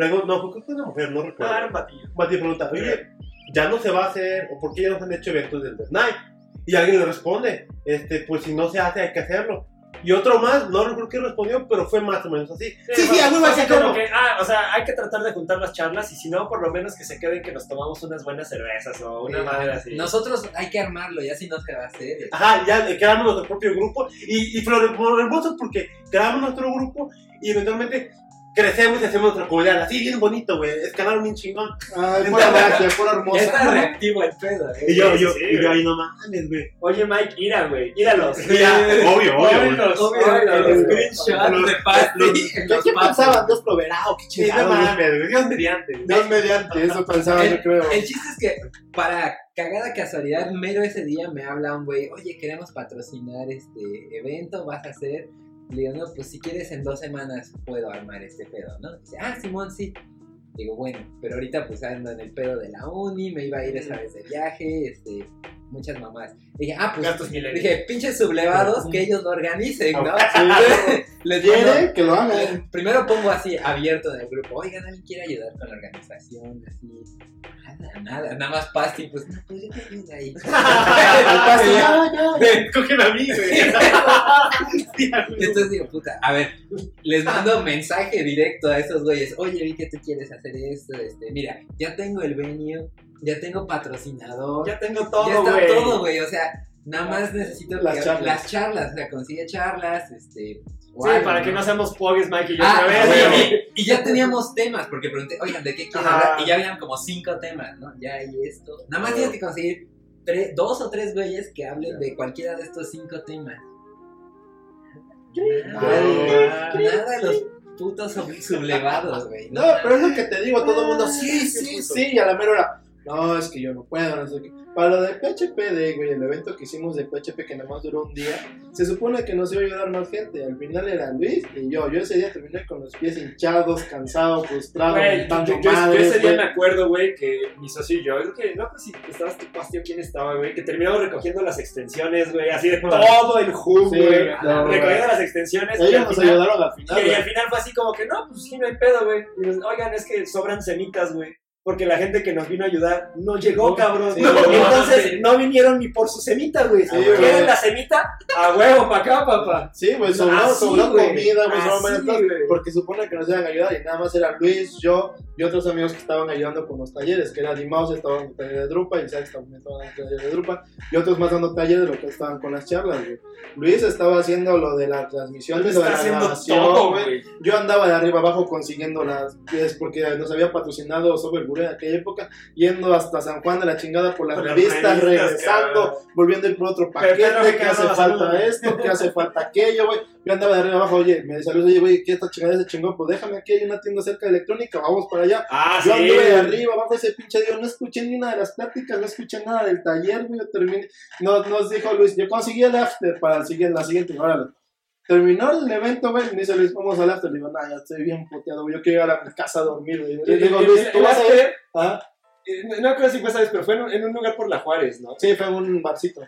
S8: Pregunto, no, creo que una mujer, no recuerdo.
S5: Ah, era un batillo.
S8: Un vato pregunta, oye, ya no se va a hacer, o por qué ya no se han hecho eventos del Death Night. Y alguien le responde, este, pues si no se hace hay que hacerlo. Y otro más, no recuerdo qué respondió, pero fue más o menos así. Sí, sí, a huevo hay que
S5: Fue como ah, o sea, hay que tratar de juntar las charlas y si no, por lo menos que se queden que nos tomamos unas buenas cervezas o una
S6: Sí.
S5: madre así.
S6: Nosotros hay que armarlo, ya si no se va a hacer.
S8: Ajá, ya creamos nuestro propio grupo. Y, y fue lo hermoso porque creamos nuestro grupo y eventualmente crecemos y hacemos nuestra comunidad. Así, bien bonito, güey. Escalaron bien chingón.
S7: Ay, pura magia, pura hermosa.
S6: está reactivo el pedo. eh.
S8: Y yo, yo,
S5: sí,
S8: y yo ahí no mames, güey.
S5: Oye, Mike, ira, güey, íralos.
S8: Ya, obvio, obvio,
S6: Obvio, el screenshot
S8: Los-
S6: de Pasti
S7: ¿Qué, pensaban? Dios proveerá o qué
S8: Sí, no mames. Dios mediante.
S7: Dios mediante, eso pensaba yo creo.
S6: El chiste es que, para cagada casualidad, mero ese día me habla un güey, oye, queremos patrocinar este evento, vas a hacer. Le digo, no, pues si quieres en dos semanas puedo armar este pedo, ¿no? Dice, ah, Simón, sí. Digo, bueno, pero ahorita pues ando en el pedo de la uni, me iba a ir esa vez de viaje, este, muchas mamás. Dije, ah, pues,
S5: Gastos
S6: dije, pinches sublevados, que ellos lo organicen, ¿no?
S7: Sí.
S6: Les
S7: Quiere que lo hagan.
S6: Primero pongo así abierto en el grupo, oigan, ¿alguien quiere ayudar con la organización? Así, nada, nada, nada más Pasti, pues, no, pues yo te ayudo ahí.
S7: Pasti, ya, ya.
S8: Cógeme a mí, güey.
S6: Entonces digo, puta, a ver, les mando mensaje directo a esos güeyes, oye, vi que tú quieres hacer esto, este, mira, ya tengo el venue, ya tengo patrocinador, ya,
S5: Ya tengo todo,
S6: está
S5: güey.
S6: todo, güey, o sea, nada más necesito
S7: Las
S6: que-
S7: charlas.
S6: las charlas, o sea, consigue charlas, este...
S5: Sí, para que no seamos pogues, Mike y yo
S6: Ah,
S5: otra vez.
S6: y, ya teníamos temas, porque pregunté, oigan, ¿de qué quieren hablar? Y ya habían como cinco temas, ¿no? Ya hay esto. Nada más tienes que conseguir tres- dos o tres güeyes que hablen de cualquiera de estos cinco temas. Nada, nada de los putos sub- sublevados, güey.
S7: No, pero es lo que te digo, todo el mundo, sí, sí, sí, y a la mera hora, no, es que yo no puedo, no sé qué. Para lo de PHP, de, güey, el evento que hicimos de PHP que nada más duró un día, se supone que nos iba a ayudar más gente, al final era Luis y yo, yo ese día terminé con los pies hinchados, cansado, frustrado,
S5: Güey, yo, yo- ese día
S7: güey.
S5: me acuerdo, güey, que mi socio y yo, creo que no sé si estabas tú, Pastio, quién estaba, güey, que terminamos recogiendo las extensiones, güey, así de todo el hub,
S7: Sí,
S5: güey,
S7: no, güey.
S5: recogiendo las extensiones.
S7: Ellos nos
S5: final-
S7: ayudaron al final,
S5: Y, al final fue así como que, no, pues sí, no hay pedo, güey. Y nos- Oigan, es que sobran semitas, güey. Porque la gente que nos vino a ayudar no llegó, cabrón.
S7: Sí,
S5: Entonces no vinieron ni por su semita, güey.
S7: Sí,
S5: ¿Quieren la semita? A huevo, pa' acá, papá.
S7: Sí, güey, sobró, comida, güey. porque supone que nos iban a ayudar y nada más era Luis, yo y otros amigos que estaban ayudando con los talleres, que era Dimaus, estaba en el taller de Drupa, y Isaac también estaba en el taller de Drupa, y otros más dando talleres de lo que estaban con las charlas, güey. Luis estaba haciendo lo de la transmisión, de la grabación,
S5: todo,
S7: güey. Yo andaba de arriba abajo consiguiendo las pies porque nos había patrocinado Software Guru en aquella época, yendo hasta San Juan de la chingada por las
S5: Por las
S7: revistas,
S5: revistas,
S7: regresando,
S5: cabrón.
S7: volviendo a ir por otro paquete,
S5: que
S7: hace falta
S5: saludan.
S7: esto, que hace falta aquello, güey. Yo andaba de arriba abajo, oye, me decía Luis, oye, güey, ¿qué esta chingada se chingó? Pues déjame aquí, hay una tienda cerca de electrónica, vamos para allá.
S5: Ah,
S7: Yo
S5: sí.
S7: anduve de arriba, abajo ese pinche día, no escuché ni una de las pláticas, no escuché nada del taller, güey, yo terminé. Nos, nos dijo Luis, yo conseguí el after para el siguiente, la siguiente, órale. Terminó el evento, güey, me dice Luis, vamos al after. Le digo, nah, ya estoy bien puteado, güey. Yo quiero llegar a mi casa a dormir, güey. Le digo, Luis, ¿tú vas a ir?
S5: after,
S7: Ah,
S5: eh, No no creo si fue esa vez, pero fue en un, en un lugar por la Juárez, ¿no?
S7: Sí, fue en un barcito.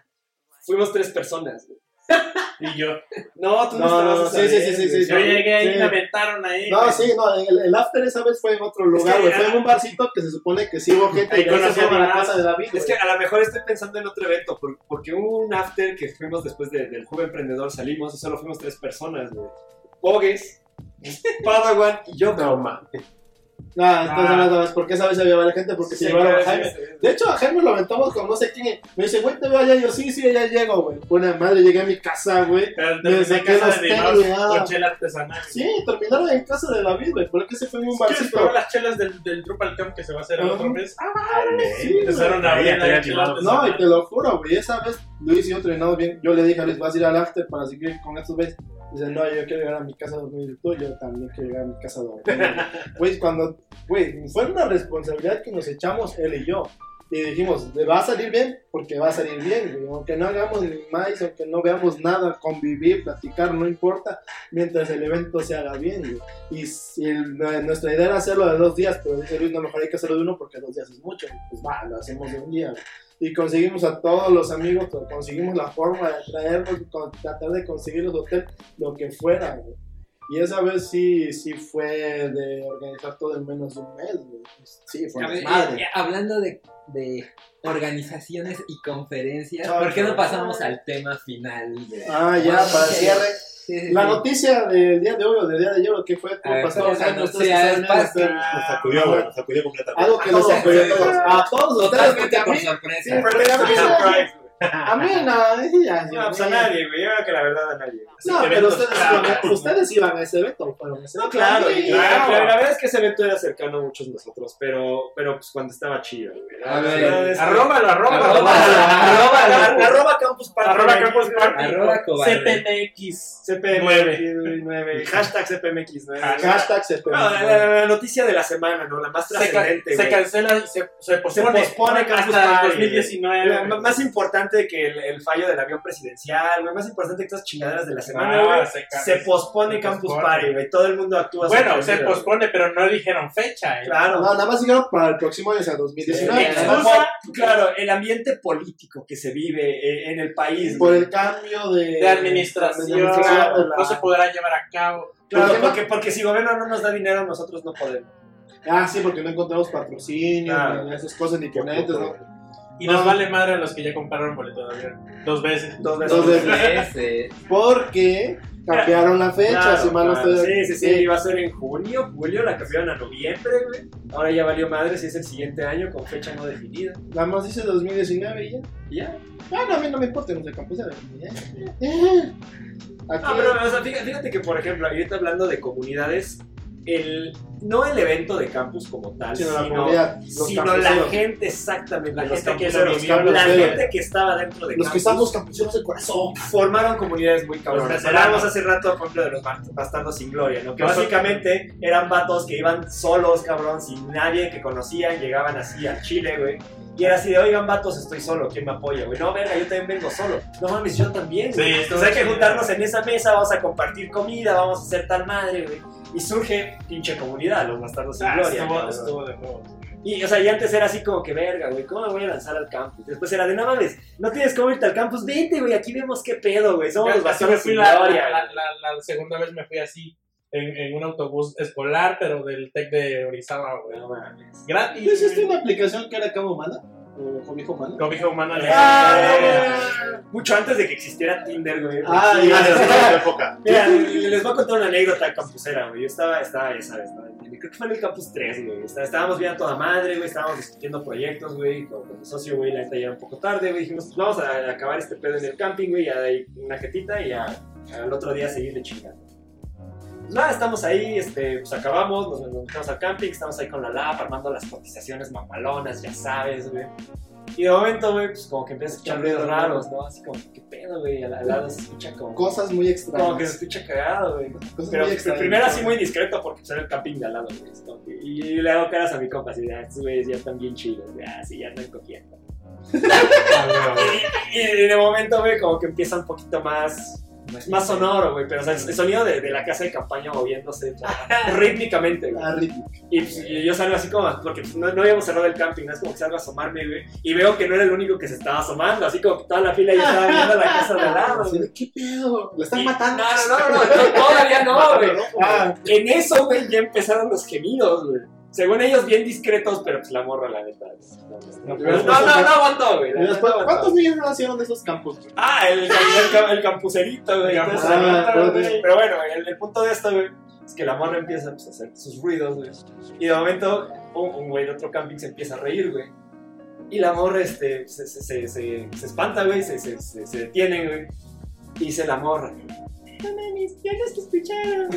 S5: Fuimos tres personas. güey.
S4: Y yo.
S5: No, tú no,
S7: No, no,
S5: estabas
S7: sí,
S5: esa
S7: sí, sí, sí, sí.
S4: Yo llegué ahí y
S7: Sí.
S4: me aventaron ahí.
S7: No,
S4: güey.
S7: sí, no, el, el after esa vez fue en otro lugar,
S5: que.
S7: Fue en un barcito que se supone que sí hubo gente.
S4: Ahí conocí a
S7: la casa de David.
S5: Es que a lo mejor estoy pensando en otro evento, por- porque hubo un after que fuimos después de- del Joven Emprendedor, salimos y solo fuimos tres personas, güey. Bogues, Padawan y yo, no mames.
S7: Ah, entonces
S4: Ah.
S7: no sabes por qué esa vez se llevaba la gente, porque se llevaron a Jaime. De hecho, a Jaime lo aventamos con no sé quién. Me dice, güey, te veo allá. Yo, sí, sí, ya llego, güey. Buena madre, llegué a mi casa, güey. Me
S4: desde
S7: saqué
S4: Dimaus
S7: ah.
S4: con chela artesanal.
S7: Sí, terminaron en casa de David, güey. Porque se fue en un
S4: ¿Quieres
S7: barcito.
S4: probar las chelas del, del Drupal Camp que se va a hacer el otro mes? Ah,
S7: Sí,
S4: empezaron a
S8: animados.
S7: No, y te lo juro, güey. Esa vez Luis y yo entrenamos bien. Yo le dije a Luis, vas a ir al after para seguir con estos güeyes. Dice, no, yo quiero llegar a mi casa a dormir. Tú, yo también quiero llegar a mi casa a dormir. Güey, cuando, güey, fue una responsabilidad que nos echamos él y yo. Y dijimos, "Le va a salir bien, porque va a salir bien, güey. Aunque no hagamos ni más, aunque no veamos nada, convivir, platicar, no importa, mientras el evento se haga bien, güey. Y si el- nuestra idea era hacerlo de dos días, pero dice Luis, no, mejor hay que hacerlo de uno porque dos días es mucho. Y Pues va, lo hacemos de un día, güey. Y conseguimos a todos los amigos, conseguimos la forma de traerlos, tratar de conseguir los hoteles, lo que fuera, güey. Y esa vez sí, sí fue de organizar todo en menos de un mes, güey. Sí, fue
S6: ver,
S7: madre.
S6: eh, hablando de, de organizaciones y conferencias,
S7: Ay,
S6: ¿por qué no pasamos al tema final? de-
S7: Ah, ya, para el
S6: Sí,
S7: cierre.
S6: sí, sí,
S7: La
S6: sí.
S7: noticia del día de hoy o del día de ayer, ¿o ¿qué fue? ¿Cómo
S6: ver,
S7: pasó?
S6: espacio.
S7: ustedes-
S8: Nos sacudió, güey. Nos sacudió completamente.
S7: Algo que nos sacudió a todos. A todos ustedes,
S6: Totalmente por sorpresa.
S7: A mí,
S5: güey.
S7: no, ya,
S5: No, pues a nadie, güey. Yo creo que la verdad a nadie.
S7: No, pero
S4: eventos
S7: ustedes
S4: claros.
S7: iban, a, ustedes iban a ese evento. ¿o fueron a ese
S5: No,
S7: evento?
S5: claro, claro, claro. La verdad es que ese evento era cercano a muchos de nosotros, pero, pero pues cuando estaba chido, güey. La
S6: A ver,
S5: verdad es que-
S4: Arróbalo, arróbalo.
S6: Arroba,
S5: Arroba,
S6: arroba,
S5: arroba Campus Party.
S4: Arroba Campus Party.
S6: Arroba cobarde.
S4: CPMX.
S5: CPMX9. Hashtag CPMX9.
S7: Hashtag se
S5: No, la, la- la noticia de la semana, ¿no? La más
S4: Se, ca-
S5: trascendente,
S4: se
S5: güey.
S4: cancela y se, se pospone,
S5: pospone Campus
S4: hasta
S5: Party,
S4: 2019.
S5: La- m- más importante que el, el fallo del avión presidencial, güey. Más importante que las chingaderas de la semana,
S4: Ah,
S5: güey.
S4: se
S5: pospone
S4: se
S5: Campus
S4: pospone.
S5: Party, güey. Todo el mundo actúa
S4: Bueno, se pospone, pero no dijeron fecha. ¿eh?
S5: Claro.
S7: No, nada más dijeron para el próximo año, o sea, 2019.
S6: Sí,
S7: Nada más
S5: Como, claro, el ambiente político que se vive eh, en el país.
S7: por
S5: güey.
S7: el cambio de,
S4: De administración,
S7: de administración de la-
S4: no se podrá llevar a cabo.
S5: Claro, porque, porque si gobierno no nos da dinero, nosotros no podemos.
S7: Ah, sí, porque no encontramos patrocinio,
S5: Claro.
S7: ni esas cosas, ni ponentes, ¿no?
S4: Y nos
S7: No.
S4: vale madre a los que ya compraron boleto de avión. Dos veces.
S5: Dos veces.
S7: Dos veces. Porque cambiaron la fecha,
S5: Claro,
S7: si mal no
S5: claro.
S7: estoy-
S5: Sí, sí, sí, iba a ser en junio, julio, la cambiaron a noviembre, güey. Ahora ya valió madre si es el siguiente año con fecha no definida.
S7: Nada más dice 2019 y ya.
S5: Y ya.
S7: Ah, no, a mí no me importa, no sé, campus. Eh. Aquí,
S5: Ah, pero o sea, fíjate, fíjate que, por ejemplo, ahorita hablando de comunidades, el, no el evento de campus como tal,
S7: Sino
S5: sino,
S7: la
S5: sino la gente, exactamente,
S4: La gente que vivió,
S5: la gente que estaba dentro de
S7: los que
S5: campus,
S7: estamos campuseros de corazón.
S5: formaron comunidades muy cabronas. Hablábamos hace rato, por ejemplo, de los bast- bastardos sin gloria, ¿no? Que básicamente eran vatos que iban solos, cabrón, sin nadie que conocían, llegaban así al Chile, güey. Y era así de, oigan, vatos, estoy solo, ¿quién me apoya, güey? No, venga, yo también vengo solo. No mames, yo también, güey.
S4: Sí,
S5: Entonces
S4: estuvo
S5: hay que juntarnos en esa mesa, vamos a compartir comida, vamos a hacer tal madre, güey. Y surge pinche comunidad, los bastardos sin
S4: Ah,
S5: gloria.
S4: estuvo, estuvo de nuevo.
S5: Y, o sea, y antes era así como que, verga, güey, ¿cómo me voy a lanzar al campus? Después era de, no mames, no tienes cómo irte al campus, vete, güey, aquí vemos qué pedo, güey, somos los bastardos
S4: fui
S5: sin
S4: la,
S5: gloria,
S4: la,
S5: güey.
S4: la- la segunda vez me fui así en, en un autobús escolar, pero del TEC de Orizaba, güey.
S5: No.
S4: Gratis.
S7: ¿No existe una aplicación que era Cabo Humana? ¿O Cobijo Humana?
S4: Cobija humana.
S5: Ah, Mucho antes de que existiera Tinder, güey.
S7: Ah,
S5: Sí,
S7: ya,
S8: Ah, época.
S5: Mira, les voy a contar una anécdota campusera, güey. Yo estaba, estaba, ya sabes, estaba en- creo que fue en el campus 3, güey. Está- Estábamos viendo a toda madre, güey. Estábamos discutiendo proyectos, güey. Con, con mi socio, güey. La neta ya era un poco tarde, güey. Dijimos, pues vamos a, a acabar este pedo en el camping, güey. Ya de ahí una jetita y ya al otro día seguirle chingando. Pues nada, estamos ahí, este, pues acabamos, nos, nos metemos al camping, estamos ahí con la LAP, armando las cotizaciones mamalonas, ya sabes, güey. Y de momento, güey, pues como que empiezas a escuchar ruidos raros, ¿no? Así como, ¿qué pedo, güey? Al al lado se escucha como...
S7: Cosas muy extrañas.
S5: Como que se escucha cagado, güey.
S7: Cosas
S5: Pero
S7: muy extrañas.
S5: primero así muy discreto porque pues, era el camping de al lado, güey. Y, y le hago caras a mi compa, así ah, estos güeyes ya están bien chidos, güey. Ah, sí, ya están cogiendo. y, y de momento, güey, como que empieza un poquito más Es más sonoro, güey, pero o sea, el sonido de, de la casa de campaña moviéndose rítmicamente, güey.
S7: Ah, ritmo.
S5: Y, pues, y yo salgo así como, porque no, no habíamos cerrado el camping, ¿no? es como que salgo a asomarme, güey. Y veo que no era el único que se estaba asomando, así como que toda la fila ya estaba viendo la casa de al lado, güey.
S7: ¿Qué pedo? ¿Lo están
S5: Y-
S7: matando?
S5: No, no, no, no, no, todavía no, güey.
S7: Ah,
S5: En eso, güey, ya empezaron los gemidos, güey. Según ellos, bien discretos, pero pues la morra, la neta. No, no, no, no, no aguantó, güey.
S7: ¿Cuántos niños nacieron de esos campos? güey?
S5: Ah, el, el, el, el campuserito, güey.
S7: Campuserito,
S5: ah,
S7: güey.
S5: Pero bueno, el, el punto de esto, güey, es que la morra empieza pues, a hacer sus ruidos, güey. Y de momento, un, un güey de otro camping se empieza a reír, güey. Y la morra este, se, se, se, se, se espanta, güey, se, se, se, se detiene, güey. Y dice la morra. No mames, ya no te escucharon.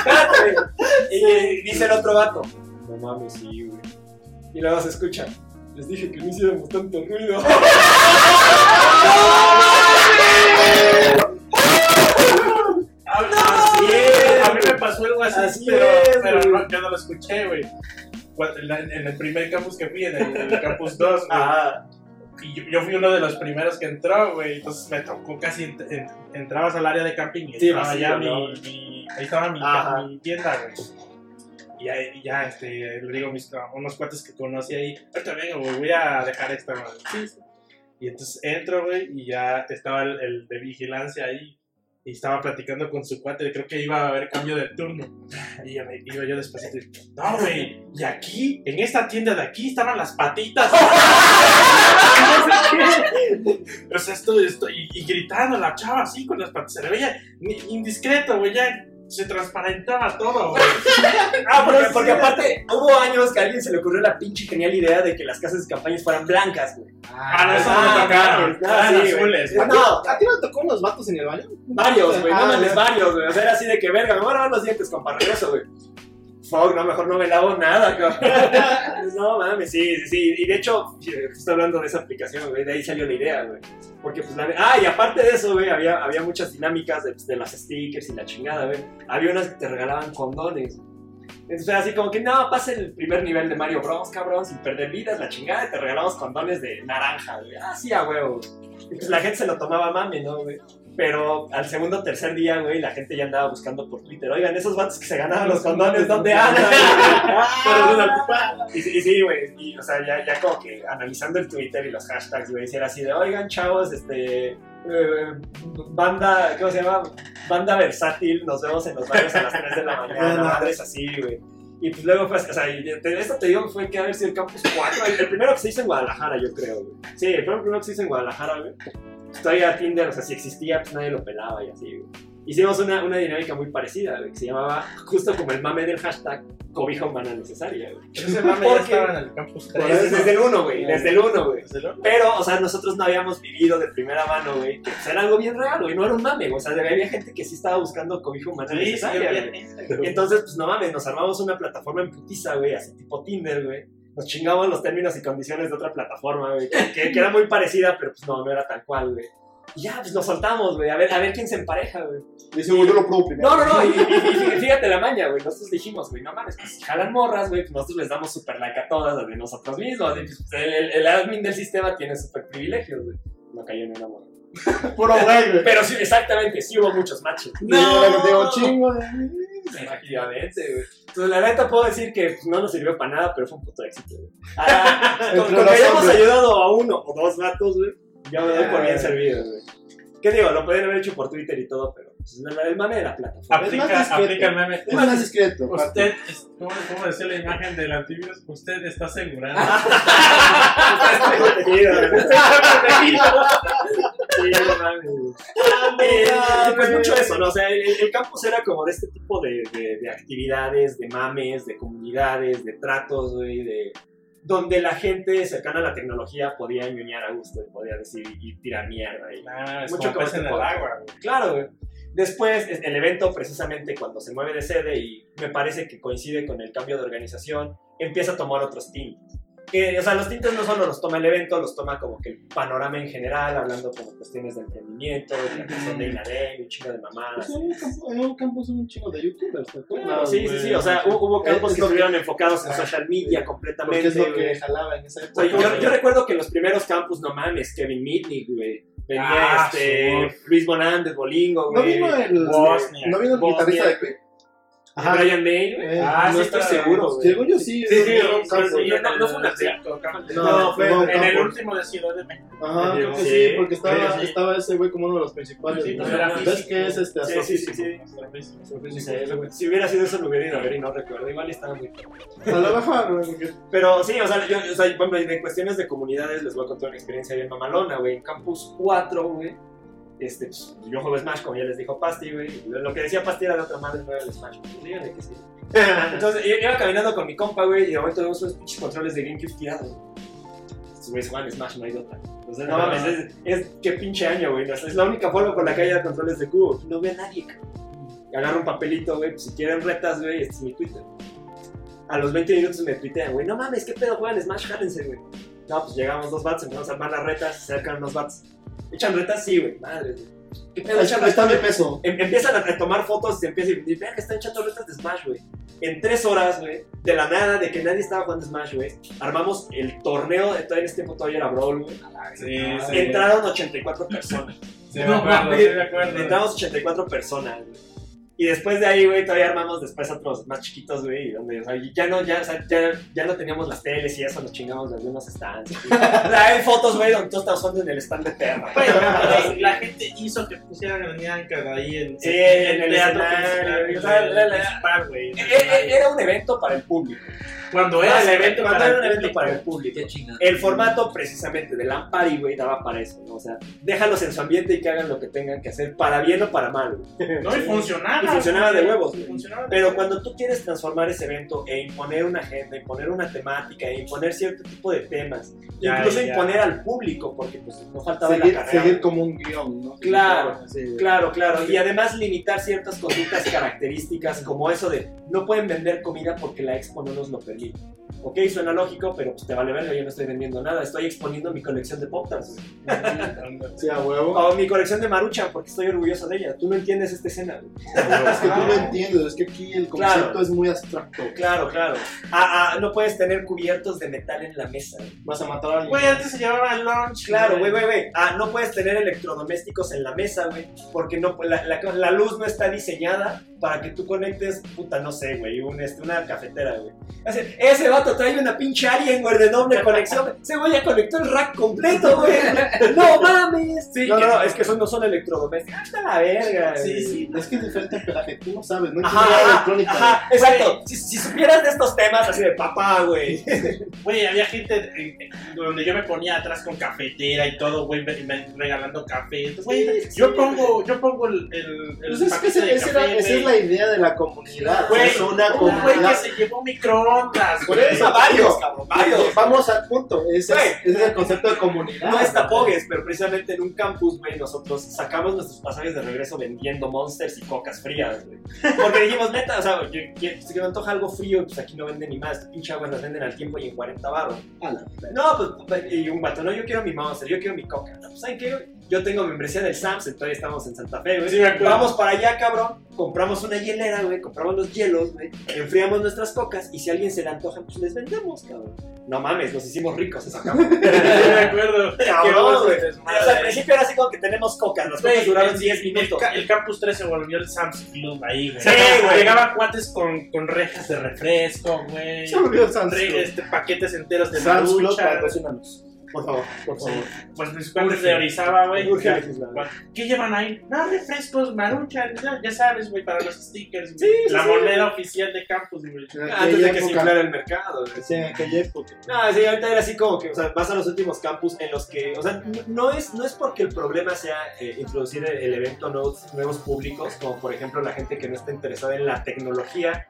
S5: espérate. Y dice el otro vato. No mames, sí, güey. Y luego se escucha. Les dije que no hiciéramos tanto ruido.
S4: Así es. A mí me pasó algo así,
S5: Así
S4: pero,
S5: es,
S4: pero
S5: güey.
S4: no, yo no lo escuché, güey. Cuando- En, la- en el primer campus que fui, en el, en el campus 2, güey.
S5: Ah,
S4: Y yo, yo fui uno de los primeros que entró, güey. Entonces me tocó casi. ent- ent- entrabas al área de camping y
S5: Sí,
S4: estaba
S5: ¿no?
S4: mi, mi- Ahí estaba mi, tienda, güey. Y ya, ya, este, le digo a mis, a unos cuates que conocí ahí, ahorita vengo, güey, voy a dejar esta, güey. Sí, sí. Y entonces entro, güey, y ya estaba el, el de vigilancia ahí. Y estaba platicando con su cuate, creo que iba a haber cambio de turno. Y yo, iba yo despacito y, no, güey, y aquí, en esta tienda de aquí, estaban las patitas. o sea, esto, esto, y, y gritando la chava así con las patas, se le veía indiscreto, güey, ya se transparentaba todo, güey.
S5: Ah, porque, porque aparte hubo años que a alguien se le ocurrió la pinche genial idea de que las casas de campañas fueran blancas, güey.
S4: Ah, no, eso no
S5: Ah,
S4: tocaron.
S5: ah,
S4: Ah,
S5: sí,
S4: azules.
S7: ¿A ti,
S5: No.
S7: ¿A ti no te tocó unos vatos en el baño?
S5: Varios, güey, no
S7: Ah,
S5: mames,
S7: ya.
S5: varios, güey. O sea, era así de que, verga, me voy a lavar los dientes, compa, regreso, güey. Fuck, no, mejor no me lavo nada, cabrón. no mames, sí, sí, sí. Y de hecho, justo hablando de esa aplicación, güey, de ahí salió la idea, güey. Porque, pues, la... Ah, y aparte de eso, güey, había, había muchas dinámicas de, de las stickers y la chingada, güey. Había unas que te regalaban condones. Entonces era así como que, no, pasa el primer nivel de Mario Bros, cabrón, sin perder vidas, la chingada, y te regalamos condones de naranja, güey. Ah, sí, a huevo. Y pues la gente se lo tomaba a mame, ¿no, güey? Pero al segundo o tercer día, güey, la gente ya andaba buscando por Twitter. Oigan, esos vatos que se ganaban los condones, ¿dónde andan? Y, sí- y sí, güey, y o sea, ya, ya como que analizando el Twitter y los hashtags, güey, si era así de, oigan, chavos, este, eh, banda, ¿cómo se llama? Banda versátil, nos vemos en los baños a las 3 de la mañana, madres así, güey. Y pues luego fue, o sea, esto te digo fue que haber sido el Campus 4, el, el primero que se hizo en Guadalajara, yo creo, güey. Sí, el primero que se hizo en Guadalajara, güey. Estoy a Tinder, o sea, si existía, pues nadie lo pelaba y así, güey. Hicimos una, una dinámica muy parecida, güey, que se llamaba, justo como el mame del hashtag, cobija humana necesaria, güey.
S4: Ese mame ya
S5: Porque-
S4: estaba en el campus
S5: Desde,
S4: 3.
S5: desde el 1, güey, desde el 1, güey.
S4: Desde luego.
S5: Pero, o sea, nosotros no habíamos vivido de primera mano, güey, que pues, era algo bien real, güey, no era un mame, güey. O sea, había gente que sí estaba buscando cobija humana
S4: Sí, sí,
S5: necesaria, güey. Y entonces, pues no mames, nos armamos una plataforma en putiza, güey, así tipo Tinder, güey. Nos chingamos los términos y condiciones de otra plataforma, güey, que, era muy parecida, pero pues no, no era tal cual, güey. Y ya, pues nos soltamos, güey, a ver, a ver quién se empareja, güey.
S7: Dice, yo lo pruebo primero.
S5: No, no, no, y, y- y- y fíjate la maña, güey. Nosotros dijimos, güey, no mames, pues si jalan morras, güey, pues nosotros les damos super like a todas las de nosotros mismos. Y, pues, el, el- el admin del sistema tiene super privilegios, güey. No cayó en una morra.
S7: Puro güey, güey.
S5: Pero sí, exactamente, sí hubo muchos matches.
S7: No, chingo de.
S5: Efectivamente, güey. Entonces, la neta puedo decir que pues, no nos sirvió para nada, pero fue un puto éxito, güey. Ah, con, que hayamos ayudado a uno o dos gatos, güey, ya me doy por bien
S7: Ah.
S5: servido, güey. ¿Qué digo? Lo podrían haber hecho por Twitter y todo, pero pues, el, el mame de la plataforma.
S7: Es más
S4: Aplica, aplica el meme.
S7: Es más discreto.
S4: Usted, es- ¿cómo, ¿cómo decía la imagen del antivirus? Usted está asegurando.
S5: Está protegido, no mames, güey. Eh, pues mucho eso, ¿no? O sea, el, el campus era como de este tipo de, de- de actividades, de mames, de comunidades, de tratos, güey, de donde la gente cercana a la tecnología podía ñoñar a gusto y podía decir y tirar mierda. Y,
S4: Ah, es
S5: Mucho
S4: como en el agua, güey.
S5: Claro, güey. Después, es- el evento, precisamente cuando se mueve de sede y me parece que coincide con el cambio de organización, empieza a tomar otros tintes. Que, o sea, los tintes no solo los toma el evento, los toma como que el panorama en general, hablando como cuestiones de emprendimiento, de la creación de INADEM, un chingo de mamadas.
S7: Pues en un campo- en un campus un chingo de youtubers, ¿te acuerdas?
S5: No, sí, sí, sí, o sea, hu- hubo campos
S7: Es
S5: que estuvieron enfocados en
S7: Ah,
S5: social media completamente.
S7: es lo que jalaba en esa
S5: O sea,
S7: época.
S5: yo, yo recuerdo que los primeros campus, no mames, Kevin Mitnick, güey. Venía
S4: Ah,
S5: este, Luis Bonan de Bolingo,
S7: ¿No
S5: güey.
S7: vino el,
S4: Bosnia.
S7: ¿no vino el
S5: Bosnia.
S7: guitarrista de Queen?
S5: Ajá. Brian May, güey.
S7: Eh,
S4: Ah,
S5: no
S4: sí,
S5: estoy seguro, güey.
S7: Según yo sí.
S4: Sí, sí,
S7: no,
S4: sí,
S5: no, no fue una.
S7: No, fue
S4: en el último de Ciudad de México.
S7: Ajá, creo que
S4: Sí,
S7: porque estaba,
S4: sí, sí.
S7: estaba ese güey como uno de los principales. ¿no? ¿Ves que es este
S5: Sí, sí, sí,
S7: astrofísico?
S5: sí. Sí, sí. Si hubiera sido eso, lo hubiera ido a ver y no recuerdo. Igual y estaba muy.
S7: A lo mejor, güey,
S5: Pero sí, o sea, yo, o sea, ejemplo, en cuestiones de comunidades les voy a contar una experiencia bien mamalona, güey. En Campus 4, güey. Este, pues, yo juego Smash, como ya les dijo Pasti, güey. Lo que decía Pasti era de otra madre, no era el Smash. Pues, díganle que sí. Entonces, yo iba caminando con mi compa, güey, y de momento vemos unos pinches controles de GameCube tirados. Estos güeyes juegan Smash, no hay otra. Entonces, no mames, es, es qué pinche año, güey. Es la única forma con la que haya controles de cubo. No ve a nadie. Y agarro un papelito, güey, pues si quieren retas, güey, este es mi Twitter. A los 20 minutos me tuitean, güey, no mames, ¿qué pedo juegan Smash? Jálense, güey. No, pues llegamos dos bats, empezamos a armar las retas, se acercan unos bats. ¿Echan retas? Sí, güey, madre, güey. ¿Qué pedo?
S7: Ahí
S5: ¿Echan
S7: está- ahí está mi
S5: retas?
S7: peso.
S5: Em- empiezan a tomar fotos y se empiezan a decir, vean que están echando retas de Smash, güey. En tres horas, güey, de la nada, de que nadie estaba jugando Smash, güey, armamos el torneo, de todavía en ese tiempo todavía era Brawl, güey.
S4: Sí, sí.
S5: Entraron 84 personas.
S4: Sí, me acuerdo, sí, me acuerdo.
S5: Entramos 84 personas, güey. Y después de ahí, güey, todavía armamos después otros más chiquitos, güey, y donde, o sea, ya no, ya, o sea, ya, ya no teníamos las teles y eso, nos chingamos de algunos stands. O sea, hay fotos, güey, donde todos estamos en el stand de perra.
S4: Bueno, la- la gente hizo que pusieran a Bianca ahí en,
S5: Sí, en el
S4: teatro
S5: escenario,
S4: principal,
S5: o sea, la- la-
S4: principal, güey.
S5: E- e- Era un evento para el público.
S4: Cuando era el evento
S5: Cuando
S4: para
S5: era un
S4: el
S5: evento
S4: público.
S5: para el público. El formato precisamente de LAN Party, güey, daba para eso, ¿no? O sea, déjalos en su ambiente y que hagan lo que tengan que hacer, para bien o para mal, güey.
S4: No, y funcionaba.
S5: Y funcionaba de huevos,
S4: Y
S5: güey.
S4: funcionaba de
S5: Pero
S4: huevos.
S5: cuando tú quieres transformar ese evento e imponer una agenda, imponer una temática, e imponer cierto tipo de temas,
S4: Ya,
S5: incluso
S4: ya.
S5: imponer al público, porque pues no faltaba
S7: Seguir,
S5: la carrera.
S7: seguir como un guion, ¿no?
S5: Claro,
S7: Sí.
S5: Claro, claro. Y además limitar ciertas conductas características como eso de no pueden vender comida porque la expo no nos lo permite. again. Ok, suena lógico, pero pues te vale verga, yo no estoy vendiendo nada, estoy exponiendo mi colección de pop-tarts.
S7: Sí, a huevo.
S5: O mi colección de maruchan porque estoy orgulloso de ella. Tú no entiendes esta escena. güey.
S7: Es que tú no entiendes, es que aquí el concepto
S5: Claro.
S7: es muy abstracto.
S5: Claro, claro. Ah, ah, no puedes tener cubiertos de metal en la mesa. güey.
S7: Vas a matar a alguien.
S4: Güey, antes se llamaba lunch.
S5: Claro, güey, güey, güey. Ah, no puedes tener electrodomésticos en la mesa, güey. Porque no, la, la- la luz no está diseñada para que tú conectes, puta, no sé, güey, un, este, una cafetera, güey. Ese, ese vato trae una pinche Alien, güey, de doble conexión. Ese güey ya conectó el rack completo, güey. No mames. Sí, no, no, no, es que esos no son electrodomésticos. Hasta la verga.
S7: Sí,
S5: güey.
S7: sí, es que es diferente pelaje, tú no sabes, no
S5: Ajá,
S7: electrónica.
S5: ajá, exacto. Si, si supieras de estos temas así de papá, güey.
S4: Güey, había gente eh, donde yo me ponía atrás con cafetera y todo, güey, me- me- regalando café. Entonces, güey, yo pongo, yo pongo el, el, el
S7: Pues es que ese-
S4: de
S7: esa, era-
S4: café,
S7: esa es la idea de la comunidad.
S4: Güey,
S7: es una
S4: un güey que
S7: comunidad.
S4: se llevó microondas,
S7: Por
S4: güey.
S5: A varios, cabrón, varios.
S7: Vamos al punto, ese
S5: Güey.
S7: es, ese es el concepto de comunidad.
S5: No es tapogues, pero precisamente en un campus, güey, nosotros sacamos nuestros pasajes de regreso vendiendo monsters y cocas frías, güey. Porque dijimos, neta, o sea, si me antoja algo frío, pues aquí no venden ni más. Pinche agua las venden al tiempo y en 40 baros. No, pues, y un vato, no, yo quiero mi monster, yo quiero mi coca. No, pues, ¿saben qué? Yo tengo membresía del Sams, entonces estamos en Santa Fe, güey.
S4: Sí, me acuerdo.
S5: Vamos para allá, cabrón. Compramos una hielera, güey. Compramos los hielos, güey. Enfriamos nuestras cocas y si a alguien se le antoja, pues les vendemos, cabrón. No mames, nos hicimos ricos esa cabrón.
S4: Sí, me acuerdo.
S5: Cabrón, güey.
S4: desmadre.
S5: O sea, al principio era así como que tenemos cocas, las cocas duraron
S4: el-
S5: 10
S4: el
S5: minutos.
S4: El, Campus 3 se volvió el Sam's Club ahí, güey.
S5: Sí, güey.
S4: Llegaban cuates con, con rejas de refresco, güey.
S7: Se volvió el Sam's Club.
S4: este, paquetes enteros de
S7: Sam's Club. Por favor, por favor.
S4: Pues principalmente teorizaba, güey.
S5: Urge
S4: ya,
S5: legislar.
S4: ¿Qué llevan ahí? No, refrescos, maruchan, ya, ya sabes, güey, para los stickers.
S5: Sí,
S4: güey.
S5: sí,
S4: La
S5: sí.
S4: moneda oficial de campus, güey.
S5: Antes de que se inflara el mercado, güey.
S7: Sí, en aquella época.
S5: No, sí, ahorita era así como que, o sea, vas a los últimos campus en los que, o sea, no es, no es porque el problema sea eh, introducir el, el evento nuevos, nuevos públicos, como por ejemplo la gente que no está interesada en la tecnología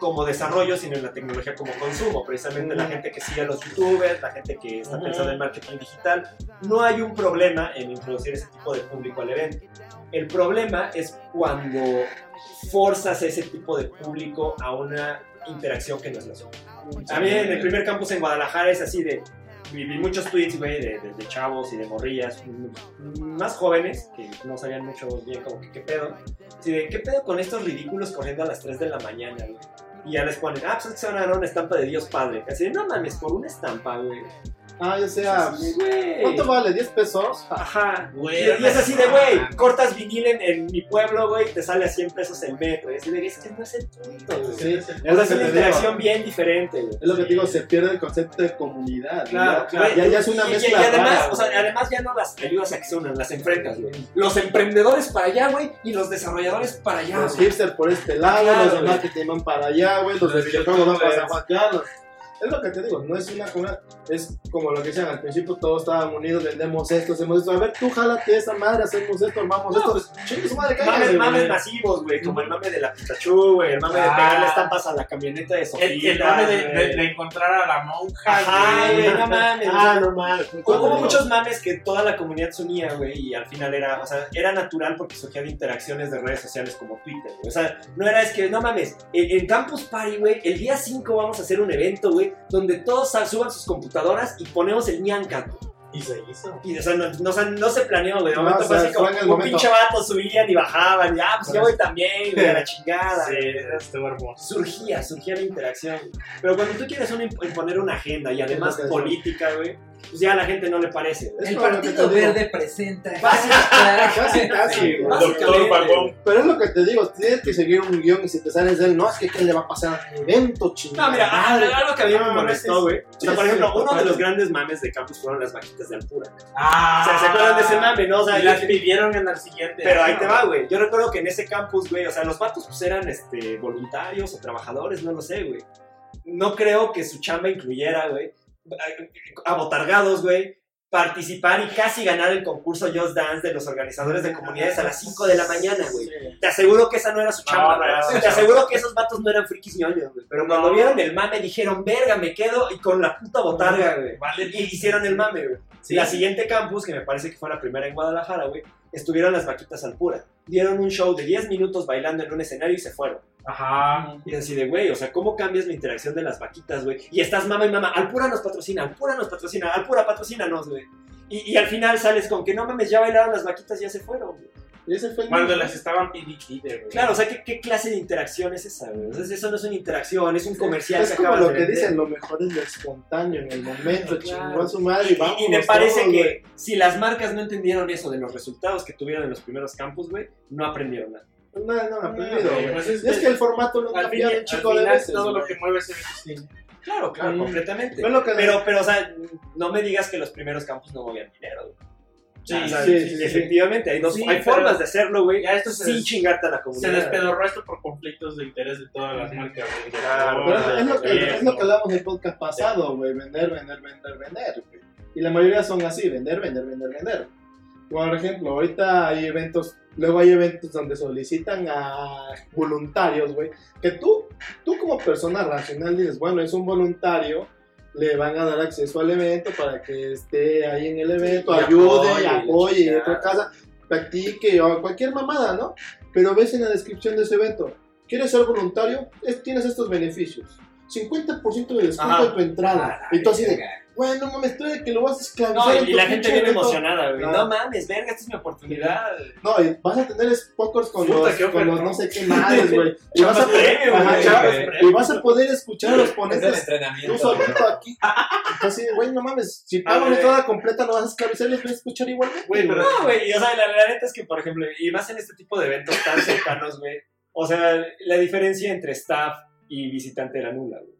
S5: como desarrollo, sino en la tecnología como consumo. Precisamente la gente que sigue a los youtubers, la gente que está pensando en marketing digital, no hay un problema en introducir ese tipo de público al evento. El problema es cuando forzas ese tipo de público a una interacción que no es la suya. A mí en el primer campus en Guadalajara es así de... Vi, muchos tweets, güey, de, de- de chavos y de morrillas mm, más jóvenes que no sabían mucho bien como que qué pedo. Así de, ¿qué pedo con estos ridículos corriendo a las 3 de la mañana, güey? Y ya les ponen, ah, pues es que se van a dar una estampa de Dios Padre. Así de, no mames, por una estampa, güey.
S7: Ah, ya sea.
S5: Sí, güey.
S7: ¿Cuánto vale? ¿10 pesos?
S5: Ajá.
S4: Güey,
S5: Y, y es así de, güey, cortas vinil en, en mi pueblo, güey, te sale a 100 pesos el metro. Y así de, es que no es el punto, güey.
S7: Sí, es que
S5: una
S7: te
S5: interacción
S7: digo.
S5: bien diferente, güey.
S7: Es lo que te digo, se pierde el concepto de comunidad.
S5: Claro,
S7: ya,
S5: claro.
S7: Ya, ya es una
S5: Y-
S7: mezcla.
S5: Y, además,
S7: rara,
S5: o sea, además ya no las ayudas a que se unan, las enfrentas, güey. Los emprendedores para allá, güey, y los desarrolladores para allá,
S7: Los hipsters por este lado,
S5: Claro,
S7: los de
S5: güey.
S7: marketing van para allá, güey, los de videojuegos van para San Carlos. Es lo que te digo, no es una comunidad, es como lo que decían al principio, todos estaban unidos, vendemos esto, hacemos esto. A ver, tú jálate esa madre, hacemos esto, armamos
S5: No,
S7: esto.
S5: pues,
S7: Chingue su madre,
S5: Mames,
S7: cállate,
S5: mames
S7: güey.
S5: masivos, güey, como el mame de la Pikachu, güey, el mame de
S4: Ah.
S5: pegarle estampas a la camioneta de Sofía.
S4: El, el mame de, de- de encontrar a la monja.
S5: Ajá, güey, no mames.
S7: Ah, normal.
S5: Hubo muchos mames que toda la comunidad se unía, güey, y al final era, o sea, era natural porque surgían interacciones de redes sociales como Twitter, güey. O sea, no era es que, no mames, en, en Campus Party, güey, el día 5 vamos a hacer un evento, güey, donde todos suban sus computadoras y ponemos el Nyancat.
S4: Y se hizo.
S5: Y, o sea, no, no, o sea, no se planeó, güey. De
S7: No,
S5: momento
S7: o
S5: fue así como un
S7: momento.
S5: pinche vato subían y bajaban, y ah, pues yo voy también, güey, a la chingada.
S4: Sí,
S5: güey.
S4: estuvo hermoso.
S5: Surgía, surgía la interacción. Pero cuando tú quieres una- imponer una agenda y además política, güey, pues ya a la gente no le parece.
S6: El Partido. Verde presenta.
S5: Fácil.
S7: Casi, casi,
S4: Doctor
S5: güey.
S7: Pero es lo que te digo, tienes que seguir un guion y si te sales de él, no, es que qué le va a pasar al evento, chingada.
S5: No, mira,
S7: madre.
S5: algo que a mí me molestó,
S7: es-
S5: güey. O sea, por ejemplo, uno de los grandes mames de campus fueron las vaquitas de altura.
S4: Ah,
S5: O sea, ¿se acuerdan de ese mame, no? O sea,
S4: Y las pidieron en el siguiente.
S5: Pero ahí te va, güey. Yo recuerdo que en ese campus, güey, o sea, los vatos pues eran este, voluntarios o trabajadores, no lo sé, güey. No creo que su chamba incluyera, güey, abotargados, güey, participar y casi ganar el concurso Just Dance de los organizadores de comunidades a las 5 de la mañana, güey. Te aseguro que esa no era su chamba, güey.
S4: no, no.
S5: Te aseguro que esos vatos no eran frikis ñoños, güey. Pero cuando vieron el mame dijeron, verga, me quedo y con la puta botarga, güey.
S4: Vale,
S5: Y hicieron el mame, güey.
S4: Sí.
S5: La siguiente campus, que me parece que fue la primera en Guadalajara, güey, estuvieron las vaquitas al pura. Dieron un show de 10 minutos bailando en un escenario y se fueron.
S4: Ajá.
S5: Y así de, güey, o sea, ¿cómo cambias la interacción de las vaquitas, güey? Y estás mama y mama, Alpura nos patrocina, Alpura nos patrocina, Alpura patrocínanos, güey. Y, y al final sales con que no mames, ya bailaron las vaquitas y ya se fueron, güey.
S7: Y ese fue el
S4: Cuando
S7: mismo.
S4: las estaban pidiendo, güey.
S5: Claro, o sea, ¿qué, qué clase de interacción es esa, güey? O sea, eso no es una interacción, es un comercial
S7: Es
S5: que
S7: como lo
S5: de
S7: que
S5: vender.
S7: dicen, lo mejor es lo espontáneo en el momento,
S5: Claro.
S7: chingó a su madre y vamos.
S5: Y, me parece que si las marcas no entendieron eso de los resultados que tuvieron en los primeros campus, güey, no aprendieron nada.
S7: No, no, no, aprendido,
S4: güey. pues es
S7: Y es
S4: que-
S7: que el formato lo cambió
S4: fin-
S7: un
S4: al
S7: chico de
S4: final
S7: veces.
S4: todo lo que mueve ese cine.
S5: Claro, claro,
S7: Mm.
S5: completamente. Pero, pero, o sea, no me digas que los primeros campus no movían dinero, güey.
S4: Sí,
S5: O sea,
S7: sí, sí, sí.
S5: efectivamente, hay, dos,
S4: Sí,
S5: hay formas de hacerlo, güey,
S4: se,
S5: sin
S4: des-
S5: chingarte a la
S4: se
S5: comunidad.
S4: despedorró esto por conflictos de interés de todas las marcas.
S5: Claro,
S7: Pero es, es lo que, es lo que hablamos en el podcast pasado, güey. Vender, vender, vender, vender. güey. Y la mayoría son así, vender, vender, vender, vender. Por ejemplo, ahorita hay eventos, luego hay eventos donde solicitan a voluntarios, güey. Que tú, tú como persona racional dices, bueno, es un voluntario, le van a dar acceso al evento para que esté ahí en el evento, ayude,
S5: apoye,
S7: apoye, otra casa, practique o cualquier mamada, ¿no? Pero ves en la descripción de ese evento, ¿quieres ser voluntario? Es- tienes estos beneficios. 50% de descuento
S5: Ajá.
S7: de tu entrada.
S6: Ah,
S7: y tú así de. Güey, no mames, tú de que lo vas a esclavizar.
S5: No, y la gente viene
S7: evento".
S5: emocionada, güey. No mames, verga, esta es mi oportunidad.
S7: No, y vas a tener spockers con,
S4: Puta,
S7: los, con los no sé qué madres, güey. Y vas a
S5: Premium.
S7: y vas a poder escuchar a los ponentes tú solito aquí. Entonces, güey, no mames, si pago una entrada completa no vas a esclavizar, los vas a escuchar igualmente.
S4: Güey, pero-
S5: No, güey, y, o sea, la, la neta es que, por ejemplo, y más en este tipo de eventos tan cercanos, güey, o sea, la diferencia entre staff y visitante era nula, güey.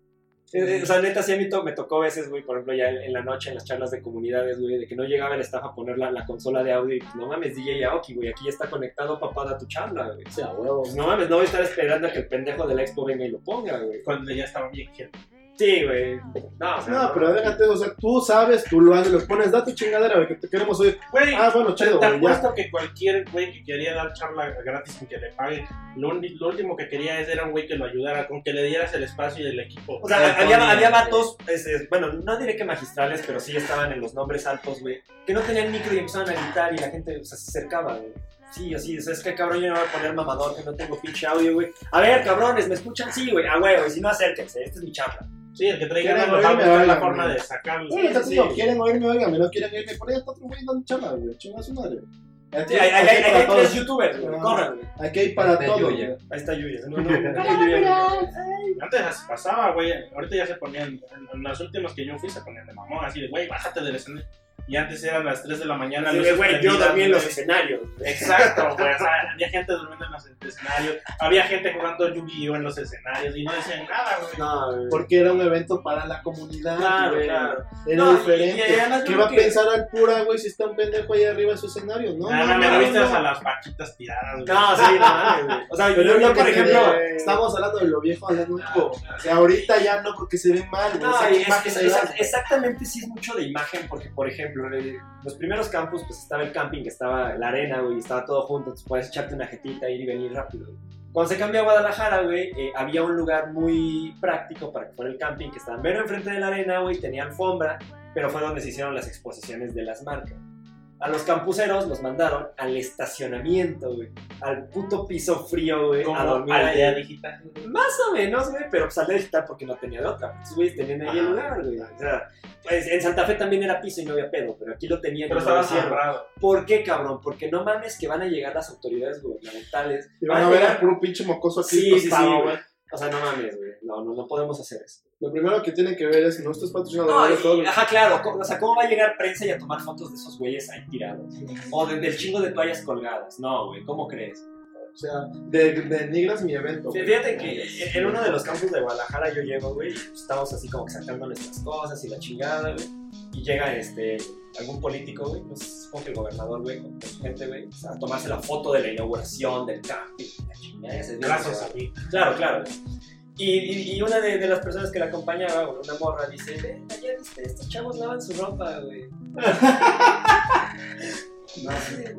S5: Eh, eh, O sea, neta, sí a mí to- me tocó veces, güey, por ejemplo, ya en, en la noche, en las charlas de comunidades, güey, de que no llegaba el staff a poner la, la consola de audio y pues, no mames, DJ Aoki, güey, aquí ya está conectado papá a tu charla, güey.
S7: O sea, huevo.
S5: Pues no mames, no voy a estar esperando a que el pendejo de la expo venga y lo ponga, güey.
S4: Cuando ya estaba bien gente.
S5: Sí, güey. No, o sea,
S7: No, pero déjate, o sea, tú sabes, tú lo haces, lo pones, da tu chingadera, güey, que te queremos oír.
S4: Güey,
S7: Ah, bueno, chido,
S4: te
S7: güey, ya.
S4: apuesto que cualquier güey que quería dar charla gratis sin que le paguen, lo, último que quería es era un güey que lo ayudara, con que le dieras el espacio y el equipo.
S5: O sea, había, había vatos, este, bueno, no diré que magistrales, pero sí estaban en los nombres altos, güey, que no tenían micro y empezaban a gritar y la gente o sea, se acercaba, güey. Sí, así, o sea, es que cabrón, yo no voy a poner mamador, que no tengo pinche audio, güey. A ver, cabrones, ¿me escuchan? Sí, güey, a huevo, y si no, acérquense, esta es mi charla.
S4: Sí, el que traiga
S7: Quieren
S4: ganas va a
S7: oírme,
S4: la forma de sacarlo.
S7: Bueno, te
S5: sí.
S7: digo, quieren oírme, oigan, no quieren oírme, por ahí está otro güey dando charla, güey, chinga su madre. Aquí,
S5: Sí, hay, hay,
S7: aquí
S5: hay,
S7: para
S5: hay tres
S7: todos.
S5: youtubers, güey.
S7: Ah.
S5: Corran.
S7: Aquí hay para todo.
S5: Ahí está Yuya. No, no.
S4: Antes pasaba, güey. Ahorita ya se ponían. En, en las últimas que yo fui se ponían de mamón, así de, güey, bájate del escenario. Y antes eran las 3 de la mañana.
S5: Güey, yo dormí en los escenarios.
S4: Exacto, güey. O sea, había gente durmiendo en los escenarios. Había gente jugando Yu-Gi-Oh! en los escenarios y no decían nada, güey.
S5: No, güey.
S7: Porque era un evento para la comunidad.
S5: Claro,
S7: güey.
S5: claro.
S7: Era
S5: No,
S7: diferente. ¿Qué va a pensar al pura, güey, si está un pendejo ahí arriba de su escenario? No, no,
S4: me
S7: no,
S4: lo viste
S7: no.
S4: a las vaquitas tiradas, güey.
S5: No, sí, no. O sea, yo, por ejemplo.
S7: estamos hablando de lo viejo a lo nuevo. O sea, ahorita ya no porque se ve mal, güey.
S5: No, exactamente sí es mucho de imagen, porque por ejemplo, eh, los primeros campus, pues estaba el camping, estaba la arena, güey, estaba todo junto, entonces puedes echarte una jetita, ir y venir rápido. güey. Cuando se cambió a Guadalajara, güey, eh, había un lugar muy práctico para que fuera el camping, que estaba mero enfrente de la arena, güey, tenía alfombra, pero fue donde se hicieron las exposiciones de las marcas. A los campuseros los mandaron al estacionamiento, güey, al puto piso frío, güey, a
S4: Como
S5: dormir
S4: aldea digital.
S5: Más o menos, güey, pero pues al digital porque no tenía de otra. Estos güeyes tenían ahí el lugar, güey. O sea, pues en Santa Fe también era piso y no había pedo, pero aquí lo tenían.
S4: Pero estaba cerrado.
S5: ¿Por qué, cabrón? Porque no mames que van a llegar las autoridades gubernamentales.
S7: Y van a ver
S5: llegar-
S7: al puro pinche mocoso aquí
S5: Sí, sí, sí,
S7: tostado,
S5: güey. O sea, no mames, güey. No, no, no podemos hacer eso.
S7: Lo primero que tienen que ver es nuestros
S5: No,
S7: patrocinadores.
S5: y-
S7: todos-
S5: ajá, claro. O sea, ¿cómo va a llegar prensa y a tomar fotos de esos güeyes ahí tirados? O de- del chingo de toallas colgadas. No, güey, ¿cómo crees?
S7: O sea, de- denigras mi evento.
S5: Sí. Fíjate que en- en uno de los campus de Guadalajara yo llego, güey, y estamos así como que sacando nuestras cosas y la chingada, güey. Y llega este, algún político, güey, pues supongo que el gobernador, güey, con, su gente, güey, pues, a tomarse la foto de la inauguración del camping. La chingada,
S4: Gracias a mí.
S5: Claro, claro. Y, y, y una de, de las personas que la acompañaba, una morra, dice, "Ven, ya viste, estos chavos lavan su ropa, güey. no sé.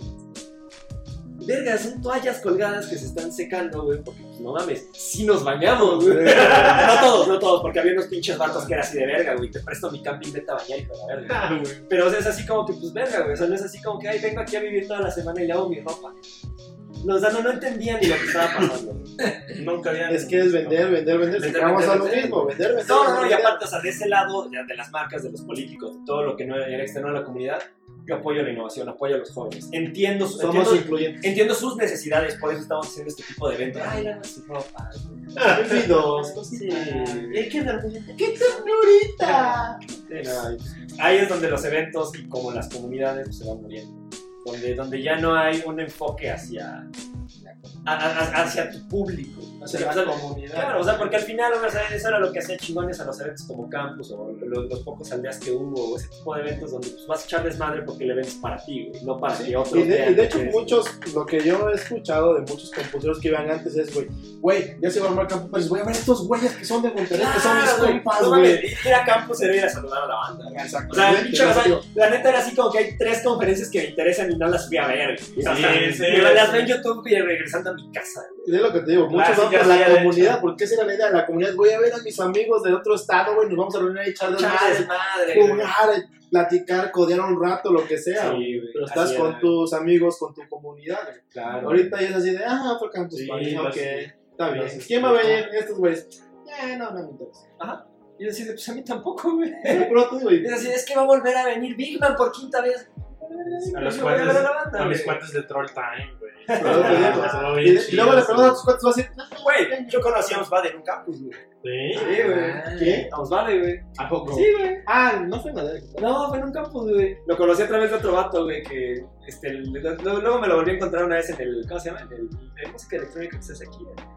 S5: Verga, son toallas colgadas que se están secando, güey, porque pues, no mames, sí nos bañamos, güey. no todos, no todos, porque había unos pinches vatos que era así de verga, güey, te presto mi camping, vete a bañar, hijo de la verga. Pero o sea, es así como que, pues verga, güey, o sea, no es así como que, ay, vengo aquí a vivir toda la semana y lavo mi ropa. No, o sea, no, no entendían ni lo que estaba pasando.
S4: Nunca había.
S7: Es que es vender, vender, vender.
S5: Vender,
S7: Llegamos
S5: vender,
S7: a lo
S5: vender.
S7: mismo, vender, vender.
S5: No, no, no, y aparte, o sea, de ese lado, ya de las marcas, de los políticos, de todo lo que no era externo a la comunidad, yo apoyo la innovación, apoyo a los jóvenes. Entiendo,
S7: Somos
S5: entiendo,
S7: influyentes.
S5: entiendo sus necesidades, por eso estamos haciendo este tipo de eventos. Ay, lava su ropa.
S7: Olvidos,
S5: Sí.
S7: cositas.
S5: Hay que dar un-
S7: ¡Qué ternurita!
S5: Sí, no, y ahí es donde los eventos y como las comunidades pues, se van muriendo. Donde, donde ya no hay un enfoque hacia, a- a- hacia tu público.
S7: Hacia la
S5: o sea,
S7: comunidad.
S5: Claro, o sea, porque al final o sea, eso era lo que hacía chingones a los eventos como campus o lo- los, pocos aldeas que hubo, o ese tipo de eventos donde pues, vas a echar desmadre porque el evento es para ti, güey, no para
S7: Sí,
S5: que otros
S7: Y de, y de hecho, muchos, lo que yo he escuchado de muchos compositores que iban antes es, güey, güey, ya se va a armar campo, pues voy a ver estos güeyes que son de Monterrey, que son mis
S5: Claro, güey,
S7: compas, güey.
S5: ir a campus era ir a saludar a la banda. güey. O sea, o sea, la neta era así como que hay tres conferencias que me interesan y no las fui a ver. güey. O sea,
S4: Sí, sí,
S5: las veo en YouTube y regresando a mi casa. güey.
S7: Es lo que te digo, muchos van por la comunidad, porque esa era la idea de la comunidad. Voy a ver a mis amigos de otro estado, güey, nos vamos a reunir a echar desmadre,
S5: desmadre, güey.
S7: jugar, platicar, codear un rato, lo que sea.
S5: Sí,
S7: güey. Pero estás
S5: así
S7: con
S5: era,
S7: tus amigos, con tu comunidad. güey.
S5: Claro.
S7: Ahorita ya es así de, ah, otro campus,
S4: Sí, pues
S7: ok, está bien. ¿Quién va a venir? Estos güeyes. Eh, no, no me interesa.
S5: Y yo decía, pues a mí tampoco, güey.
S7: Pero tú, güey,
S5: Y decía, es que va a volver a venir Big Man por quinta vez.
S4: A los
S5: a
S4: cuates,
S5: la banda,
S4: a mis cuates de Troll Time, Estuvo
S7: Y, luego le preguntas a tus cuates, vas a decir,
S5: Güey, yo conocí a Osvaldo en un campus, güey.
S4: Sí.
S5: Sí, güey.
S7: ¿qué?
S5: A Osvaldo, güey.
S7: ¿A poco?
S5: Sí, güey.
S7: Ah, no fue nada.
S5: No, fue en un campus, güey. Lo conocí a través de otro vato, güey, que este, luego, me lo volví a encontrar una vez en el, ¿cómo se llama? En el música electrónica que se hace aquí. güey.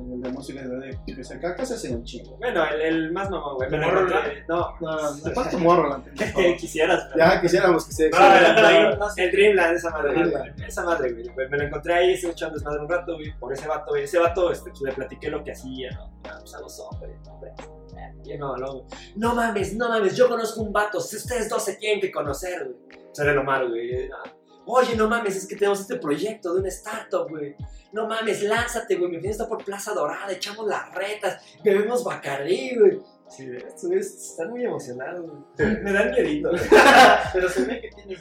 S7: En el de música de que se acá se hace un chingo.
S5: Bueno, el, el más mamón, güey. Me lo
S4: ¿Morro
S5: encontré. No,
S7: No, no, ¿cuánto morro la
S5: que quisieras. pero-
S7: Ya quisiéramos que se
S5: No, el,
S7: exhibiera.
S5: Dream- el Dreamland, esa madre. Esa madre, güey. Me lo encontré ahí, estuve echando desmadre un rato, güey, por ese vato, güey. Ese vato, este, pues, le platiqué lo que hacía, ¿no? Ah, pues a los hombres, hombres. Eh, Y no, no, no mames, no mames, yo conozco un vato, si ustedes dos se tienen que conocer, güey. Será lo malo, güey. Ah, Oye, no mames, es que tenemos este proyecto de una startup, güey. No mames, lánzate, güey. Mi oficina está por Plaza Dorada, echamos las retas, bebemos Bacardí, güey. Sí, están muy emocionados, güey. Me dan miedito, güey.
S4: Pero se ve que tiene.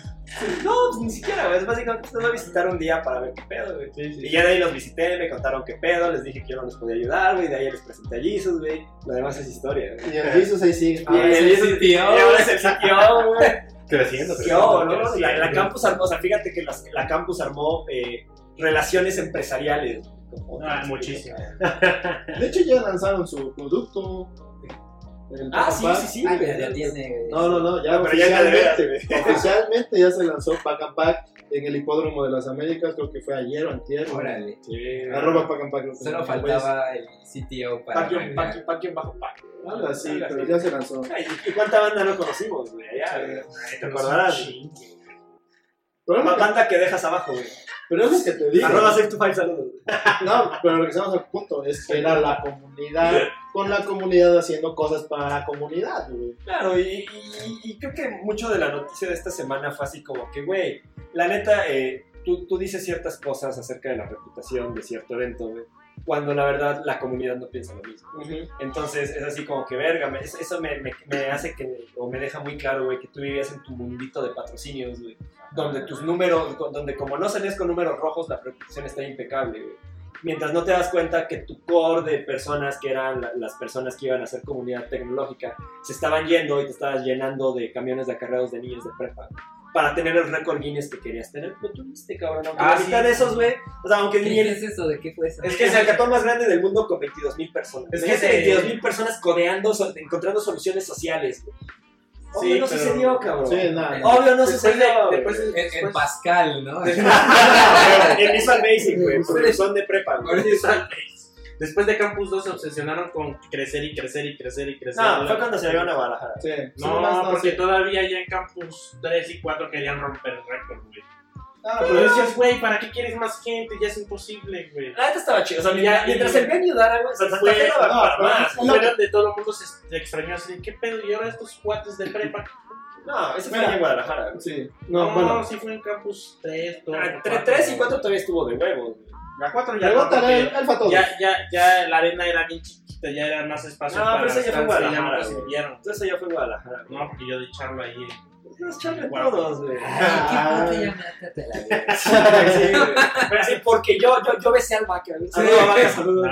S5: No, pues ni siquiera, güey. Es básicamente los voy a visitar un día para ver qué pedo, güey. Y ya de ahí los visité, me contaron qué pedo, les dije que yo no les podía ayudar, güey. De ahí les presenté a Jesus, güey. Lo demás es historia, güey.
S7: Y el Jesus ahí sigue.
S5: Y el Jesus, y ahora es el CTO, güey.
S8: Creciendo,
S5: ¿Qué
S8: creciendo,
S5: no? La, campus armó, o sea, fíjate que las- la campus armó eh, relaciones empresariales. como-
S4: Ah, muchísimo.
S7: De hecho, ya lanzaron su producto. El
S5: Ah, sí, sí, sí.
S6: Ay,
S5: güey.
S6: pero ya tiene.
S7: No, no, no, ya
S5: No, pero ya de veras,
S7: oficialmente, oficialmente ya se lanzó Pack and Pack en el hipódromo de las Américas, creo que fue ayer o antier.
S6: Órale.
S5: Sí.
S7: Arroba Pack and Pack. creo que
S6: Solo faltaba el CTO para.
S5: Paquion,
S6: arrancar.
S5: Paquion, Paquion bajo
S7: Algo así,
S5: Algo
S7: pero ya se lanzó.
S5: Ay, ¿Y cuánta banda no conocimos, güey? Ya, güey. te acordarás.
S7: Pero,
S5: La
S7: lo que-
S5: banda que dejas abajo, güey.
S7: pero es lo que te digo.
S5: Arroba Safe to Five, saludos.
S7: No, pero regresamos al punto, es que era la comunidad, con la comunidad haciendo cosas para la comunidad, güey.
S5: Claro, y, y- y creo que mucho de la noticia de esta semana fue así como que, güey, la neta, eh, tú, tú dices ciertas cosas acerca de la reputación de cierto evento, güey, cuando la verdad la comunidad no piensa lo mismo. Entonces es así como que, verga, me- eso- me, me- me hace que, o me deja muy claro, güey, que tú vivías en tu mundito de patrocinios, güey, donde tus números, donde como no salías con números rojos, la reputación está impecable, güey. Mientras no te das cuenta que tu core de personas, que eran la- las personas que iban a ser comunidad tecnológica, se estaban yendo y te estabas llenando de camiones de acarreados de niños de prepa. Para tener el récord Guinness que querías tener, lo tuviste, cabrón. Aunque
S4: Ah,
S5: la mitad
S4: sí.
S5: de esos, güey, o sea, aunque ni
S6: ¿Qué es eso? ¿De qué fue eso?
S5: es que es el hackathon más grande del mundo con 22 mil personas.
S4: Es
S5: Es
S4: que se-
S5: 22 mil personas codeando, so- encontrando soluciones sociales. güey. Obvio
S4: Sí,
S5: no
S4: pero-
S5: sucedió, cabrón.
S7: Sí, nada.
S5: Obvio no
S4: Después
S5: sucedió.
S4: después de-
S6: En, en
S4: después-
S6: Pascal, ¿no?
S5: en Visual Basic, güey, porque son de prepa, güey.
S4: Después de Campus 2 se obsesionaron con crecer y crecer y crecer y crecer.
S5: No, fue cuando se llegaron a Guadalajara.
S7: Sí,
S4: No,
S7: no,
S4: porque
S7: sí.
S4: todavía ya en Campus 3 y 4 querían romper el récord, güey.
S7: Ah,
S4: Pero
S7: pero
S4: decías, güey, ¿para qué quieres más gente? Ya es imposible, güey.
S5: La neta estaba chido. O sea, ya, mientras el venue dara, güey, o sea, Santa
S4: Fue-
S5: Fe daba
S7: no,
S5: para
S7: pero-
S5: más.
S7: no,
S4: Fuera de todo el mundo se se extrañó así, ¿qué pedo? Y ahora estos cuates de prepa.
S5: No, ese fue en Guadalajara.
S7: Sí,
S4: No,
S7: no, bueno.
S4: sí fue en Campus 3, todo.
S5: Ah, Entre 3 y 4 todavía estuvo de huevos, güey.
S4: La 4 ya no,
S7: todo.
S4: ya, ya, ya la arena era bien chiquita, ya era más espacio
S5: No,
S4: para
S5: pero eso ya fue
S4: ya
S5: Guadalajara. Entonces eso ya fue Guadalajara.
S4: No, porque yo di charla ahí.
S5: Nos charlan
S4: Guau.
S5: todos, güey.
S6: Ay, qué puta ya mátate la verga.
S5: Sí, güey. Pero sí, porque yo, yo, yo besé al Vaca. güey. Saludos, Vaca, saludos.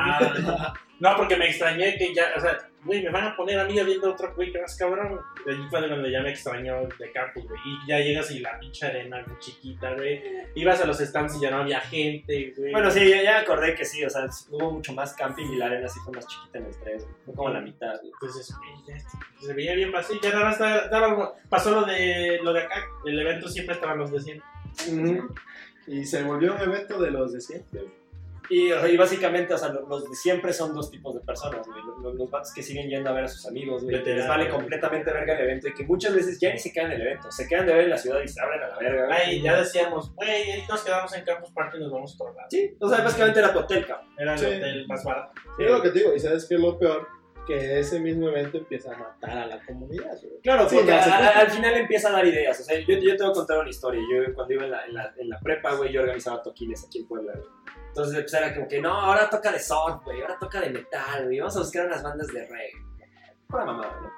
S4: No, porque me extrañé que ya, o sea, güey, me van a poner a mí viendo otro güey que más cabrón. De allí fue de donde ya me extrañó de campus, güey. Y ya llegas y la pinche arena muy chiquita, güey. Ibas a los stands y ya no había gente, güey.
S5: Bueno, sí, ya, ya me acordé que sí, o sea, hubo mucho más camping y la arena sí fue más chiquita en el 3, güey. Fue como la mitad, güey.
S4: Entonces, güey, ya se veía bien vacío. Ya nada más estaba- pasó lo de, lo de acá. El evento siempre estaban los de 100.
S7: Ujú. Y se volvió un evento de los de siempre.
S5: Y, y básicamente, o sea, lo- los de siempre son dos tipos de personas, güey. Los, los, los vatos que siguen yendo a ver a sus amigos, güey, que les vale completamente verga el evento y que muchas veces ya ni se quedan en el evento, se quedan de ver en la ciudad y se abren a la verga, güey.
S4: Ay, ya decíamos, güey, nos quedamos en Campus Party y nos vamos a otro lado.
S5: Sí, o sea, básicamente era tu hotel, cabrón.
S4: Era el
S7: Sí.
S4: hotel más barato.
S7: Y es lo que te digo, y sabes que lo peor, que ese mismo evento empieza a matar a la comunidad, güey.
S5: Claro,
S7: Sí,
S5: porque a- al final empieza a dar ideas. O sea, yo, yo te voy a contar una historia. Yo cuando iba en la, en la, en la prepa, güey, yo organizaba toquines aquí en Puebla, güey. Entonces pues, era como que, no, ahora toca de soft, güey, ahora toca de metal, güey, vamos a buscar unas bandas de reggae. Pura mamada, ¿no?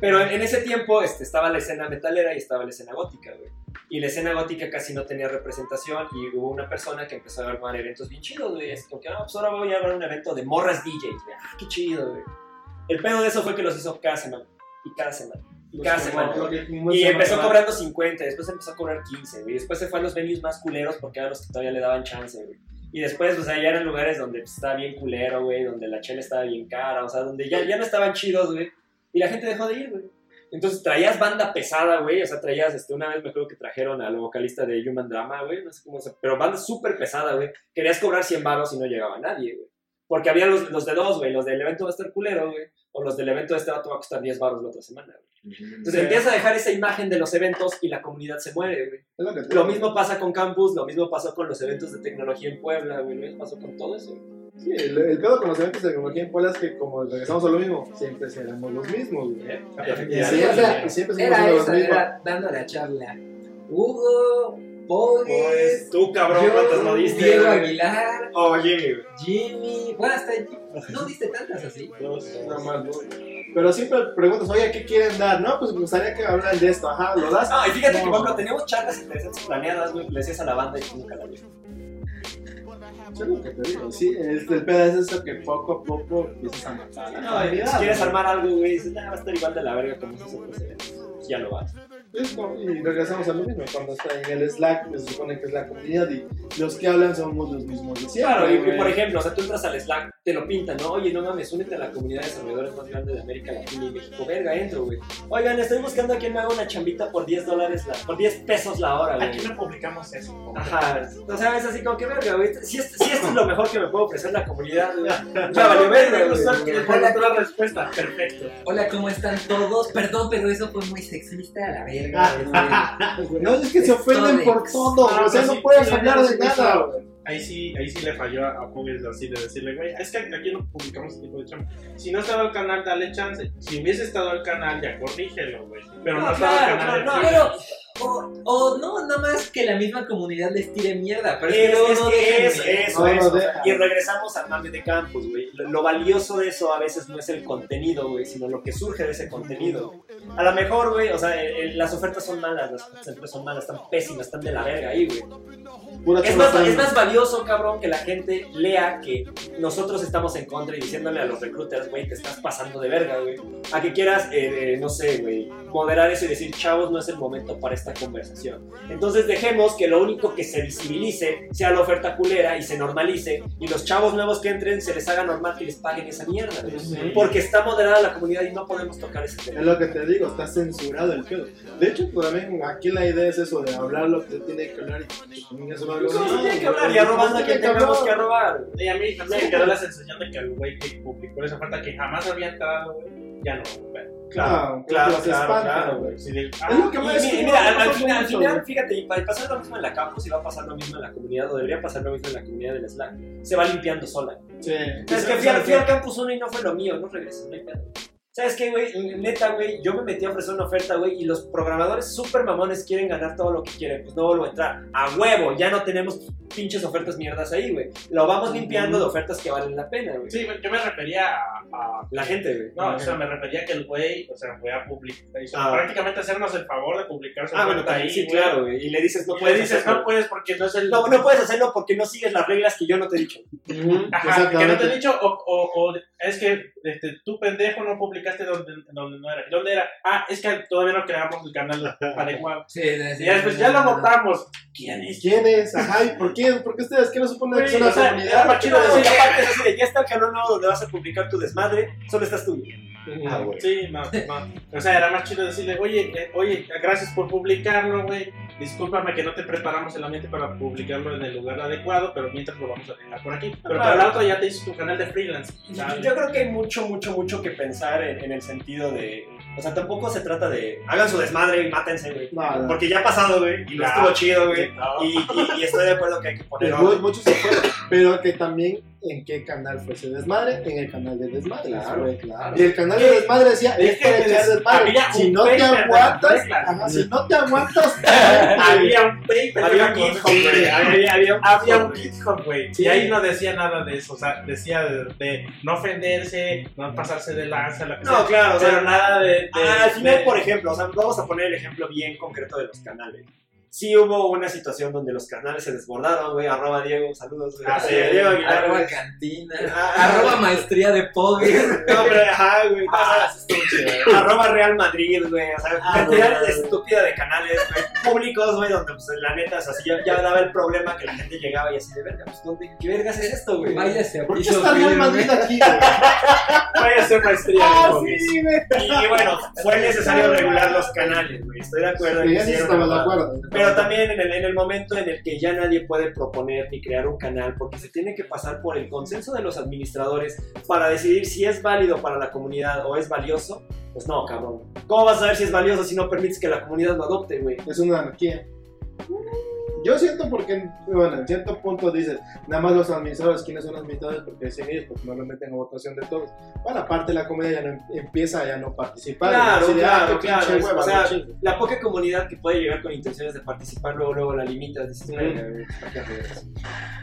S5: Pero en, en ese tiempo este, estaba la escena metalera y estaba la escena gótica, güey. Y la escena gótica casi no tenía representación y hubo una persona que empezó a armar eventos bien chidos, güey. Es como que, no, pues ahora voy a armar un evento de morras DJs, güey. Ah, qué chido, güey. El pedo de eso fue que los hizo cada semana. Y cada semana. Y cada semana. Y empezó cobrando 50, después empezó a cobrar 15, güey. Después se fue a los venues más culeros porque eran los que todavía le daban chance, güey. Y después, o sea, ya eran lugares donde pues, estaba bien culero, güey, donde la chela estaba bien cara, o sea, donde ya, ya no estaban chidos, güey. Y la gente dejó de ir, güey. Entonces traías banda pesada, güey, o sea, traías, este, una vez me acuerdo que trajeron al vocalista de Human Drama, güey, no sé cómo se... Pero banda súper pesada, güey. Querías cobrar 100 baros y no llegaba nadie, güey. Porque había los, los de dos, güey, los del evento va a estar culero, güey. O los del evento de este vato va a costar 10 baros la otra semana, güey. Entonces
S7: Sí.
S5: empieza a dejar esa imagen de los eventos y la comunidad se muere, güey.
S7: Es lo
S5: Lo mismo pasa con Campus, lo mismo pasó con los eventos de tecnología en Puebla, güey. Lo mismo pasó con todo eso.
S7: Sí, el, el pedo con los eventos de tecnología en Puebla es que, como regresamos a lo mismo, siempre seremos los mismos, güey.
S5: ¿eh?
S7: Y
S6: Sí, o sea,
S7: y siempre
S6: Era eso,
S7: los mismos.
S6: era dando la charla. Hugo, Pogues,
S5: Pues, tú, cabrón,
S6: yo,
S5: ¿cuántas no diste?
S6: Diego
S5: güey?
S6: Aguilar,
S5: Oye, güey.
S6: Jimmy. Bueno, hasta Jimmy. No diste tantas así.
S7: Nada más, ¿no? Pero siempre preguntas, oye, ¿qué quieren dar? No, pues me gustaría que hablaran de esto. Ajá, ¿lo das?
S5: No, y fíjate que,
S7: No.
S5: por ejemplo, teníamos charlas interesantes planeadas, güey. Le decías a la banda y tú nunca la.
S7: Eso es lo que te digo. Sí, el, el pedo es eso que poco a poco empiezas a matar.
S5: No, si quieres armar algo, güey, dices, nah, va a estar igual de la verga como eventos. Pues ya no vas.
S7: Y regresamos a lo mismo, cuando está en el Slack, pues, se supone que es la comunidad y los que hablan somos los mismos de siempre.
S5: Claro, y, por ejemplo, o sea, tú entras al Slack, te lo pintan, ¿no? Oye, no mames, únete a la comunidad de desarrolladores más grande de América Latina y México. Verga, entro, güey. Oigan, estoy buscando a quien me haga una chambita por 10 dólares, la, por 10 pesos la hora, güey.
S4: Aquí no publicamos eso.
S5: Ajá, o sea, es así como que verga, güey. Si, es- si esto es lo mejor que me puede ofrecer la comunidad, güey. Ya valió verga,
S4: Me
S5: güey.
S4: gustó la respuesta. Perfecto.
S6: Hola, ¿cómo están todos? Perdón, pero eso fue muy sexista a la verga. güey.
S7: No, es que se ofenden por todo,
S4: Ah,
S7: o sea,
S4: pues
S7: no puedes
S4: sí,
S7: hablar
S4: sí,
S7: de
S4: sí,
S7: nada, güey.
S4: Ahí sí, ahí sí le falló a, a Pugles así de decirle, güey, es que aquí no publicamos este tipo de chamba. Si no estaba el canal, dale chance. Si hubiese estado el canal, ya corrígelo, güey. Pero no,
S5: No,
S4: estaba el
S5: claro,
S4: canal. de
S5: no,
S6: Pero, o, o no, nada más que la misma comunidad les tire mierda. Pero es,
S5: Es, es
S6: no
S5: que
S6: dejan
S5: eso,
S7: No
S5: eso.
S7: dejan.
S5: Y regresamos al mame de campus, güey. Lo, lo valioso de eso a veces no es el contenido, güey, sino lo que surge de ese contenido. A lo mejor, güey, o sea, el- el- las ofertas son malas, las ofertas siempre son malas, están pésimas, están de la verga ahí, güey. Es más, es más valioso, cabrón, que la gente lea que nosotros estamos en contra y diciéndole a los recruiters, güey, te estás pasando de verga, güey. A que quieras, eh, eh, no sé, güey, moderar eso y decir, chavos, no es el momento para esta conversación. Entonces dejemos que lo único que se visibilice sea la oferta culera y se normalice y los chavos nuevos que entren se les haga normal que les paguen esa mierda.
S4: Sí.
S5: Porque está moderada la comunidad y no podemos tocar ese tema.
S7: Es lo que te digo, está censurado el pedo. De hecho, pues, también aquí la idea es eso de hablar lo que se tiene que hablar y pues, también eso no
S5: se tiene que hablar y arrobando a quien tengamos que arrobar.
S4: Y a mí también me quedó la sensación de que el güey que publicó esa oferta que jamás había entrado, güey, ya no. güey.
S7: Claro,
S5: claro,
S7: los
S5: claro,
S7: espantan,
S5: claro,
S7: güey.
S4: Sí, de-
S7: Es
S4: ah,
S7: lo que
S5: Y
S7: más
S5: mira, al, al final, fíjate, y pasar lo mismo en la campus y va a pasar lo mismo en la comunidad, o debería pasar lo mismo en la comunidad del Slack. Se va limpiando sola.
S7: Sí.
S5: Es que fui, al- fui al campus 1 y no fue lo mío, no regresé, no hay pedo. ¿Sabes qué, güey? Neta, güey, yo me metí a ofrecer una oferta, güey, y los programadores súper mamones quieren ganar todo lo que quieren, pues no vuelvo a entrar. A huevo, ya no tenemos pinches ofertas mierdas ahí, güey. Lo vamos limpiando de ofertas que valen la pena, güey.
S4: Sí, yo me refería a, a-
S5: La gente, güey.
S4: No, o sea, me refería a que el güey, o sea, fue a publicar,
S5: Ah.
S4: prácticamente hacernos el favor de publicar su
S5: Ah, bueno, también,
S4: ahí,
S5: sí,
S4: güey.
S5: claro, güey. Y le dices, no
S4: Y le
S5: puedes
S4: dices,
S5: hacerlo.
S4: no puedes porque no es el...
S5: No, no puedes hacerlo porque no sigues las reglas que yo no te he dicho.
S4: Ajá, que no te he dicho, o, o, o es que este, tú pendejo no publicaste donde, donde no era. ¿Dónde era? Ah, es que todavía no creamos el canal adecuado.
S6: Sí, sí,
S4: Y después
S6: sí,
S4: ya
S6: sí,
S4: lo votamos. ¿Quién es?
S7: ¿Quién es? Ajá, ¿y por qué? ¿Por qué ustedes qué no suponen que es una comunidad?
S4: era más chido
S5: No,
S4: decir,
S5: y aparte es así de, ya está el canal nuevo donde vas a publicar tu desmadre, solo estás tú.
S7: Ah, güey.
S4: Sí, no, no. O sea, era más chido decirle, oye, eh, oye, gracias por publicarlo, güey. Discúlpame que no te preparamos el ambiente para publicarlo en el lugar adecuado, pero mientras lo vamos a dejar por aquí. Pero para la otra ya te hizo tu canal de freelance. ¿sabes?
S5: Yo creo que hay mucho, mucho, mucho que pensar en, en el sentido de. O sea, tampoco se trata de. Hagan su desmadre y mátense, güey.
S7: No, no.
S5: Porque ya ha pasado, güey. Y no
S4: Ya.
S5: estuvo chido, güey.
S4: No.
S5: Y, y- y estoy de acuerdo que hay que poner.
S7: Pero muchos se fueron, pero que también en qué canal fue ese desmadre, en el canal de desmadre.
S5: Claro,
S7: güey.
S5: claro.
S7: Y el canal de desmadre decía,
S4: Es
S7: para echar desmadre. Si no te aguantas, si no te aguantas,
S4: Había un paper,
S5: Había un GitHub, güey. Había, un GitHub, güey.
S4: Y ahí no decía nada de eso. O sea, decía de, de no ofenderse, no pasarse de lanza, que
S5: No,
S4: sea.
S5: claro, o sea,
S4: Pero nada de. de-
S5: Ah, al final, por ejemplo, o sea, vamos a poner el ejemplo bien concreto de los canales. Sí hubo una situación donde los canales se desbordaron, güey. Arroba Diego, saludos. güey.
S4: Ah, sí,
S5: Diego Aguilar,
S6: Arroba
S5: güey.
S6: cantina.
S5: Ah,
S6: Arroba maestría de poder.
S5: No, pero ajá, güey.
S4: Ah, chido.
S5: Arroba Real Madrid, güey. O sea,
S7: Ah,
S5: cantidad
S7: güey.
S5: estúpida de canales, güey. Públicos, güey, donde, pues, la neta, o sea, así ya, ya daba el problema que la gente llegaba y así de verga, pues, ¿dónde, ¿qué vergas es esto, güey?
S6: Váyase a
S7: ¿por qué está Real. Madrid aquí? güey?
S4: Vaya a ser maestría
S5: Ah,
S4: de hobbies.
S5: Y, y bueno, fue necesario regular los canales, güey. Estoy de acuerdo en
S7: Sí,
S5: que
S7: ya sí
S5: sí era
S7: estaba de acuerdo.
S5: Pero también en el, en el momento en el que ya nadie puede proponer ni crear un canal, porque se tiene que pasar por el consenso de los administradores para decidir si es válido para la comunidad o es valioso, pues no, cabrón. ¿Cómo vas a saber si es valioso si no permites que la comunidad lo adopte, güey?
S7: Es una anarquía. Yo siento porque, bueno, en cierto punto dices, nada más los administradores, ¿quiénes son los administradores? Porque decían ellos, porque no lo meten a votación de todos. Bueno, aparte la comunidad ya no em- empieza a ya no participar.
S5: Claro,
S7: de,
S5: claro,
S7: ah,
S5: claro.
S7: pinche hueva,
S5: O sea,
S7: no.
S5: La poca comunidad que puede llegar con intenciones de participar, luego, luego la limitas, dices, "Verga, güey, ¿para qué hacer eso?".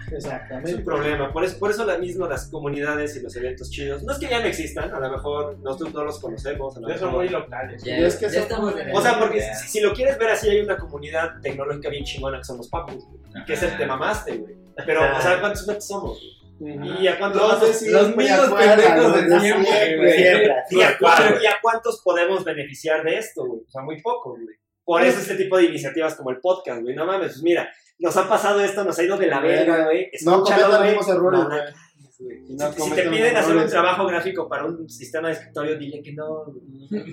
S5: Es
S7: Exactamente.
S5: un problema. Por eso, por eso la mismo las comunidades y los eventos chidos, no es que ya no existan, a lo mejor nosotros no los conocemos. A lo
S4: Ya son
S5: mejor-
S4: muy locales.
S6: Ya,
S7: Y es que
S6: ya
S7: son-
S5: O sea, porque si, si lo quieres ver así, hay una comunidad tecnológica bien chingona que son los papus, güey, que es el te mamaste, güey. Pero, o sea, ¿cuántos metes somos? güey? ¿Y a cuántos
S7: Los de
S5: más-
S7: siempre,
S6: los mismos
S7: acuérdalo,
S6: pendejos de
S7: los
S6: siempre, güey.
S5: ¿Y a,
S4: Los
S5: cuántos,
S4: cuatro.
S5: y a cuántos podemos beneficiar de esto, güey? O sea, muy pocos, güey. Por eso este tipo de iniciativas como el podcast, güey. No mames, pues mira, nos ha pasado esto, nos ha ido de la verga, güey.
S7: No cometan los
S5: güey.
S7: mismos errores,
S5: no Si- si te piden hacer un trabajo gráfico para un sistema de escritorio, dile que no,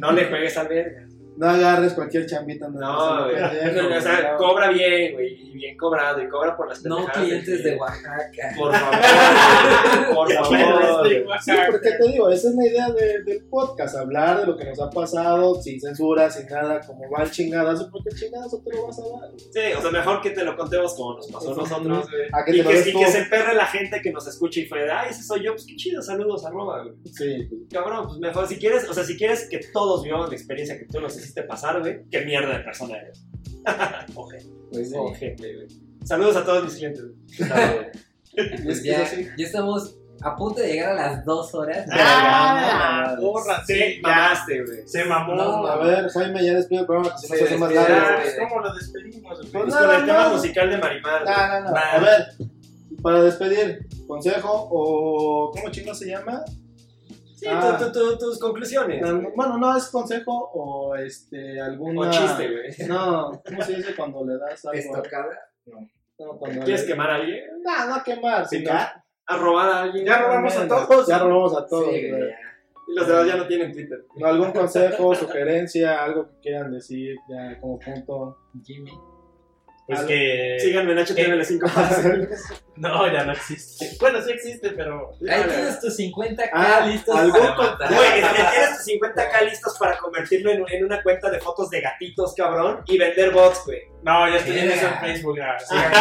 S5: no le juegues al verga.
S7: No agarres cualquier chambita.
S5: No, güey.
S7: pendejo,
S5: O sea, cobra bien, güey, y bien cobrado, y cobra por las
S6: No clientes de. Oaxaca.
S5: Por favor, por favor.
S7: Sí, porque te digo, esa es la idea de- del podcast, hablar de lo que nos ha pasado, sin censura, sin nada, como va el chingadazo, porque el chingadazo te lo vas a dar.
S5: Sí, o sea, mejor que te lo contemos como nos pasó a nosotros, güey.
S7: A que
S5: Y que, y se emperre la gente que nos escuche y fue de, ay, ese soy yo, pues qué chido, saludos, arroba, güey.
S7: Sí,
S5: Cabrón, pues mejor, si quieres, o sea, si quieres que todos vivamos la experiencia que tú nos hiciste pasar, güey, qué mierda de persona eres. Oje,
S6: Pues
S5: güey. Saludos a todos mis clientes. güey.
S6: Pues ya, ya estamos a punto de llegar a las dos horas.
S4: ¡Ah! ¡Porra!
S5: Sí,
S4: Sí, ya.
S5: mamaste, güey.
S4: Se mamó.
S6: No,
S7: A ver, Jaime, ya despide el programa, que se nos hace más largo.
S4: ¿Cómo lo despedimos?
S7: Pues
S5: con el tema
S7: más.
S5: musical de Marimar.
S7: No, no, no. A ver, para despedir, consejo o. ¿Cómo chingo se llama?
S5: Sí,
S7: Ah.
S5: tu- tu- tu- tus conclusiones.
S7: Bueno, no es consejo o este alguna.
S5: O chiste, güey.
S7: No, ¿cómo se dice cuando le das algo?
S6: Estocada.
S7: No, cuando
S5: ¿Quieres
S7: le-
S5: quemar a alguien?
S7: No, no quemar, sino.
S4: ¿Picar?
S5: ¿A robar a alguien?
S4: Ya robamos a todos.
S7: Ya robamos a todos.
S6: Sí,
S7: güey.
S5: Y los demás ya no tienen Twitter.
S7: No, algún consejo, sugerencia, algo que quieran decir, ya como punto.
S6: Jimmy.
S4: Pues
S7: Algo-
S4: que.
S5: Síganme en HTML5
S4: No, ya no existe. Bueno, sí existe, pero.
S6: Ahí tienes tus 50k
S7: Ah,
S6: listos
S7: algún
S6: para matar.
S5: Güey, es tienes tus 50k listos para convertirlo en, en una cuenta de fotos de gatitos, cabrón, y vender bots, güey.
S4: No, ya estoy en
S6: Mira.
S4: eso en Facebook. ya. Sigan,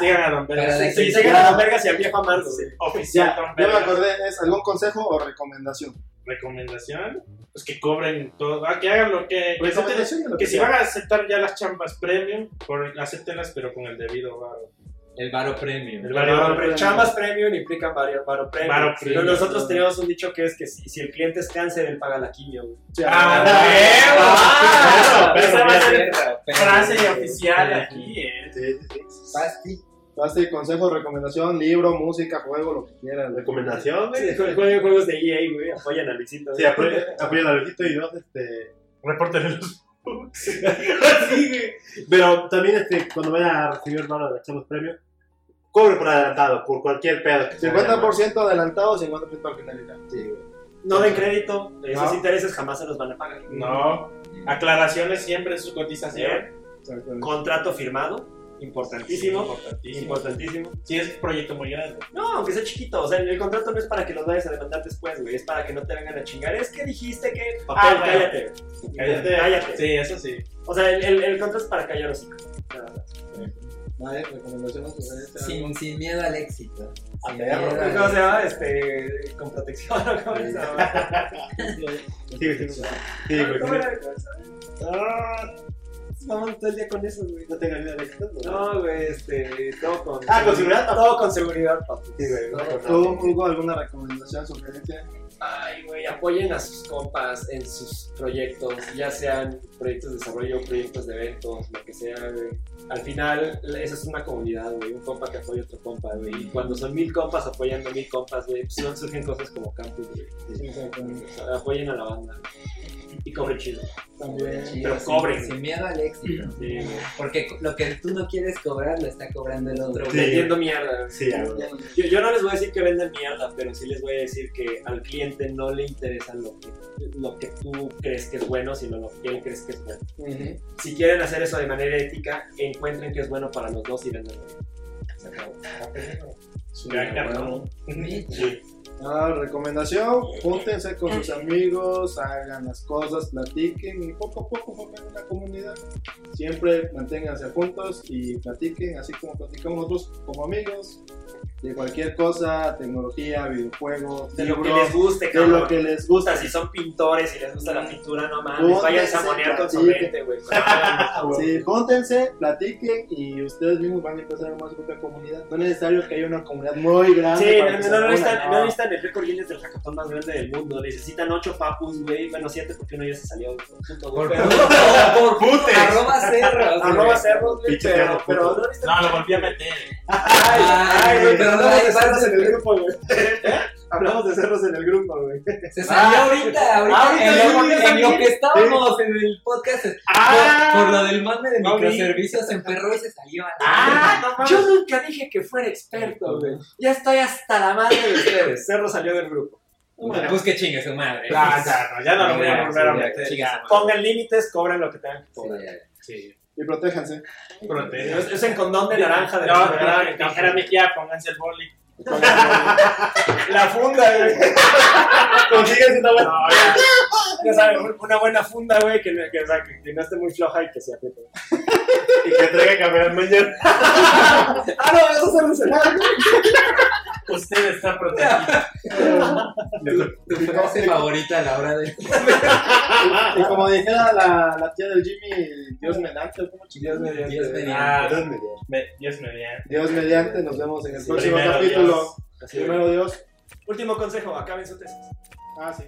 S4: sigan a Don Vergas.
S5: Sí,
S6: Sí,
S5: sigan a los vergas y al viejo amargo.
S4: Oficial Don
S7: yo me
S4: Vergas.
S7: acordé, ¿es algún consejo o recomendación?
S4: Recomendación. Pues que cobren todo. Ah, que hagan lo que. Que, acepten-
S7: Recomendación de lo
S4: que si van a aceptar ya las chambas premium, por, acéptenlas, pero con el debido varo.
S6: El Varo Premium.
S4: El
S5: Varo,
S4: varo
S5: pre- chambas premium implican varios varo premium.
S4: Varo
S5: Pero
S4: premium.
S5: nosotros tenemos un dicho que es que si, si el cliente es cáncer, él paga la quimio,
S4: Ah,
S7: ah,
S6: Esa va a ser
S4: frase oficial aquí, eh.
S8: Sí, sí, sí.
S6: Basti,
S7: consejo, recomendación, libro, música, juego, lo que quieran.
S8: Recomendación, güey.
S5: Sí, jueguen juegos de EA, güey. Apoyan a Luisito.
S8: Sí, apoyen a Luisito y dos, este.
S4: Reporten los.
S8: sí, güey. Pero también, este, cuando vayan a recibir el mano de echamos premios, cobre por adelantado, por cualquier pedo. que se vaya,
S7: 50% adelantado, 50% al finalidad.
S5: No den crédito. Esos
S7: No.
S5: intereses jamás se los van a pagar.
S4: No. Aclaraciones siempre en su cotización.
S5: Contrato firmado. Importantísimo.
S4: Importantísimo.
S5: Importantísimo.
S4: Si es un proyecto muy grande.
S5: No, aunque sea chiquito. O sea, el contrato no es para que los vayas a demandar después, güey. Es para que no te vengan a chingar. Es que dijiste que. Papel,
S4: Ah,
S5: cállate.
S4: Cállate.
S5: Cállate.
S4: Sí, eso sí.
S5: O sea, el, el, el contrato es para callar más.
S7: Vale, recomendación, sugerencia. algo.
S6: Sin, sin miedo al éxito. Sin
S7: perro.
S6: miedo al
S5: ¿Cómo se
S6: éxito.
S5: llama? Este. Con protección. ¿Cómo se llama?
S8: Sí, sí, sí. Sí, güey.
S5: ¿Cómo era? Ah, Vamos todo el día con eso, güey.
S8: No tengan miedo de éxito, ¿no?
S5: No, güey, este. Todo con.
S8: Ah, ¿con seguridad?
S5: Todo con seguridad, papi.
S8: Sí, güey.
S7: ¿Tú, Hugo, alguna recomendación, sugerencia?
S5: Ay, güey, apoyen a sus compas en sus proyectos, ya sean proyectos de desarrollo, proyectos de eventos, lo que sea, güey. Al final, esa es una comunidad, güey. Un compa que apoya a otro compa, güey. Y cuando son mil compas apoyando a mil compas, güey, pues son- surgen cosas como campus, güey. O sea, apoyen a la banda. Y cobren chido.
S7: También.
S5: Pero
S6: sin-
S5: cobren.
S6: Sin miedo al éxito.
S5: Sí.
S6: Porque lo que tú no quieres cobrar lo está cobrando el otro.
S8: Sí.
S5: Vendiendo mierda.
S8: Sí.
S5: Yo, yo no les voy a decir que vendan mierda, pero sí les voy a decir que al cliente no le interesa lo que, lo que tú crees que es bueno, sino lo que él crees que es bueno.
S7: Ujú.
S5: Si quieren hacer eso de manera ética, encuentren que es bueno para los dos y vendan. Se acabó.
S4: Ya, ya,
S7: Bueno.
S4: Sí.
S7: Ah, recomendación, júntense con sus amigos, hagan las cosas, platiquen y poco a poco formen una comunidad. Siempre manténganse juntos y platiquen, así como platicamos nosotros como amigos, de cualquier cosa, tecnología, videojuegos,
S5: De lo que les guste,
S7: de
S5: cabrón.
S7: lo que les gusta.
S5: si son pintores y les gusta la pintura, no mames, vayan a monear con
S7: platiquen.
S5: solvente, güey.
S7: Sí, júntense, platiquen y ustedes mismos van a empezar a armar su propia comunidad. No es necesario que haya una comunidad muy grande.
S5: Sí,
S7: para
S5: no, no, no, necesitan, no necesitan el récord Guinness del hackathon más grande del mundo. Necesitan ocho papus, güey. Bueno, siete porque uno ya se salió. Puto.
S6: Por
S5: Pero-
S6: por
S8: putes.
S6: Arroba cerros.
S5: Arroba cerros, güey. Pero, pero no necesitan.
S4: No, lo volví a meter.
S5: Ay, ay, güey, pero
S8: hablamos de cerros en el grupo, güey. Hablamos de cerros en el grupo, güey.
S6: Se salió ahorita, ahorita,
S8: ahorita
S6: en, lo,
S8: sí,
S6: en lo que estábamos en el podcast,
S8: Ah.
S6: por, por lo del mame de microservicios, se emperró y se salió.
S5: Ah,
S6: verga.
S5: no mames. Yo nunca dije que fuera experto, güey. Ya estoy hasta la madre de ustedes. Cerro salió del grupo.
S6: Pues que chingue su madre.
S4: Ya, no, ya no lo voy a volver a meter.
S5: Pongan límites, cobren lo que tengan que cobrar.
S4: Sí,
S7: Y protéjanse.
S5: Es, es en condón de naranja de
S4: No,
S5: la
S4: no, dijera tía, pónganse el boli.
S5: La funda, güey.
S8: Consíguense una buena.
S4: No, ya.
S5: Ya una buena funda, güey, que, que- que no esté muy floja y que se apriete.
S8: Y que traiga campeón mañana.
S5: Ah, no, eso se lo cenar.
S4: Usted está protegido.
S6: Tu frase favorita a la hora de.
S7: Y como dijera la, la tía del Jimmy, Dios mediante, ¿cómo
S5: Dios mediante.
S6: Dios mediante.
S4: Ah,
S8: Dios mediante.
S4: me- Dios mediante.
S7: Dios mediante, nos vemos en el
S4: Sí,
S7: próximo
S4: primero
S7: capítulo.
S4: Dios.
S7: Primero Dios.
S5: Último consejo, acaben su tesis.
S7: Ah, sí.